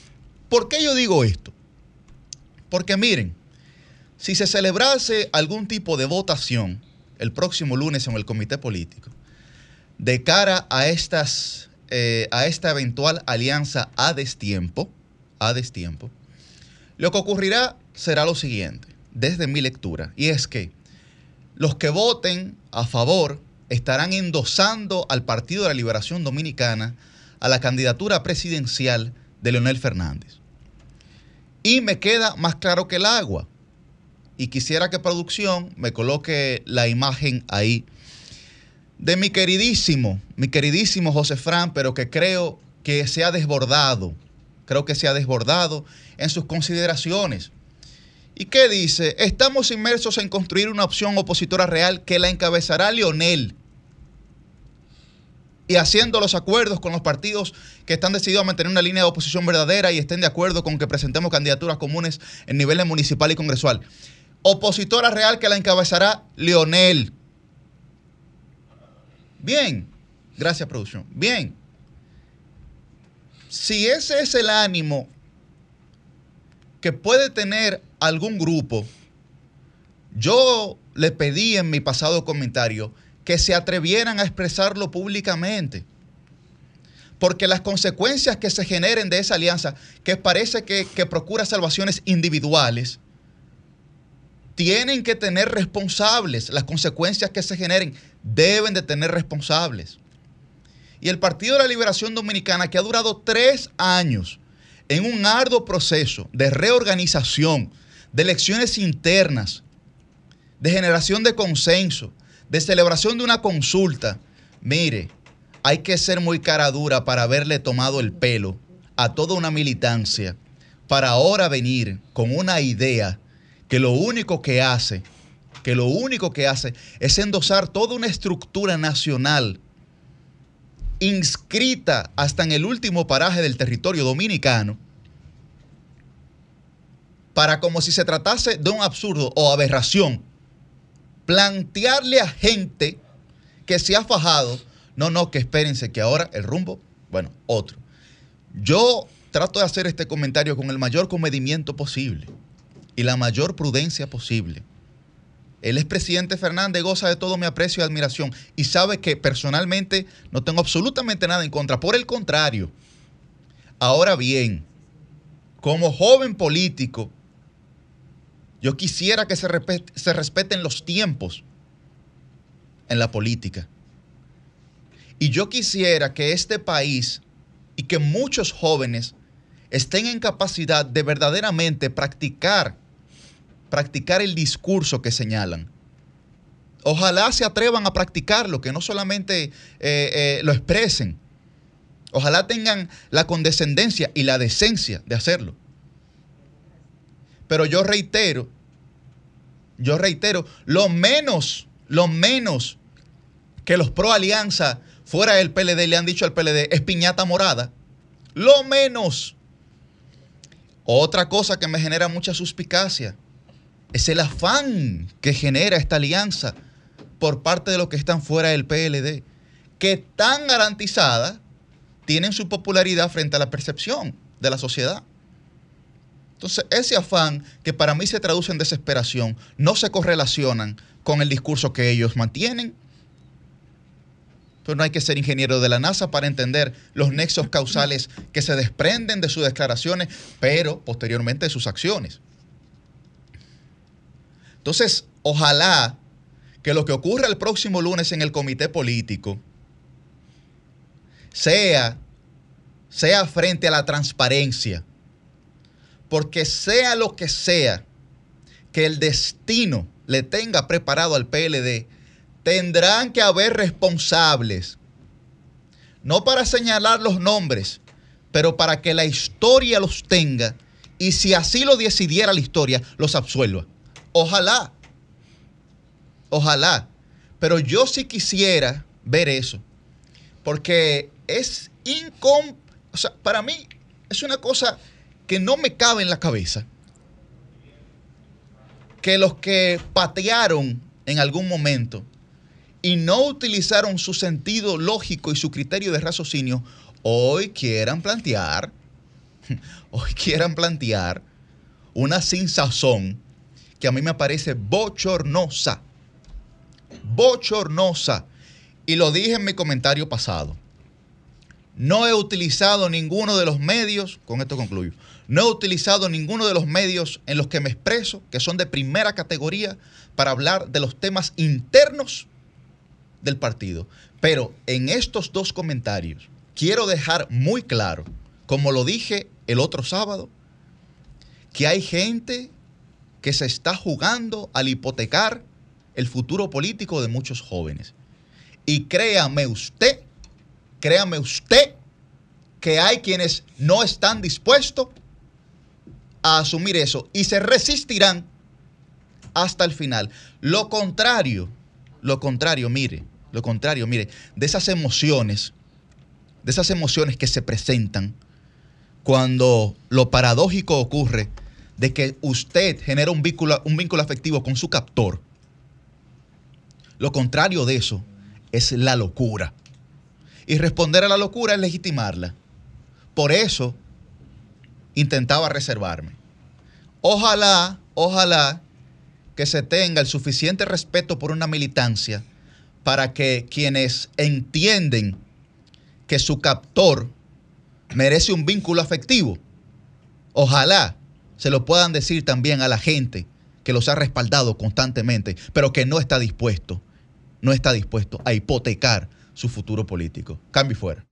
¿Por qué yo digo esto? Porque miren, si se celebrase algún tipo de votación el próximo lunes en el comité político de cara a, estas, eh, a esta eventual alianza a destiempo, a destiempo, lo que ocurrirá será lo siguiente, desde mi lectura, y es que los que voten a favor estarán endosando al Partido de la Liberación Dominicana a la candidatura presidencial de Leonel Fernández. Y me queda más claro que el agua. Y quisiera que producción me coloque la imagen ahí de mi queridísimo, mi queridísimo José Fran, pero que creo que se ha desbordado creo que se ha desbordado en sus consideraciones. ¿Y qué dice? Estamos inmersos en construir una opción opositora real que la encabezará Lionel. Y haciendo los acuerdos con los partidos que están decididos a mantener una línea de oposición verdadera y estén de acuerdo con que presentemos candidaturas comunes en niveles municipal y congresual. Opositora real que la encabezará Lionel. Bien. Gracias, producción. Bien. Si ese es el ánimo que puede tener algún grupo, yo le pedí en mi pasado comentario que se atrevieran a expresarlo públicamente. Porque las consecuencias que se generen de esa alianza, que parece que, que procura salvaciones individuales, tienen que tener responsables. Las consecuencias que se generen deben de tener responsables. Y el Partido de la Liberación Dominicana, que ha durado tres años en un arduo proceso de reorganización, de elecciones internas, de generación de consenso, de celebración de una consulta, mire, hay que ser muy cara dura para haberle tomado el pelo a toda una militancia para ahora venir con una idea que lo único que hace, que lo único que hace es endosar toda una estructura nacional inscrita hasta en el último paraje del territorio dominicano, para como si se tratase de un absurdo o aberración, plantearle a gente que se ha fajado, no, no, que espérense que ahora el rumbo, bueno, otro. Yo trato de hacer este comentario con el mayor comedimiento posible y la mayor prudencia posible. El expresidente Fernández goza de todo mi aprecio y admiración y sabe que personalmente no tengo absolutamente nada en contra. Por el contrario, ahora bien, como joven político, yo quisiera que se, se respeten los tiempos en la política. Y yo quisiera que este país y que muchos jóvenes estén en capacidad de verdaderamente practicar practicar el discurso que señalan. Ojalá se atrevan a practicarlo, que no solamente eh, eh, lo expresen. Ojalá tengan la condescendencia y la decencia de hacerlo. Pero yo reitero, yo reitero, lo menos, lo menos que los pro alianza fuera del PLD le han dicho al PLD es piñata morada. Lo menos. Otra cosa que me genera mucha suspicacia es el afán que genera esta alianza por parte de los que están fuera del PLD, que tan garantizada tienen su popularidad frente a la percepción de la sociedad. Entonces, ese afán que para mí se traduce en desesperación, no se correlacionan con el discurso que ellos mantienen. Pero no hay que ser ingeniero de la NASA para entender los nexos causales que se desprenden de sus declaraciones, pero posteriormente de sus acciones. Entonces, ojalá que lo que ocurra el próximo lunes en el comité político sea, sea frente a la transparencia. Porque sea lo que sea que el destino le tenga preparado al PLD, tendrán que haber responsables. No para señalar los nombres, pero para que la historia los tenga y si así lo decidiera la historia, los absuelva. Ojalá. Ojalá. Pero yo sí quisiera ver eso. Porque es incom... O sea, para mí es una cosa que no me cabe en la cabeza. Que los que patearon en algún momento y no utilizaron su sentido lógico y su criterio de raciocinio, hoy quieran plantear, hoy quieran plantear una sin sazón que a mí me parece bochornosa. Bochornosa. Y lo dije en mi comentario pasado. No he utilizado ninguno de los medios, con esto concluyo, no he utilizado ninguno de los medios en los que me expreso, que son de primera categoría, para hablar de los temas internos del partido. Pero en estos dos comentarios quiero dejar muy claro, como lo dije el otro sábado, que hay gente que se está jugando al hipotecar el futuro político de muchos jóvenes. Y créame usted, créame usted, que hay quienes no están dispuestos a asumir eso y se resistirán hasta el final. Lo contrario, lo contrario, mire, lo contrario, mire, de esas emociones, de esas emociones que se presentan cuando lo paradójico ocurre de que usted genera un vínculo, un vínculo afectivo con su captor. Lo contrario de eso es la locura. Y responder a la locura es legitimarla. Por eso intentaba reservarme. Ojalá, ojalá que se tenga el suficiente respeto por una militancia para que quienes entienden que su captor merece un vínculo afectivo, ojalá se lo puedan decir también a la gente que los ha respaldado constantemente, pero que no está dispuesto, no está dispuesto a hipotecar su futuro político. Cambio y fuera.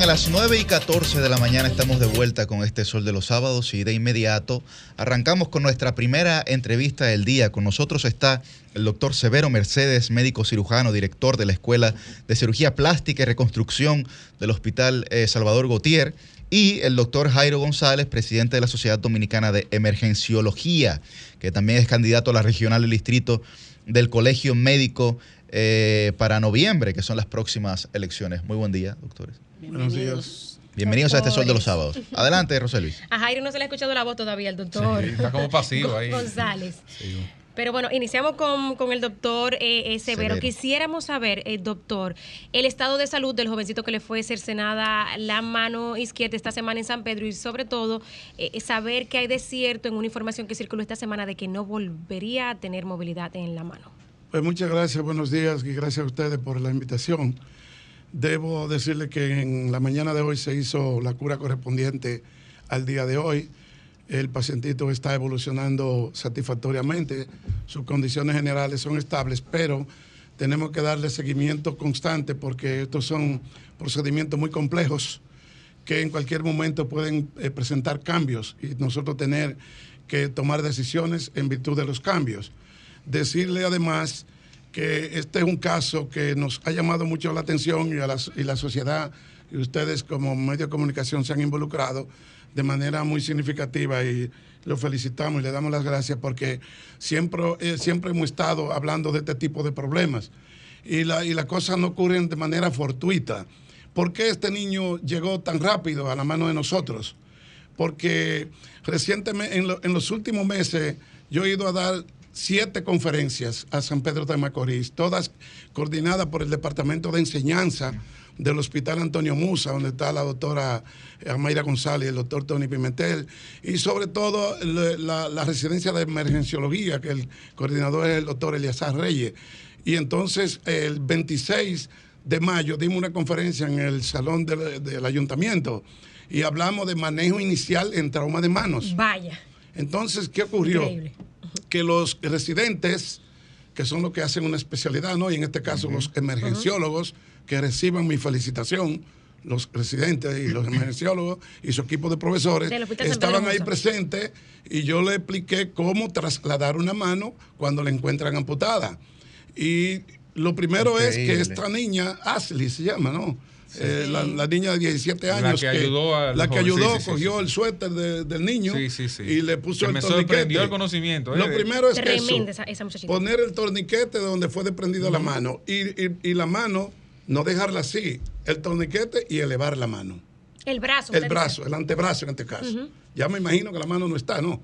A las 9 y 14 de la mañana estamos de vuelta con este Sol de los Sábados y de inmediato arrancamos con nuestra primera entrevista del día. Con nosotros está el doctor Severo Mercedes, médico cirujano, director de la Escuela de Cirugía Plástica y Reconstrucción del Hospital eh, Salvador Gautier, y el doctor Jairo González, presidente de la Sociedad Dominicana de Emergenciología, que también es candidato a la regional del distrito del Colegio Médico eh, para noviembre, que son las próximas elecciones. Muy buen día, doctores. Buenos días. Bienvenidos a este Sol de los Sábados. Adelante, José Luis. A Jairo no se le ha escuchado la voz todavía, el doctor. Sí, está como pasivo ahí. González. Pero bueno, iniciamos con, con el doctor eh, eh, Severo. Severo. Quisiéramos saber, eh, doctor, el estado de salud del jovencito que le fue cercenada la mano izquierda esta semana en San Pedro y sobre todo eh, saber que hay de cierto en una información que circuló esta semana de que no volvería a tener movilidad en la mano. Pues muchas gracias, buenos días y gracias a ustedes por la invitación. Debo decirle que en la mañana de hoy se hizo la cura correspondiente al día de hoy. El pacientito está evolucionando satisfactoriamente, sus condiciones generales son estables, pero tenemos que darle seguimiento constante porque estos son procedimientos muy complejos que en cualquier momento pueden eh, presentar cambios y nosotros tener que tomar decisiones en virtud de los cambios. Decirle además que este es un caso que nos ha llamado mucho la atención y, a la, sociedad y ustedes como medio de comunicación se han involucrado de manera muy significativa y lo felicitamos y le damos las gracias porque siempre, eh, siempre hemos estado hablando de este tipo de problemas y, la, y las cosas no ocurren de manera fortuita. ¿Por qué este niño llegó tan rápido a la mano de nosotros? Porque recientemente, en los últimos meses, yo he ido a dar siete conferencias a San Pedro de Macorís, todas coordinadas por el Departamento de Enseñanza del Hospital Antonio Musa, donde está la doctora Amaira González y el doctor Tony Pimentel, y sobre todo la, la residencia de emergenciología, que el coordinador es el doctor Eliazar Reyes. Y entonces el 26 de mayo dimos una conferencia en el salón del, del ayuntamiento y hablamos de manejo inicial en trauma de manos. Vaya. Entonces, ¿qué ocurrió? Increíble. Que los residentes, que son los que hacen una especialidad, ¿no? Y en este caso los emergenciólogos, que reciban mi felicitación, los residentes y los emergenciólogos y su equipo de profesores, estaban ahí presentes y yo le expliqué cómo trasladar una mano cuando la encuentran amputada. Y lo primero es que esta niña, Ashley se llama, ¿no? Eh, la, la niña de 17 La años que ayudó la que ayudó, sí, sí, sí, cogió sí. el suéter de- del niño Sí, sí, sí. y le puso Que el me torniquete. sorprendió el conocimiento, ¿eh? Lo primero es que eso, esa, esa muchachita. poner el torniquete donde fue desprendida la mano y, y- y la mano no dejarla así, el torniquete y elevar la mano. El brazo. El brazo, dice. el antebrazo en este caso. Ya me imagino que la mano no está, ¿no?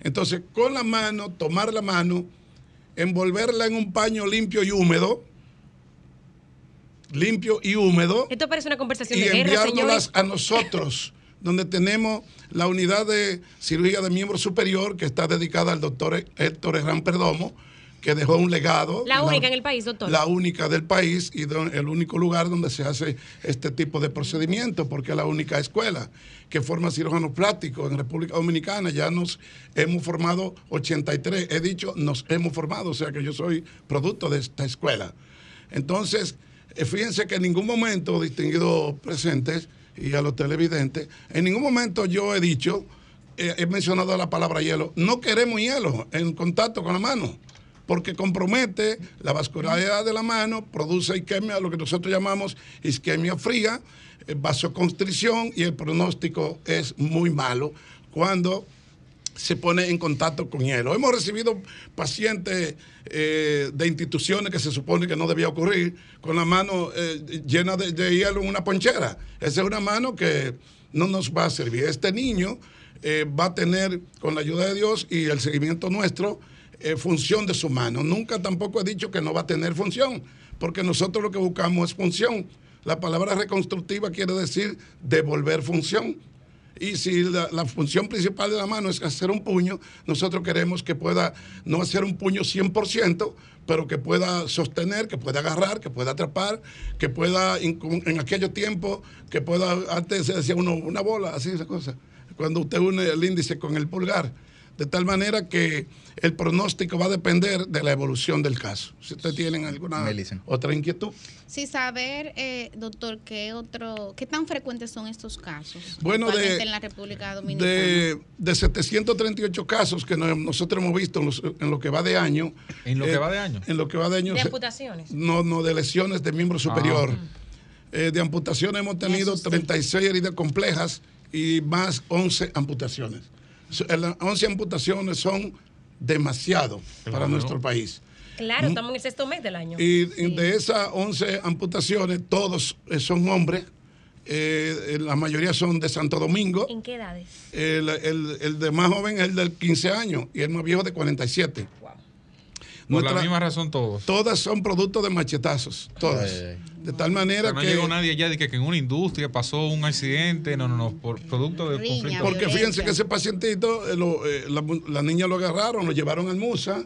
Entonces, con la mano, tomar la mano, envolverla en un paño limpio y húmedo, limpio y húmedo, Esto parece una conversación y de guerra, enviárnoslas señores. a nosotros, donde tenemos la unidad de cirugía de miembro superior que está dedicada al doctor Héctor Herrán Perdomo, que dejó un legado. La única en el país, doctor. La única del país y el único lugar donde se hace este tipo de procedimiento, porque es la única escuela que forma cirujanos plásticos en República Dominicana. Ya nos hemos formado 83. He dicho, nos hemos formado, o sea que yo soy producto de esta escuela. Entonces, eh, fíjense que en ningún momento, distinguidos presentes y a los televidentes, en ningún momento yo he dicho, eh, he mencionado la palabra hielo. No queremos hielo en contacto con la mano, porque compromete la vascularidad de la mano, produce isquemia, lo que nosotros llamamos isquemia fría, eh, vasoconstricción y el pronóstico es muy malo cuando se pone en contacto con hielo. Hemos recibido pacientes eh, de instituciones que se supone que no debía ocurrir con la mano eh, llena de, hielo en una ponchera. Esa es una mano que no nos va a servir. Este niño va a tener, con la ayuda de Dios y el seguimiento nuestro, eh, función de su mano. Nunca tampoco he dicho que no va a tener función, porque nosotros lo que buscamos es función. La palabra reconstructiva quiere decir devolver función. Y si la, función principal de la mano es hacer un puño, nosotros queremos que pueda no hacer un puño 100%, pero que pueda sostener, que pueda agarrar, que pueda atrapar, que pueda, en, en aquellos tiempos, que pueda, antes se decía uno, una bola, así esa cosa, cuando usted une el índice con el pulgar. De tal manera que el pronóstico va a depender de la evolución del caso. Si ustedes tienen alguna otra inquietud. Sí, saber, eh, doctor, qué otro, qué tan frecuentes son estos casos Bueno, de- en la República Dominicana. De, de 738 casos que no- nosotros hemos visto en, los- en lo que va de año. ¿En lo que va de año? En lo que va de año. De se- amputaciones. no, no, de lesiones de miembro superior. Eh, de amputaciones hemos tenido 36 heridas complejas y más 11 amputaciones. El- 11 amputaciones son demasiado para nuestro país. Claro, Mm. estamos en el sexto mes del año. Y de esas 11 amputaciones, todos eh, son hombres. Eh, eh, la mayoría son de Santo Domingo. ¿En qué edades? El, el- el de más joven es el del 15 años y el más viejo de 47. Por la misma razón todos. Todas son productos de machetazos, todas. De tal O manera sea, no que... llegó nadie allá de que, que en una industria pasó un accidente, no, no, no, por producto de conflicto. Porque fíjense que ese pacientito, eh, lo, eh, la, la niña lo agarraron, lo llevaron al MUSA,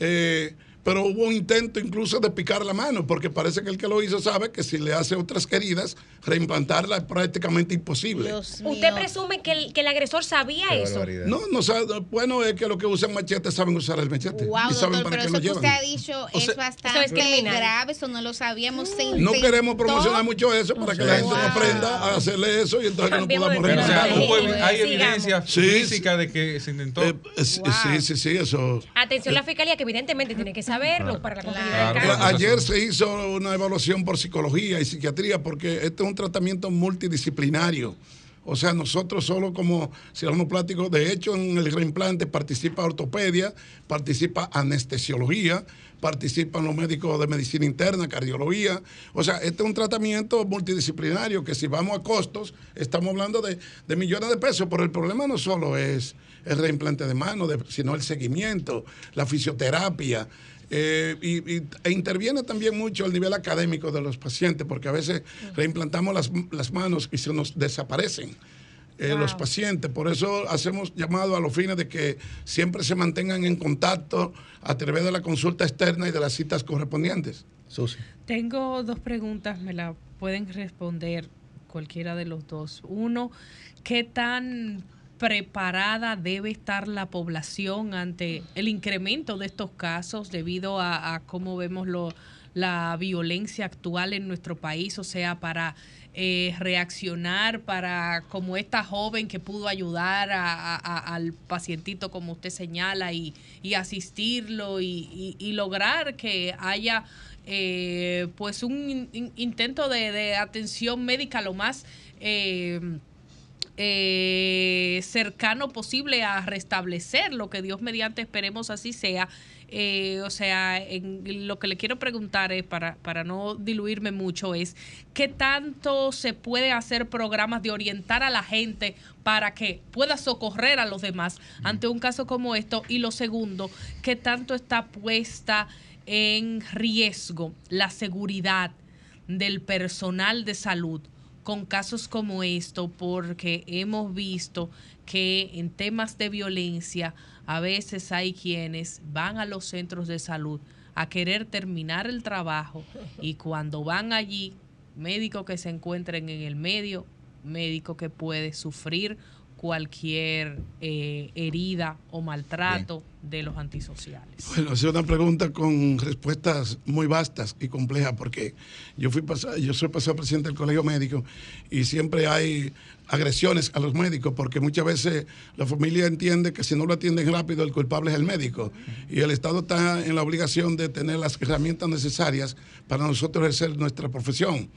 eh, pero hubo un intento incluso de picar la mano, porque parece que el que lo hizo sabe que si le hace otras queridas, reimplantarla es prácticamente imposible. ¿Usted presume que el, que el agresor sabía eso? No, no sabe, bueno, es que los que usan machete saben usar el machete. Wow, y saben doctor, para pero qué lo eso que llevan. usted ha dicho O es bastante Eso es criminal. grave, eso no lo sabíamos. No queremos promocionar mucho eso para que la gente no aprenda a hacerle eso y entonces que no podamos evi- hay evidencia Sí, física de que se intentó. Eh, sí, sí, sí, sí, eso. Atención la fiscalía, que evidentemente tiene que saberlo para la complejidad del Claro, caso. Ayer se hizo una evaluación por psicología y psiquiatría porque este es un tratamiento multidisciplinario. O sea, nosotros solo como cirujanos plásticos, de hecho en el reimplante participa ortopedia, participa anestesiología, participan los médicos de medicina interna, cardiología. O sea, este es un tratamiento multidisciplinario que si vamos a costos, estamos hablando de, de millones de pesos, pero el problema no solo es el reimplante de mano, de- sino el seguimiento, la fisioterapia. Eh, y, y- e interviene también mucho el nivel académico de los pacientes, porque a veces reimplantamos las, las manos y se nos desaparecen eh, los pacientes. Por eso hacemos llamado a los fines de que siempre se mantengan en contacto a través de la consulta externa y de las citas correspondientes. Susi. Tengo dos preguntas, me la pueden responder cualquiera de los dos. Uno, ¿qué tan preparada debe estar la población ante el incremento de estos casos debido a, cómo vemos la violencia actual en nuestro país? O sea, para eh, reaccionar, para como esta joven que pudo ayudar a- al pacientito, como usted señala, y, asistirlo y, lograr que haya eh, pues un in- in- intento de, de atención médica lo más eh, eh, cercano posible a restablecer lo que Dios mediante esperemos así sea. Eh, o sea, en, lo que le quiero preguntar es, para, para no diluirme mucho, es qué tanto se puede hacer programas de orientar a la gente para que pueda socorrer a los demás ante un caso como esto. Y lo segundo, qué tanto está puesta en riesgo la seguridad del personal de salud con casos como esto porque hemos visto que en temas de violencia a veces hay quienes van a los centros de salud a querer terminar el trabajo y cuando van allí, médicos que se encuentren en el medio, médico que puede sufrir cualquier eh, herida o maltrato de los antisociales. Bueno, es una pregunta con respuestas muy vastas y complejas, porque yo fui pasado, yo soy pasado presidente del colegio médico y siempre hay agresiones a los médicos, porque muchas veces la familia entiende que si no lo atienden rápido, el culpable es el médico. Y el Estado está en la obligación de tener las herramientas necesarias para nosotros ejercer nuestra profesión.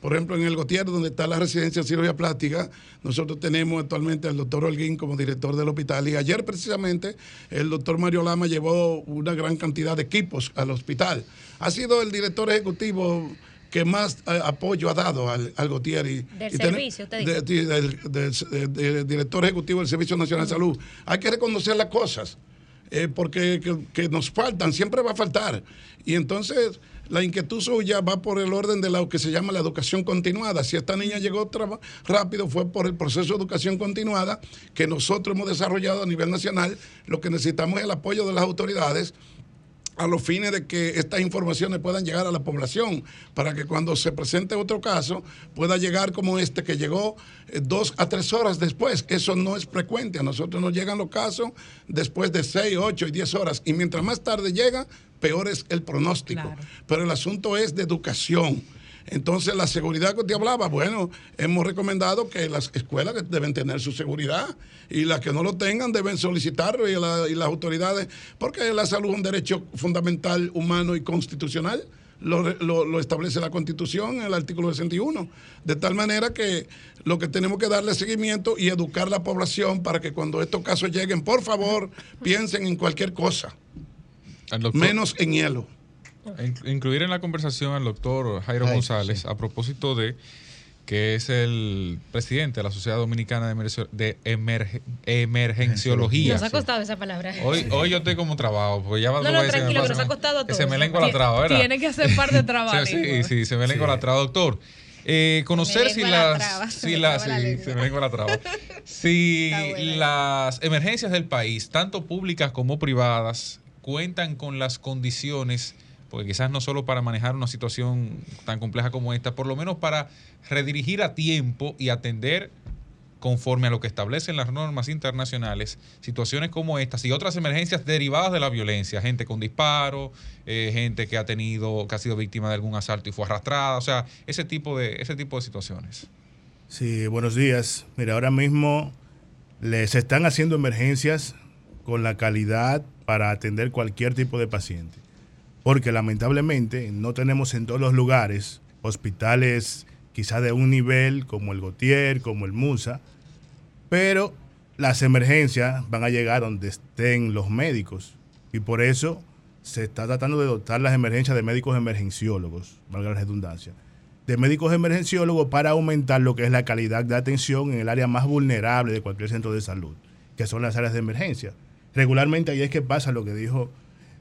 Por ejemplo, en el Gotier, donde está la residencia de cirugía plástica, nosotros tenemos actualmente al doctor Holguín como director del hospital. Y ayer precisamente el doctor Mario Lama llevó una gran cantidad de equipos al hospital. Ha sido el director ejecutivo que más eh, apoyo ha dado al, al Gautier. Y, Del y servicio, usted de- dice. de- del- director ejecutivo del Servicio Nacional de Salud. Hay que reconocer las cosas, eh, porque que, que nos faltan, siempre va a faltar. Y entonces la inquietud suya va por el orden de lo que se llama la educación continuada. Si esta niña llegó rápido fue por el proceso de educación continuada que nosotros hemos desarrollado a nivel nacional. Lo que necesitamos es el apoyo de las autoridades a los fines de que estas informaciones puedan llegar a la población, para que cuando se presente otro caso pueda llegar como este que llegó eh, dos a tres horas después. Eso no es frecuente. A nosotros nos llegan los casos después de seis, ocho y diez horas. Y mientras más tarde llega, peor es el pronóstico. Pero el asunto es de educación. Entonces, la seguridad que usted hablaba, bueno, hemos recomendado que las escuelas deben tener su seguridad y las que no lo tengan deben solicitarlo y, la- y las autoridades, porque la salud es un derecho fundamental, humano y constitucional. Lo, lo- lo establece la Constitución en el artículo 61. De tal manera que lo que tenemos que darle seguimiento y educar a la población para que cuando estos casos lleguen, por favor, piensen en cualquier cosa, menos en hielo. In- Incluir en la conversación al doctor Jairo Ay, González a propósito de que es el presidente de la Sociedad Dominicana de, Emergencio- de Emerge- Emergenciología. Nos ha costado esa palabra. Hoy, hoy yo estoy como trabajo, porque ya va No, dos no, tranquilo, nos ha costado todo. se me lengua la traba, ¿verdad? Tiene que hacer par de trabajos. Sí, sí, sí, se me lengua la traba, doctor. Eh, conocer si las, si me las, traba la sí, lengua. se me lengua la traba. Si las emergencias del país, tanto públicas como privadas, cuentan con las condiciones, porque quizás no solo para manejar una situación tan compleja como esta, por lo menos para redirigir a tiempo y atender conforme a lo que establecen las normas internacionales, situaciones como estas y otras emergencias derivadas de la violencia, gente con disparo, eh, gente que ha tenido, que ha sido víctima de algún asalto y fue arrastrada, o sea, ese tipo de, ese tipo de situaciones. Sí, buenos días. Mira, ahora mismo les están haciendo emergencias con la calidad para atender cualquier tipo de paciente. Porque lamentablemente no tenemos en todos los lugares hospitales quizá de un nivel como el Gautier, como el Musa, pero las emergencias van a llegar donde estén los médicos. Y por eso se está tratando de dotar las emergencias de médicos emergenciólogos, valga la redundancia de médicos emergenciólogos para aumentar lo que es la calidad de atención en el área más vulnerable de cualquier centro de salud, que son las áreas de emergencia. Regularmente ahí es que pasa lo que dijo,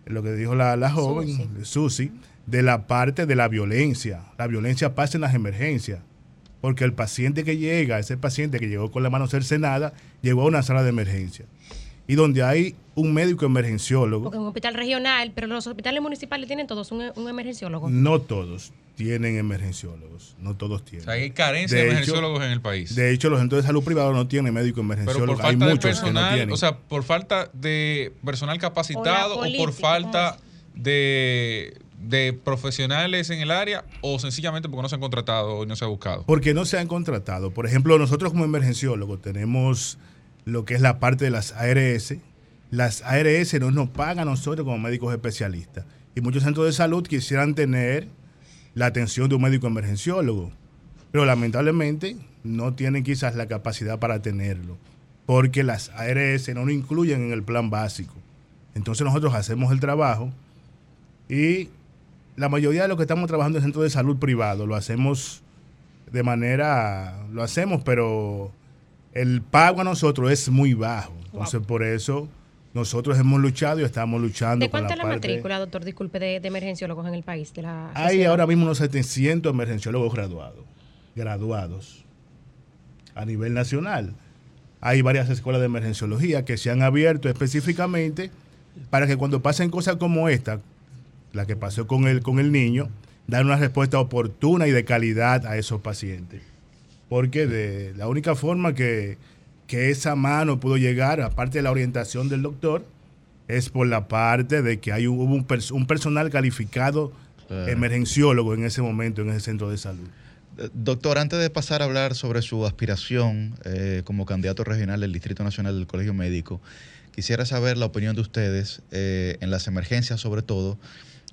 lo que dijo la, la joven, Susi, de la parte de la violencia. La violencia pasa en las emergencias, porque el paciente que llega, ese paciente que llegó con la mano cercenada, llegó a una sala de emergencia. Y donde hay un médico emergenciólogo, Porque en un hospital regional, pero los hospitales municipales tienen todos un, un emergenciólogo. no todos tienen emergenciólogos, no todos tienen. O sea, hay carencia de, De hecho- emergenciólogos en el país. De hecho, los centros de salud privados no tienen médico Pero emergenciólogo. por Hay falta de muchos que no personal, tienen. o sea, por falta de personal capacitado o, por falta de, de profesionales en el área o sencillamente porque no se han contratado y no se ha buscado. porque no se han contratado. Por ejemplo, nosotros como emergenciólogos tenemos lo que es la parte de las ARS. Las ARS no nos pagan a nosotros como médicos especialistas. Y muchos centros de salud quisieran tener la atención de un médico emergenciólogo. Pero lamentablemente no tienen quizás la capacidad para tenerlo. Porque las ARS no lo incluyen en el plan básico. Entonces nosotros hacemos el trabajo y la mayoría de los que estamos trabajando en centros de salud privado lo hacemos de manera, lo hacemos, pero el pago a nosotros es muy bajo. Entonces por eso nosotros hemos luchado y estamos luchando ¿De la es la parte- matrícula, doctor, disculpe, de, de emergenciólogos en el país? De la Hay ahora mismo unos 700 emergenciólogos graduados. graduados a nivel nacional. Hay varias escuelas de emergenciología que se han abierto específicamente para que cuando pasen cosas como esta, la que pasó con el, con el niño, dar una respuesta oportuna y de calidad a esos pacientes. Porque de la única forma que, que esa mano pudo llegar, aparte de la orientación del doctor, es por la parte de que hay un, hubo un, pers- un personal calificado Claro. emergenciólogo en ese momento en ese centro de salud. Eh, Doctor, antes de pasar a hablar sobre su aspiración eh, como candidato regional del Distrito Nacional del Colegio Médico, quisiera saber la opinión de ustedes eh, en las emergencias, sobre todo,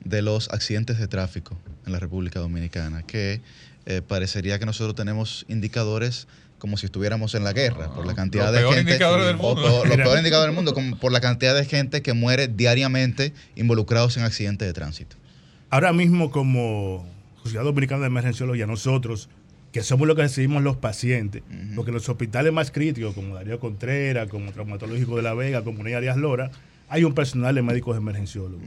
de los accidentes de tráfico en la República Dominicana, que eh, parecería que nosotros tenemos indicadores como si estuviéramos en la guerra, por la cantidad de gente. indicadores del o- mundo. o los peores indicadores del mundo, como por la cantidad de gente que muere diariamente involucrados en accidentes de tránsito. Ahora mismo como Sociedad Dominicana de Emergenciología, nosotros, que somos los que recibimos los pacientes, porque en los hospitales más críticos, como Darío Contreras, como Traumatológico de La Vega, como Unidad Arias Lora, hay un personal de médicos emergenciólogos.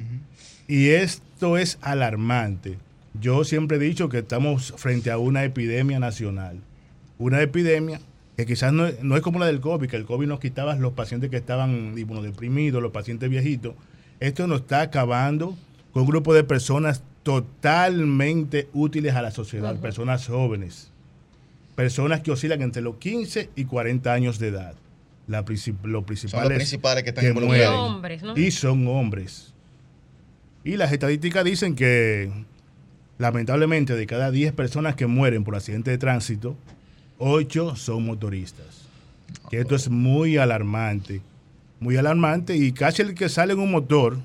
Y esto es alarmante. Yo siempre he dicho que estamos frente a una epidemia nacional. Una epidemia que quizás no, es- no es como la del COVID, que el COVID nos quitaba los pacientes que estaban inmunodeprimidos, los pacientes viejitos. Esto nos está acabando con un grupo de personas totalmente útiles a la sociedad, personas jóvenes, personas que oscilan entre los 15 y 40 años de edad. La princip- lo principal los es principales que están que involucrados. mueren. Hombres, ¿no? Y son hombres. Y las estadísticas dicen que lamentablemente de cada 10 personas que mueren por accidente de tránsito, 8 son motoristas. Que esto es muy alarmante. Muy alarmante y casi el que sale en un motor,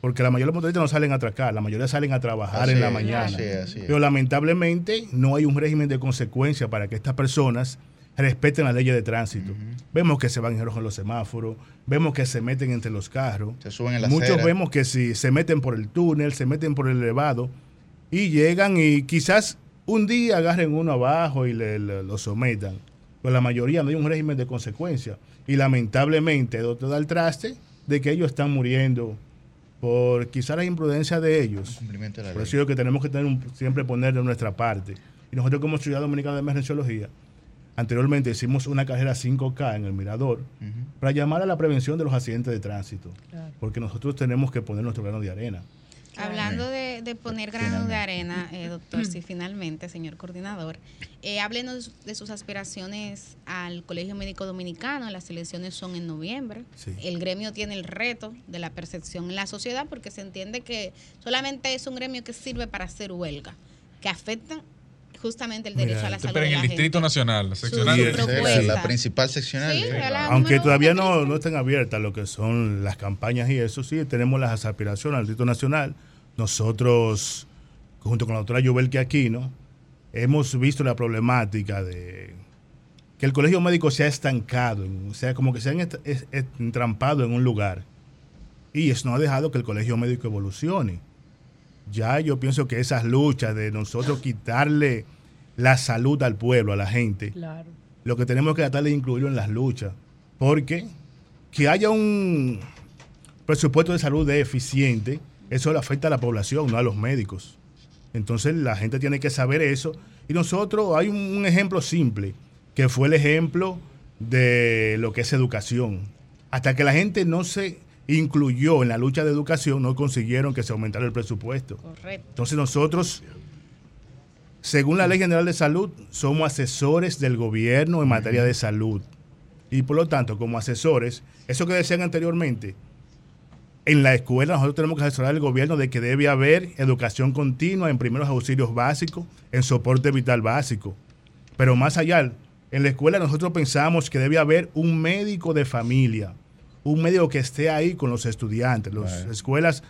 porque la mayoría de los motoristas no salen a atracar, la mayoría salen a trabajar Así en la es, mañana. así es, así es. Pero lamentablemente no hay un régimen de consecuencia para que estas personas respeten las leyes de tránsito. Vemos que se van en rojo en los semáforos, vemos que se meten entre los carros. Se suben en la Muchos acera. vemos que si se meten por el túnel, se meten por el elevado y llegan y quizás un día agarren uno abajo y le, le- lo sometan. Pero la mayoría no hay un régimen de consecuencia. Y lamentablemente, doctor da el traste de que ellos están muriendo por quizás la imprudencia de ellos. Cumplimiento de la Por eso digo que tenemos que tener un- siempre poner de nuestra parte. Y nosotros como Ciudad Dominicana de Emergenciología, anteriormente hicimos una carrera 5K en el Mirador para llamar a la prevención de los accidentes de tránsito. Claro. Porque nosotros tenemos que poner nuestro grano de arena. Hablando de, de poner granos de arena, eh, doctor, Mm. sí, finalmente, señor coordinador, eh, háblenos de sus aspiraciones al Colegio Médico Dominicano. Las elecciones son en noviembre. Sí. El gremio tiene el reto de la percepción en la sociedad porque se entiende que solamente es un gremio que sirve para hacer huelga, que afecta justamente el Mira, derecho a la Esto, salud pero de en el Distrito gente. Nacional, la seccional. Sí, la- propuesta. la principal seccional. Sí, la Aunque todavía no, no estén abiertas lo que son las campañas y eso, sí, tenemos las aspiraciones al Distrito Nacional. Nosotros, junto con la doctora Yubelke Aquino, hemos visto la problemática de que el colegio médico se ha estancado, o sea, como que se han entrampado en un lugar. Y eso no ha dejado que el colegio médico evolucione. Ya yo pienso que esas luchas de nosotros quitarle la salud al pueblo, a la gente, Claro. lo que tenemos que tratar de incluirlo en las luchas. Porque que haya un presupuesto de salud eficiente, eso le afecta a la población, no a los médicos. Entonces la gente tiene que saber eso. Y nosotros, hay un, un ejemplo simple, que fue el ejemplo de lo que es educación. Hasta que la gente no se incluyó en la lucha de educación, no consiguieron que se aumentara el presupuesto. Correcto. Entonces nosotros, según la Ley General de Salud, somos asesores del gobierno en materia de salud. Y por lo tanto, como asesores, eso que decían anteriormente, en la escuela nosotros tenemos que asesorar al gobierno de que debe haber educación continua en primeros auxilios básicos, en soporte vital básico. Pero más allá, en la escuela nosotros pensamos que debe haber un médico de familia, un médico que esté ahí con los estudiantes. Las escuelas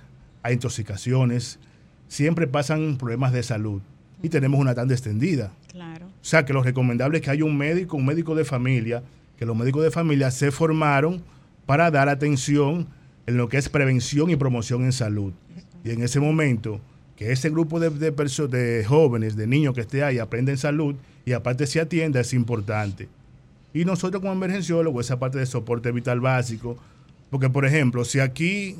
hay intoxicaciones, siempre pasan problemas de salud y tenemos una tanda extendida. Claro. O sea, que lo recomendable es que haya un médico, un médico de familia, que los médicos de familia se formaron para dar atención en lo que es prevención y promoción en salud. Y en ese momento, que ese grupo de, de, de jóvenes, de niños que esté ahí, aprenden salud y aparte se atienda, es importante. Y nosotros como emergenciólogos, esa parte de soporte vital básico, porque por ejemplo, si aquí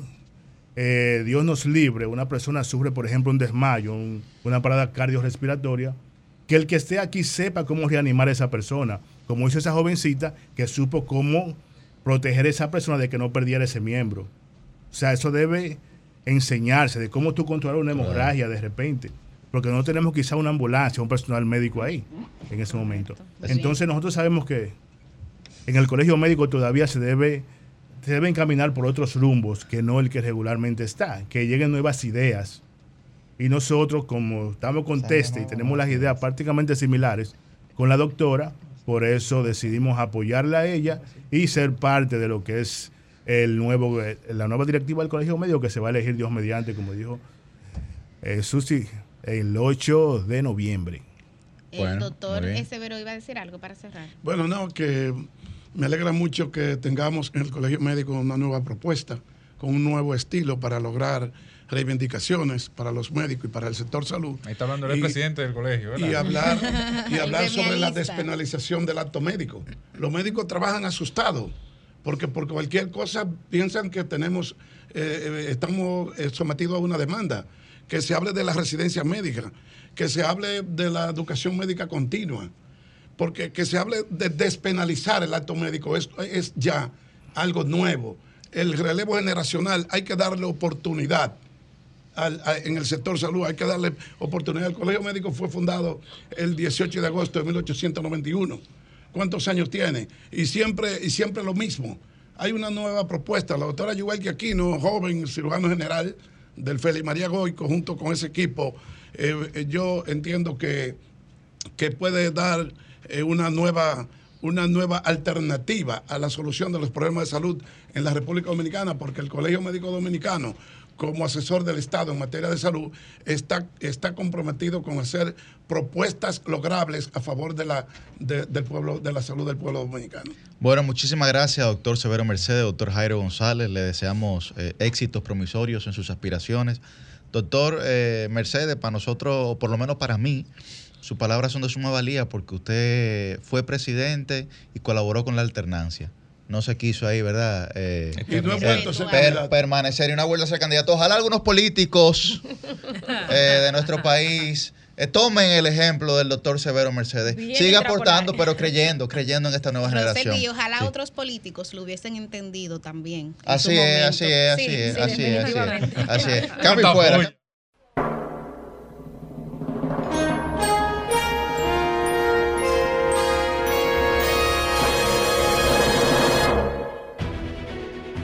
eh, Dios nos libre, una persona sufre, por ejemplo, un desmayo, un- una parada cardiorrespiratoria, que el que esté aquí sepa cómo reanimar a esa persona, como hizo esa jovencita que supo cómo proteger a esa persona de que no perdiera ese miembro. O sea, eso debe enseñarse de cómo tú controlar una hemorragia de repente. Porque no tenemos quizá una ambulancia, un personal médico ahí en ese momento. Entonces nosotros sabemos que en el colegio médico todavía se debe, se debe encaminar por otros rumbos que no el que regularmente está, que lleguen nuevas ideas. Y nosotros, como estamos con Teste y tenemos las ideas prácticamente similares con la doctora, por eso decidimos apoyarla a ella y ser parte de lo que es el nuevo, eh, la nueva directiva del colegio médico que se va a elegir Dios mediante, como dijo eh, Susi, el 8 de noviembre. El doctor Severo iba a decir algo para cerrar. Bueno, no, que me alegra mucho que tengamos en el Colegio Médico una nueva propuesta, con un nuevo estilo para lograr reivindicaciones para los médicos y para el sector salud. Ahí está hablando el Y- presidente del colegio, ¿verdad? y hablar, y hablar sobre la despenalización del acto médico. Los médicos trabajan asustados porque por cualquier cosa piensan que tenemos, eh, eh, estamos eh, sometidos a una demanda, que se hable de la residencia médica, que se hable de la educación médica continua, porque que se hable de despenalizar el acto médico es, es ya algo nuevo. El relevo generacional hay que darle oportunidad al- en el sector salud, hay que darle oportunidad. El Colegio Médico fue fundado el 18 de agosto de 1891. ¿Cuántos años tiene? Y siempre, y siempre lo mismo. Hay una nueva propuesta. La doctora Yuvalki Aquino, joven cirujano general del Félix María Goico, junto con ese equipo, eh, eh, yo entiendo que, que puede dar eh, una nueva una nueva alternativa a la solución de los problemas de salud en la República Dominicana, porque el Colegio Médico Dominicano, como asesor del Estado en materia de salud, está, está comprometido con hacer propuestas logrables a favor de la, de- del pueblo, de la salud del pueblo dominicano. Bueno, muchísimas gracias, doctor Severo Mercedes, doctor Jairo González. Le deseamos eh, éxitos promisorios en sus aspiraciones. Doctor eh, Mercedes, para nosotros, o por lo menos para mí, sus palabras son de suma valía porque usted fue presidente y colaboró con la alternancia. No se quiso ahí, ¿verdad? Eh, Y no eh, vuelto a ser per- permanecer y no ha vuelto a ser candidato. Ojalá algunos políticos eh, de nuestro país eh, tomen el ejemplo del doctor Severo Mercedes. Bien Siga aportando, pero creyendo, creyendo en esta nueva generación. Y ojalá Sí. otros políticos lo hubiesen entendido también. Así es, así es, así Sí, es, sí, así es, así es, así es. Cambio y fuera.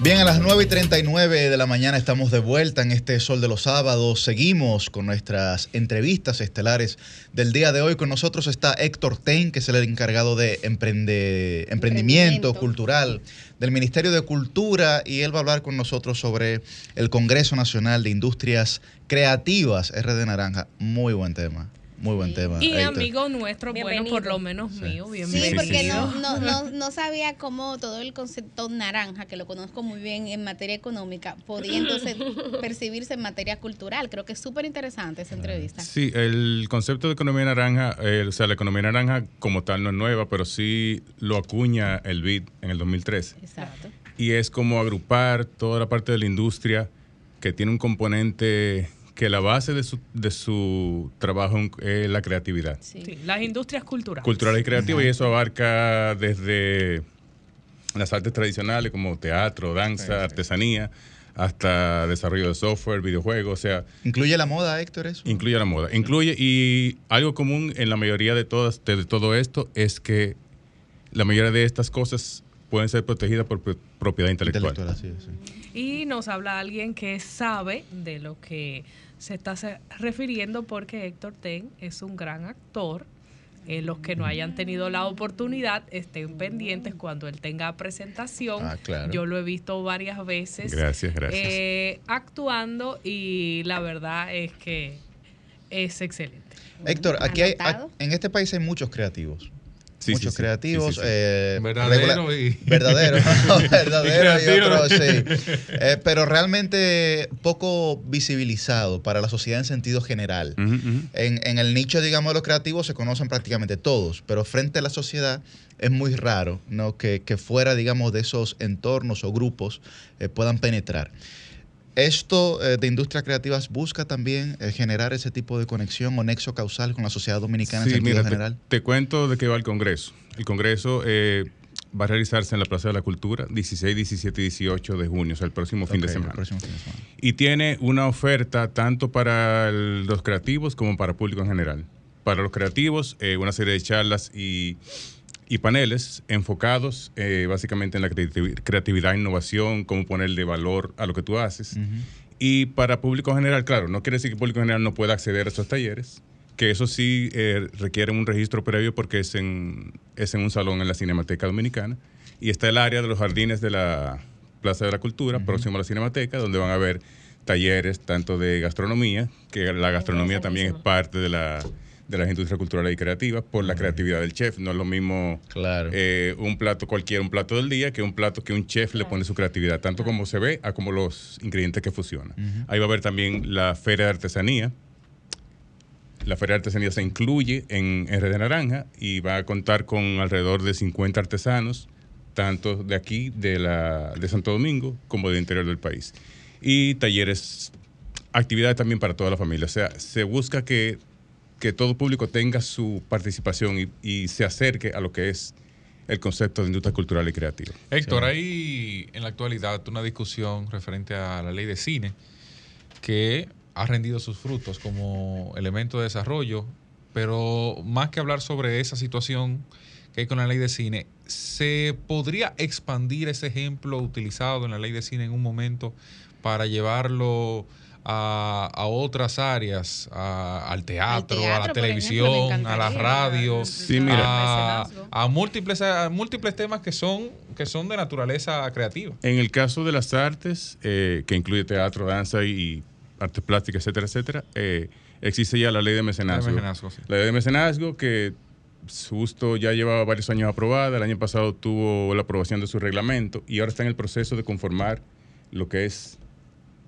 Bien, a las 9 y 39 de la mañana estamos de vuelta en este Sol de los Sábados. Seguimos con nuestras entrevistas estelares del día de hoy. Con nosotros está Héctor Ten, que es el encargado de emprende- emprendimiento cultural del Ministerio de Cultura, y él va a hablar con nosotros sobre el Congreso Nacional de Industrias Creativas, RD Naranja. Muy buen tema, muy buen tema. Y Héctor. amigo nuestro, bueno, Bienvenido. por lo menos mío, Sí, bienvenido. porque no, no, no, no sabía cómo todo el concepto naranja, que lo conozco muy bien en materia económica, podía entonces percibirse en materia cultural. Creo que es súper interesante esa entrevista. Sí, el concepto de economía naranja, eh, o sea, la economía naranja como tal no es nueva, pero sí lo acuña el BID en el 2013. Exacto. Y es como agrupar toda la parte de la industria que tiene un componente que la base de su, de su trabajo es la creatividad. Sí, las industrias culturales. Cultural y creativa, y eso abarca desde las artes tradicionales como teatro, danza, artesanía, hasta desarrollo de software, videojuegos, o sea... ¿Incluye la moda, Héctor, eso? Incluye la moda. Incluye, y algo común en la mayoría de, todas, de todo esto es que la mayoría de estas cosas pueden ser protegidas por pro- propiedad intelectual. Y nos habla alguien que sabe de lo que se está refiriendo porque Héctor Ten es un gran actor. Eh, los que no hayan tenido la oportunidad estén pendientes cuando él tenga presentación. Ah, claro. Yo lo he visto varias veces. Gracias, gracias. eh, actuando y la verdad es que es excelente. Héctor, aquí hay, en este país hay muchos creativos. Sí, muchos sí, creativos. Sí, sí, sí. eh, Verdadero y- Verdadero, verdadero y, Y sí. Eh, pero realmente poco visibilizado para la sociedad en sentido general. En, en el nicho, digamos, de los creativos se conocen prácticamente todos, pero frente a la sociedad es muy raro ¿no? que, que fuera, digamos, de esos entornos o grupos eh, puedan penetrar. Esto eh, de industrias creativas busca también eh, generar ese tipo de conexión o nexo causal con la sociedad dominicana en sentido mira, te- general. Te, cuento de qué va el Congreso. El Congreso eh, va a realizarse en la Plaza de la Cultura 16, 17 y 18 de junio, o sea, el próximo fin de el semana. próximo fin de semana. Y tiene una oferta tanto para el- los creativos como para público en general. Para los creativos, una serie de charlas y, y paneles enfocados eh, básicamente en la creativi- creatividad, innovación, cómo ponerle valor a lo que tú haces. Y para público en general, claro, no quiere decir que el público en general no pueda acceder a esos talleres, que eso sí eh, requiere un registro previo porque es en, es en un salón en la Cinemateca Dominicana. Y está el área de los jardines de la Plaza de la Cultura, próximo a la Cinemateca, donde van a haber talleres tanto de gastronomía, que la gastronomía también es parte de la de las industrias culturales y creativas por la creatividad del chef. No es lo mismo eh, un plato cualquiera, un plato del día, que un plato que un chef le pone su creatividad, tanto como se ve a como los ingredientes que fusionan. Ahí va a haber también la feria de artesanía. La feria de artesanía se incluye en, en Red de Naranja y va a contar con alrededor de 50 artesanos, tanto de aquí, de, la, de Santo Domingo, como del interior del país. Y talleres, actividades también para toda la familia. O sea, se busca que, que todo público tenga su participación y, y se acerque a lo que es el concepto de industria cultural y creativa. Héctor, hay en la actualidad una discusión referente a la ley de cine que ha rendido sus frutos como elemento de desarrollo, pero más que hablar sobre esa situación que hay con la ley de cine, ¿se podría expandir ese ejemplo utilizado en la ley de cine en un momento para llevarlo a, a otras áreas, a- al, teatro, teatro, a la ejemplo, televisión, a la radio, Sí, mira. a, a múltiples, a múltiples temas que son, que son de naturaleza creativa. En el caso de las artes, eh, que incluye teatro, danza y artes plásticas, etcétera, etcétera, eh, existe ya la ley de mecenazgo. La de mecenazgo, sí. La ley de mecenazgo que justo ya llevaba varios años aprobada, el año pasado tuvo la aprobación de su reglamento y ahora está en el proceso de conformar lo que es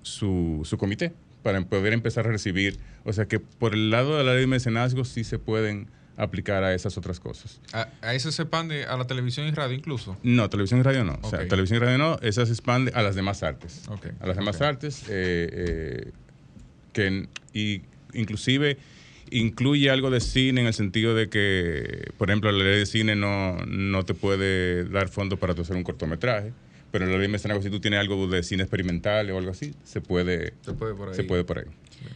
su, su comité para poder empezar a recibir. O sea que por el lado de la ley de mecenazgo sí se pueden aplicar a esas otras cosas. A, a eso se expande a la televisión y radio incluso. No, televisión y radio no. O sea, televisión y radio no, esa se expande a las demás artes. Ok, A las demás artes, eh, eh, que y inclusive incluye algo de cine en el sentido de que, por ejemplo, la ley de cine no, no te puede dar fondos para hacer un cortometraje, pero la ley mecenazgo, si tú tienes algo de cine experimental o algo así, se puede, Se puede por ahí. se puede por ahí.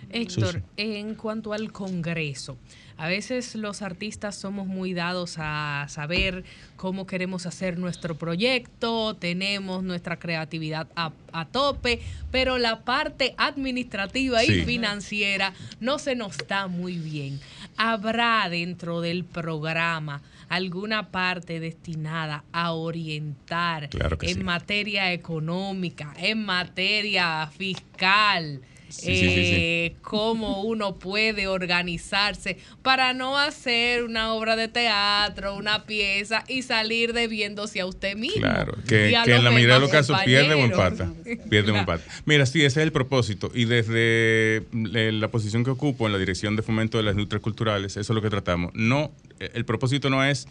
Héctor, en cuanto al Congreso, a veces los artistas somos muy dados a saber cómo queremos hacer nuestro proyecto, tenemos nuestra creatividad a, a tope, pero la parte administrativa y Sí. financiera no se nos da muy bien. ¿Habrá dentro del programa alguna parte destinada a orientar Claro en sí. materia económica, en materia fiscal? Sí, sí, sí, sí. eh, cómo uno puede organizarse para no hacer una obra de teatro, una pieza y salir debiéndose a usted mismo. Claro, que, en la mayoría de los casos pierde o empata. Pierde o Claro. empata. Mira, sí, ese es el propósito. Y desde eh, la posición que ocupo en la Dirección de Fomento de las Industrias Culturales, eso es lo que tratamos. No, eh, el propósito no es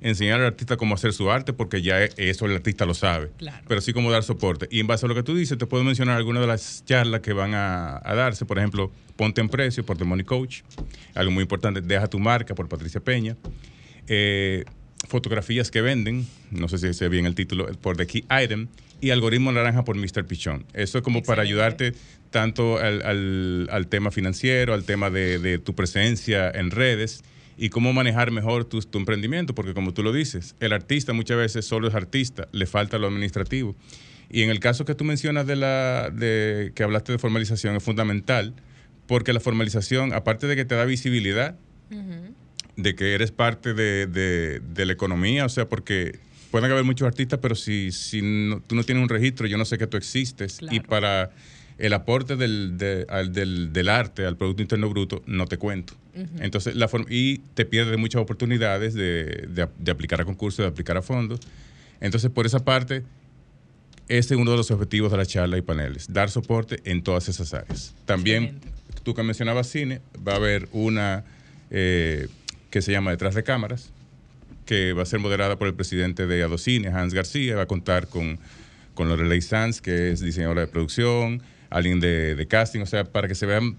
enseñar al artista cómo hacer su arte, porque ya e- eso el artista lo sabe. Pero sí cómo dar soporte. Y en base a lo que tú dices, te puedo mencionar algunas de las charlas que van a, a darse. Por ejemplo, Ponte en Precio por The Money Coach. Algo muy importante, Deja tu marca por Patricia Peña. Eh, fotografías que venden, no sé si sé bien el título, por The Key Item, y Algoritmo Naranja por Mr. Pichón. Eso es como para ayudarte tanto al, al- al tema financiero, al tema de, de tu presencia en redes y cómo manejar mejor tu, tu emprendimiento, porque como tú lo dices, el artista muchas veces solo es artista, le falta lo administrativo. Y en el caso que tú mencionas de la de que hablaste de formalización es fundamental, porque la formalización, aparte de que te da visibilidad, de que eres parte de, de- de la economía, o sea, porque pueden haber muchos artistas, pero si, si no- tú no tienes un registro, yo no sé que tú existes. Y para el aporte del, del, del arte al Producto Interno Bruto, no te cuento. Entonces, la y te pierdes muchas oportunidades de, de, de aplicar a concursos, de aplicar a fondos. Entonces, por esa parte, este es uno de los objetivos de la charla y paneles, dar soporte en todas esas áreas. También, tú que mencionabas cine, va a haber una eh, que se llama Detrás de Cámaras, que va a ser moderada por el presidente de Adocine, Hans García, va a contar con, con Lorelei Sanz, que es diseñadora de producción, alguien de, de casting, o sea, para que se vean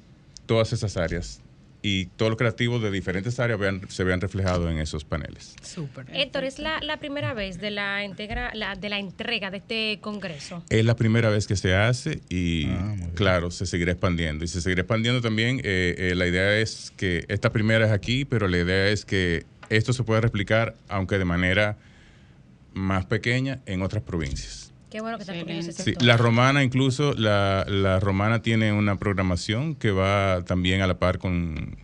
todas esas áreas y todos los creativos de diferentes áreas vean- se vean reflejados en esos paneles. Súper. Héctor, es la, la primera vez de la, integra, la, de la entrega de este congreso. Es la primera vez que se hace y claro, se seguirá expandiendo. Y se seguirá expandiendo también. eh, eh, la idea es que esta primera es aquí, pero la idea es que esto se pueda replicar, aunque de manera más pequeña, en otras provincias. Qué bueno que ese Sí, sector. la romana incluso, la, la romana tiene una programación que va también a la par con,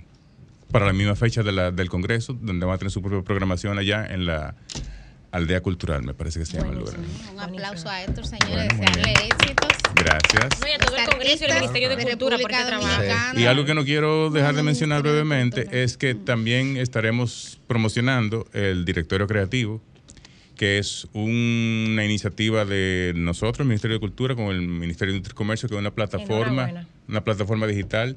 para la misma fecha de la- del Congreso, donde va a tener su propia programación allá en la aldea cultural, me parece que se llama el lugar. Un aplauso a Héctor, señores, Bueno, desearle éxitos. Gracias. No, y a todo el Congreso y el Ministerio de Cultura por este trabajo. Y algo que no quiero dejar de mencionar brevemente es que también estaremos promocionando el directorio creativo, que es una iniciativa de nosotros, el Ministerio de Cultura, con el Ministerio de Industria y Comercio, que es una plataforma, una plataforma digital,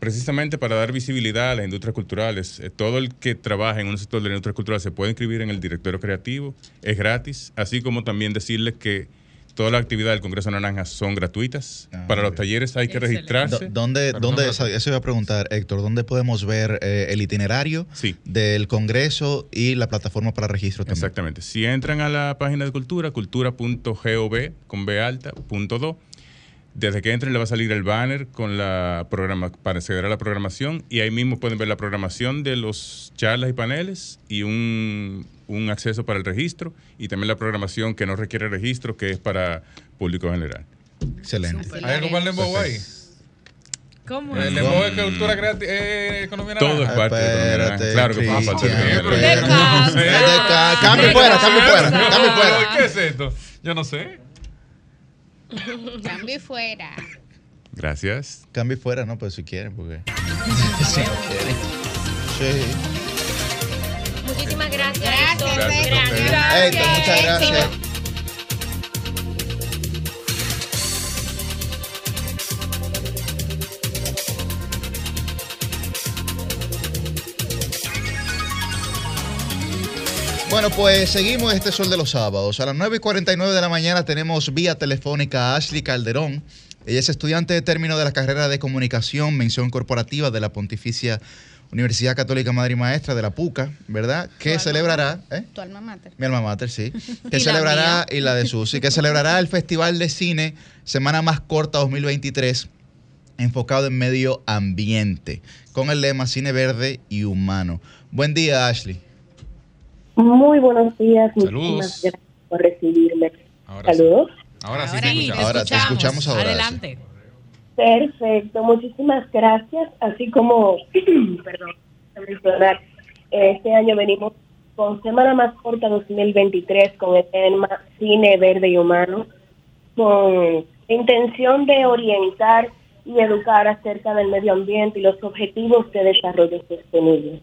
precisamente para dar visibilidad a las industrias culturales. Eh, Todo el que trabaja en un sector de la industria cultural se puede inscribir en el directorio creativo, es gratis, así como también decirles que todas las actividades del Congreso Naranja son gratuitas. Para los talleres hay que registrarse. ¿Dónde, dónde eso iba a preguntar, Héctor, ¿dónde podemos ver eh, el itinerario del Congreso y la plataforma para registro también? Exactamente. Si entran a la página de Cultura, cultura.gov, con B alta, punto do, desde que entren le va a salir el banner con la programa para acceder a la programación y ahí mismo pueden ver la programación de los charlas y paneles y un, un acceso para el registro y también la programación que no requiere registro, que es para público general. Excelente. ¿Hay algo para el Lembo ahí? ¿Cómo? El Lembo es cultura creativa, eh, economía Todo es parte de economía. Claro que. Descansa. Cambio fuera, cambio fuera, cambio fuera. ¿Qué es esto? Yo no sé. Cambio fuera. Gracias. Cambio fuera, no, pues si quieren, porque. si no quieren. Sí. Muchísimas gracias. Muchas gracias. Bueno, pues seguimos este sol de los sábados. A las 9 y 49 de la mañana tenemos vía telefónica a Ashley Calderón. Ella es estudiante de término de la carrera de comunicación, mención corporativa de la Pontificia Universidad Católica Madre y Maestra de la PUCA, ¿verdad? Que celebrará, ¿eh? Tu alma mater. Mi alma mater, sí. Y Que la celebrará, mía. y la de Susi, que celebrará el Festival de Cine Semana Más Corta 2023, enfocado en medio ambiente, con el lema Cine Verde y Humano. Buen día, Ashley. Muy buenos días. Saludos. Muchísimas gracias por recibirme. Ahora sí. Saludos. Ahora sí, Ahora te sí, escuchamos. Ahora te escuchamos ahora. Adelante. Perfecto. Muchísimas gracias. Así como, perdón, este año venimos con Semana Más Corta 2023 con el tema Cine Verde y Humano, con intención de orientar y educar acerca del medio ambiente y los objetivos de desarrollo sostenible.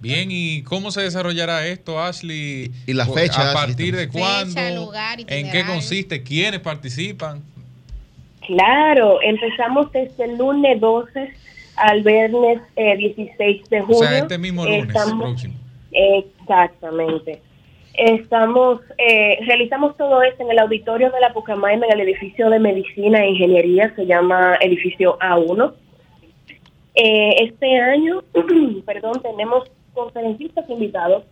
Bien, ¿y cómo se desarrollará esto, Ashley? Y la O- fecha, ¿A partir de Fecha, cuándo? lugar, ¿En qué consiste? ¿Quiénes participan? Claro, empezamos desde el lunes 12 al viernes eh, 16 de O junio. sea, este mismo lunes Estamos- próximo. Exactamente. Estamos, eh, realizamos todo esto en el auditorio de la Pucamaima, en el edificio de Medicina e Ingeniería, se llama edificio A1. Eh, este año, perdón, tenemos conferencistas invitados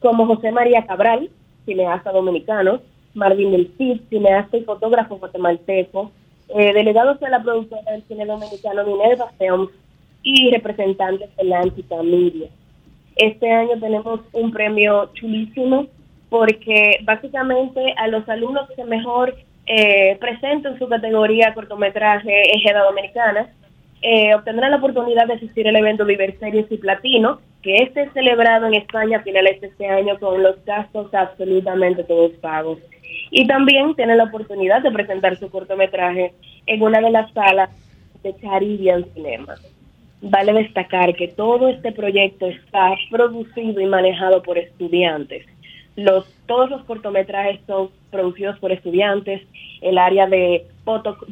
como José María Cabral, cineasta dominicano, Marvin del Cid, cineasta y fotógrafo guatemalteco, eh, delegados de la productora del cine dominicano Minerva Films y representantes de Lantica Media. Este año tenemos un premio chulísimo porque básicamente a los alumnos que mejor eh, presenten su categoría cortometraje Ejeda Dominicana eh, obtendrán la oportunidad de asistir al evento Diverseries y Platino, que este es celebrado en España a finales de este año con los gastos absolutamente todos pagos. Y también tienen la oportunidad de presentar su cortometraje en una de las salas de Caribbean Cinema. vale destacar que todo este proyecto está producido y manejado por estudiantes. Los, todos los cortometrajes son producidos por estudiantes, el área de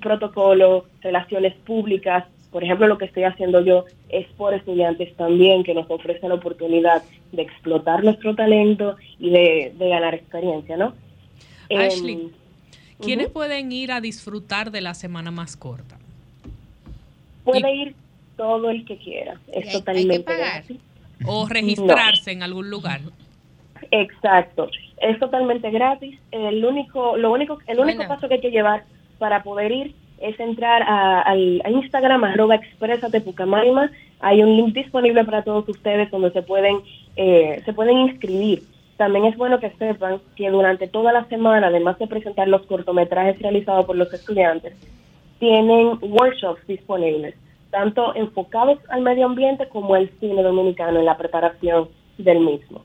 protocolo, relaciones públicas, por ejemplo, lo que estoy haciendo yo es por estudiantes también que nos ofrecen la oportunidad de explotar nuestro talento y de, de ganar experiencia, ¿no? Ashley, Em, ¿quiénes ujú. pueden ir a disfrutar de la semana más corta? Puede ir todo el que quiera, es totalmente gratis. ¿O registrarse en algún lugar? Exacto, es totalmente gratis. El único, lo único, el único Bueno. paso que hay que llevar para poder ir es entrar a, al a Instagram arroba exprésate Pucamaima. Hay un link disponible para todos ustedes donde se pueden eh, se pueden inscribir. También es bueno que sepan que durante toda la semana, además de presentar los cortometrajes realizados por los estudiantes, tienen workshops disponibles, tanto enfocados al medio ambiente como al cine dominicano en la preparación del mismo.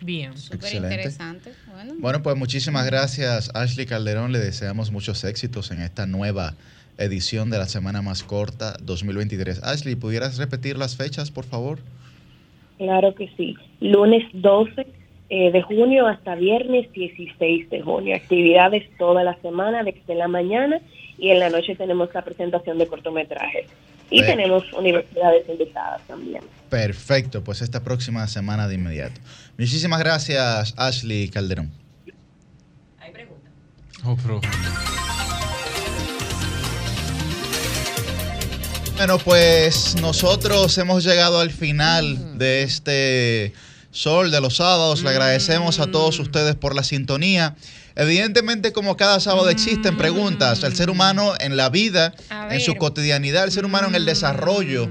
Bien. Súper Excelente. interesante. Bueno, Bueno, pues muchísimas gracias, Ashley Calderón. Le deseamos muchos éxitos en esta nueva edición de la Semana Más Corta 2023. Ashley, ¿pudieras repetir las fechas, por favor? Claro que sí. Lunes 12 eh, de junio hasta viernes 16 de junio. Actividades toda la semana, desde la mañana y en la noche tenemos la presentación de cortometrajes. Y tenemos universidades invitadas también. Perfecto, pues esta próxima semana de inmediato. Muchísimas gracias, Ashley Calderón. Oh, pero- Bueno, pues nosotros hemos llegado al final de este Sol de los sábados. Le agradecemos a todos ustedes por la sintonía. Evidentemente, como cada sábado existen preguntas, el ser humano en la vida, en su cotidianidad, el ser humano en el desarrollo,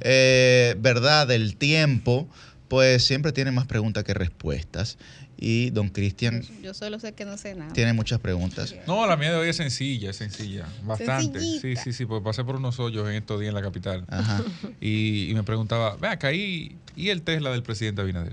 eh, ¿verdad?, del tiempo, pues siempre tiene más preguntas que respuestas. Y don Cristian yo solo sé que no sé nada. tiene muchas preguntas. No, la mía de hoy es sencilla, es sencilla. Bastante. Sí, Sencillita. sí, sí, porque pasé por unos hoyos en estos días en la capital. Ajá. Y, y me preguntaba, ve acá, ¿y, ¿y el Tesla del presidente Abinader?